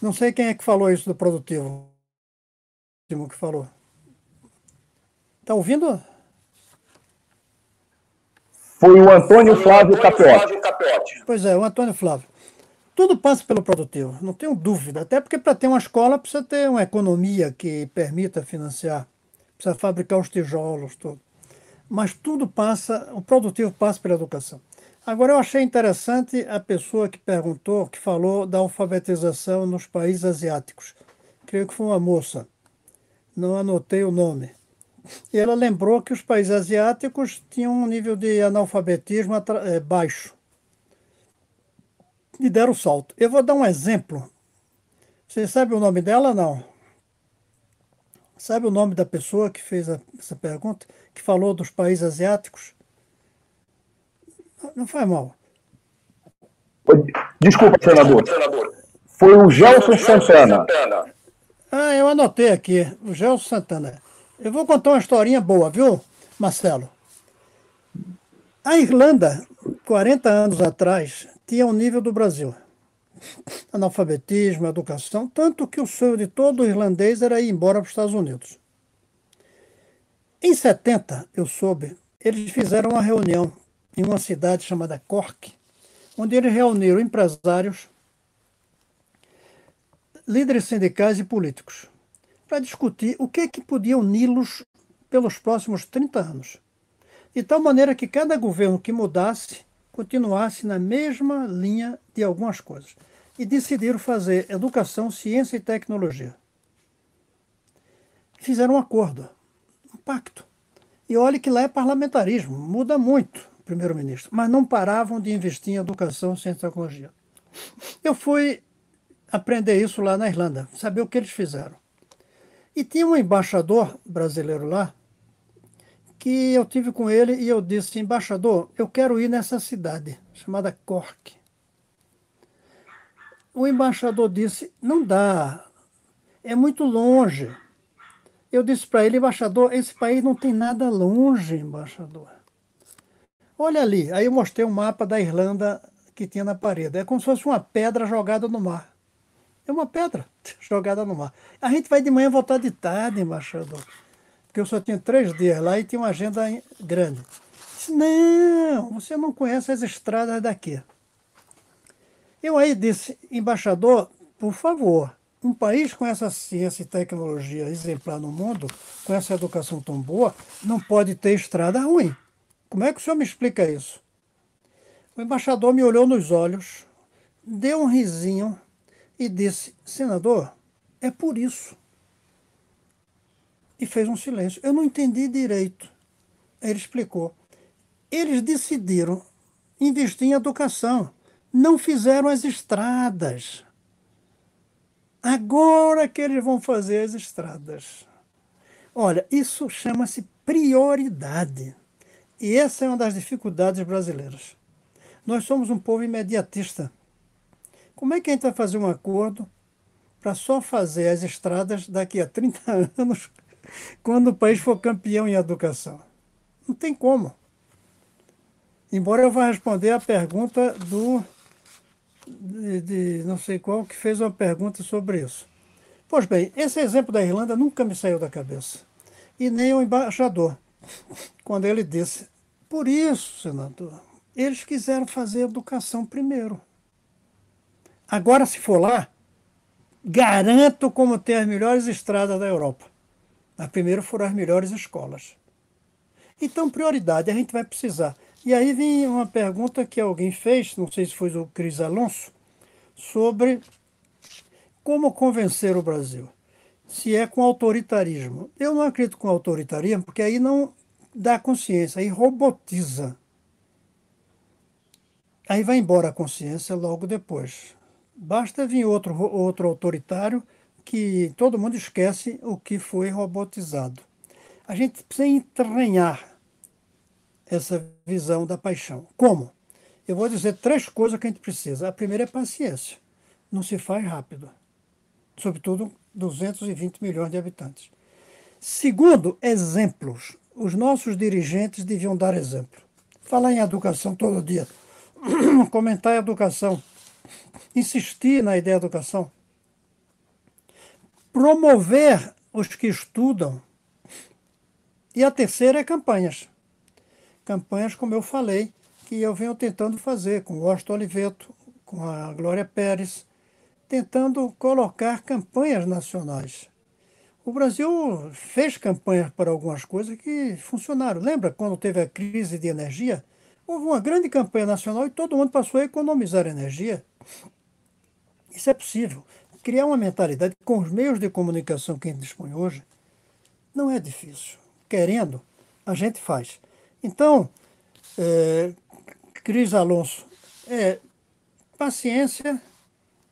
Não sei quem é que falou isso do produtivo. O que falou. Está ouvindo? Foi o Antônio Flávio Capote. Pois é, o Antônio Flávio. Tudo passa pelo produtivo, não tenho dúvida. Até porque para ter uma escola precisa ter uma economia que permita financiar, precisa fabricar os tijolos, tudo. Mas tudo passa, o produtivo passa pela educação. Agora eu achei interessante a pessoa que perguntou, que falou da alfabetização nos países asiáticos. Creio que foi uma moça. Não anotei o nome. E ela lembrou que os países asiáticos tinham um nível de analfabetismo é, baixo. E deram o salto. Eu vou dar um exemplo. Você sabe o nome dela não? Sabe o nome da pessoa que fez a, essa pergunta? Que falou dos países asiáticos? Não faz mal. Desculpa, senador. Foi o Gelson Santana. Ah, eu anotei aqui. O Gelson Santana. Eu vou contar uma historinha boa, viu, Marcelo? A Irlanda, 40 anos atrás, tinha o um nível do Brasil. analfabetismo, educação, tanto que o sonho de todo irlandês era ir embora para os Estados Unidos. Em 70, eu soube, eles fizeram uma reunião em uma cidade chamada Cork, onde eles reuniram empresários, líderes sindicais e políticos, para discutir o que, é que podia uni-los pelos próximos 30 anos. De tal maneira que cada governo que mudasse continuasse na mesma linha de algumas coisas. E decidiram fazer educação, ciência e tecnologia. Fizeram um acordo, um pacto. E olhe que lá é parlamentarismo, muda muito primeiro-ministro, mas não paravam de investir em educação, ciência e tecnologia. Eu fui aprender isso lá na Irlanda, saber o que eles fizeram. E tinha um embaixador brasileiro lá, que eu tive com ele e eu disse, embaixador, eu quero ir nessa cidade, chamada Cork. O embaixador disse, não dá, é muito longe. Eu disse para ele, embaixador, esse país não tem nada longe, embaixador. Olha ali, aí eu mostrei um mapa da Irlanda que tinha na parede. É como se fosse uma pedra jogada no mar. É uma pedra jogada no mar. A gente vai de manhã voltar de tarde, embaixador porque eu só tinha três dias lá e tinha uma agenda grande. Disse, não, você não conhece as estradas daqui. Eu aí disse, embaixador, por favor, um país com essa ciência e tecnologia exemplar no mundo, com essa educação tão boa, não pode ter estrada ruim. Como é que o senhor me explica isso? O embaixador me olhou nos olhos, deu um risinho e disse: Senador, é por isso e fez um silêncio. Eu não entendi direito. Ele explicou. Eles decidiram investir em educação, não fizeram as estradas. Agora que eles vão fazer as estradas. Olha, isso chama-se prioridade. E essa é uma das dificuldades brasileiras. Nós somos um povo imediatista. Como é que a gente vai fazer um acordo para só fazer as estradas daqui a 30 anos quando o país for campeão em educação. Não tem como. Embora eu vá responder a pergunta do. De, de, não sei qual, que fez uma pergunta sobre isso. Pois bem, esse exemplo da Irlanda nunca me saiu da cabeça. E nem o embaixador, quando ele disse: por isso, senador, eles quiseram fazer educação primeiro. Agora, se for lá, garanto como ter as melhores estradas da Europa. A primeira foram as melhores escolas. Então, prioridade, a gente vai precisar. E aí vem uma pergunta que alguém fez, não sei se foi o Cris Alonso, sobre como convencer o Brasil. Se é com autoritarismo. Eu não acredito com autoritarismo, porque aí não dá consciência, aí robotiza. Aí vai embora a consciência logo depois. Basta vir outro, outro autoritário que todo mundo esquece o que foi robotizado. A gente precisa entranhar essa visão da paixão. Como? Eu vou dizer três coisas que a gente precisa. A primeira é paciência. Não se faz rápido. Sobretudo 220 milhões de habitantes. Segundo, exemplos. Os nossos dirigentes deviam dar exemplo. Falar em educação todo dia. Comentar a educação. Insistir na ideia da educação promover os que estudam. E a terceira é campanhas. Campanhas, como eu falei, que eu venho tentando fazer com o Washington Oliveto, com a Glória Pérez, tentando colocar campanhas nacionais. O Brasil fez campanhas para algumas coisas que funcionaram. Lembra quando teve a crise de energia? Houve uma grande campanha nacional e todo mundo passou a economizar energia. Isso é possível criar uma mentalidade com os meios de comunicação que a gente dispõe hoje não é difícil. Querendo, a gente faz. Então, é, Cris Alonso, é paciência,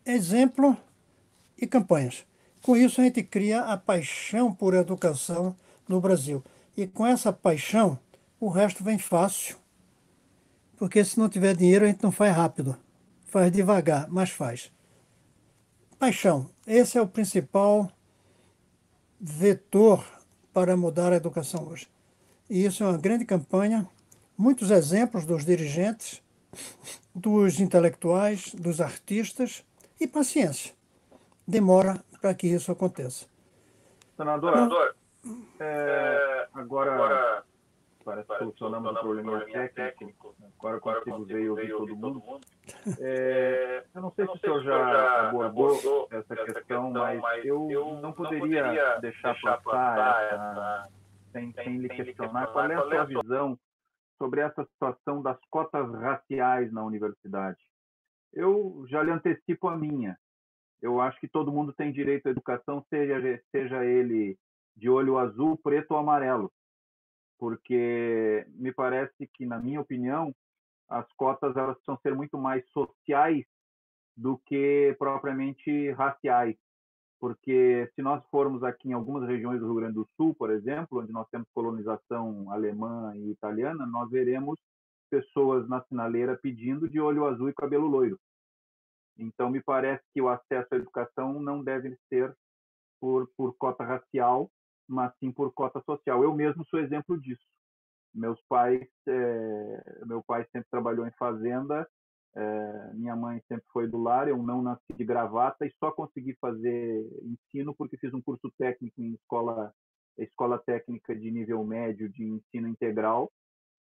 exemplo e campanhas. Com isso, a gente cria a paixão por educação no Brasil. E com essa paixão, o resto vem fácil. Porque se não tiver dinheiro, a gente não faz rápido. Faz devagar, mas faz. Paixão. Esse é o principal vetor para mudar a educação hoje. E isso é uma grande campanha, muitos exemplos dos dirigentes, dos intelectuais, dos artistas e paciência. Demora para que isso aconteça. Senador, Senador é, agora, agora parece que solucionamos o problema técnico. técnico. Agora, agora consigo ver e ouvir todo mundo. mundo. É, eu não sei se o senhor já abordou essa questão, mas eu não poderia deixar passar essa, sem, sem lhe questionar qual é a sua visão sobre essa situação das cotas raciais na universidade. Eu já lhe antecipo a minha. Eu acho que todo mundo tem direito à educação, seja, seja ele de olho azul, preto ou amarelo. Porque me parece que, na minha opinião, as cotas elas precisam ser muito mais sociais do que propriamente raciais porque se nós formos aqui em algumas regiões do Rio Grande do Sul, por exemplo, onde nós temos colonização alemã e italiana, nós veremos pessoas na sinaleira pedindo de olho azul e cabelo loiro. Então, me parece que o acesso à educação não deve ser por, por cota racial, mas sim por cota social. Eu mesmo sou exemplo disso. Meus pais, é, meu pai sempre trabalhou em fazenda é, minha mãe sempre foi do lar, eu não nasci de gravata e só consegui fazer ensino porque fiz um curso técnico em escola, escola técnica de nível médio de ensino integral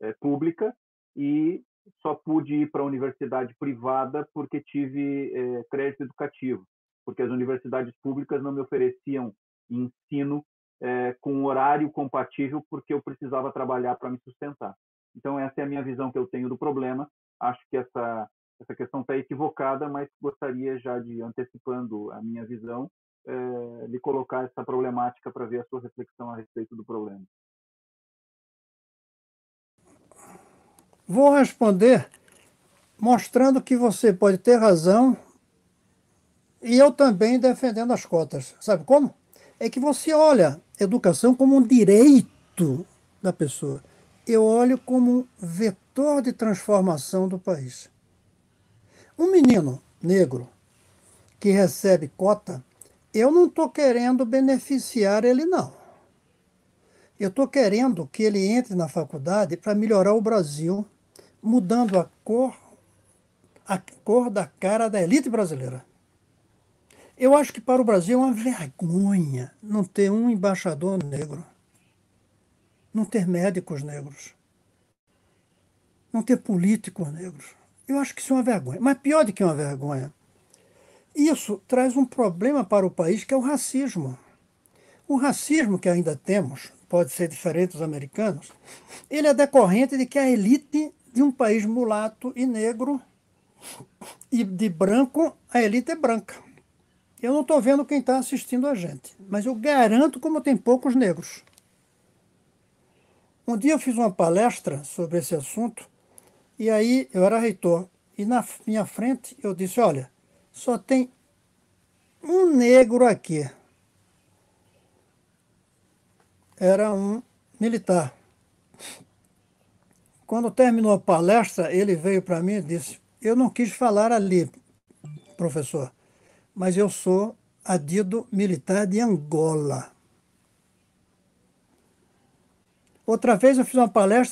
é, pública e só pude ir para a universidade privada porque tive crédito educativo, porque as universidades públicas não me ofereciam ensino é, com horário compatível porque eu precisava trabalhar para me sustentar. Então essa é a minha visão que eu tenho do problema. Acho que essa essa questão está equivocada, mas gostaria já de, antecipando a minha visão, é, de colocar essa problemática para ver a sua reflexão a respeito do problema. Vou responder mostrando que você pode ter razão e eu também defendendo as cotas. Sabe como? É que você olha educação como um direito da pessoa. Eu olho como um vetor de transformação do país. Um menino negro que recebe cota, eu não estou querendo beneficiar ele, não. Eu estou querendo que ele entre na faculdade para melhorar o Brasil, mudando a cor, a cor da cara da elite brasileira. Eu acho que para o Brasil é uma vergonha não ter um embaixador negro, não ter médicos negros, não ter políticos negros. Eu acho que isso é uma vergonha. Mas pior do que uma vergonha, isso traz um problema para o país que é o racismo. O racismo que ainda temos, pode ser diferente dos americanos, ele é decorrente de que a elite de um país mulato e negro e de branco, a elite é branca. Eu não estou vendo quem está assistindo a gente, mas eu garanto como tem poucos negros. Um dia eu fiz uma palestra sobre esse assunto e aí eu era reitor. E na minha frente eu disse, olha, só tem um negro aqui. Era um militar. Quando terminou a palestra, ele veio para mim e disse: Eu não quis falar ali, professor, mas eu sou adido militar de Angola. Outra vez eu fiz uma palestra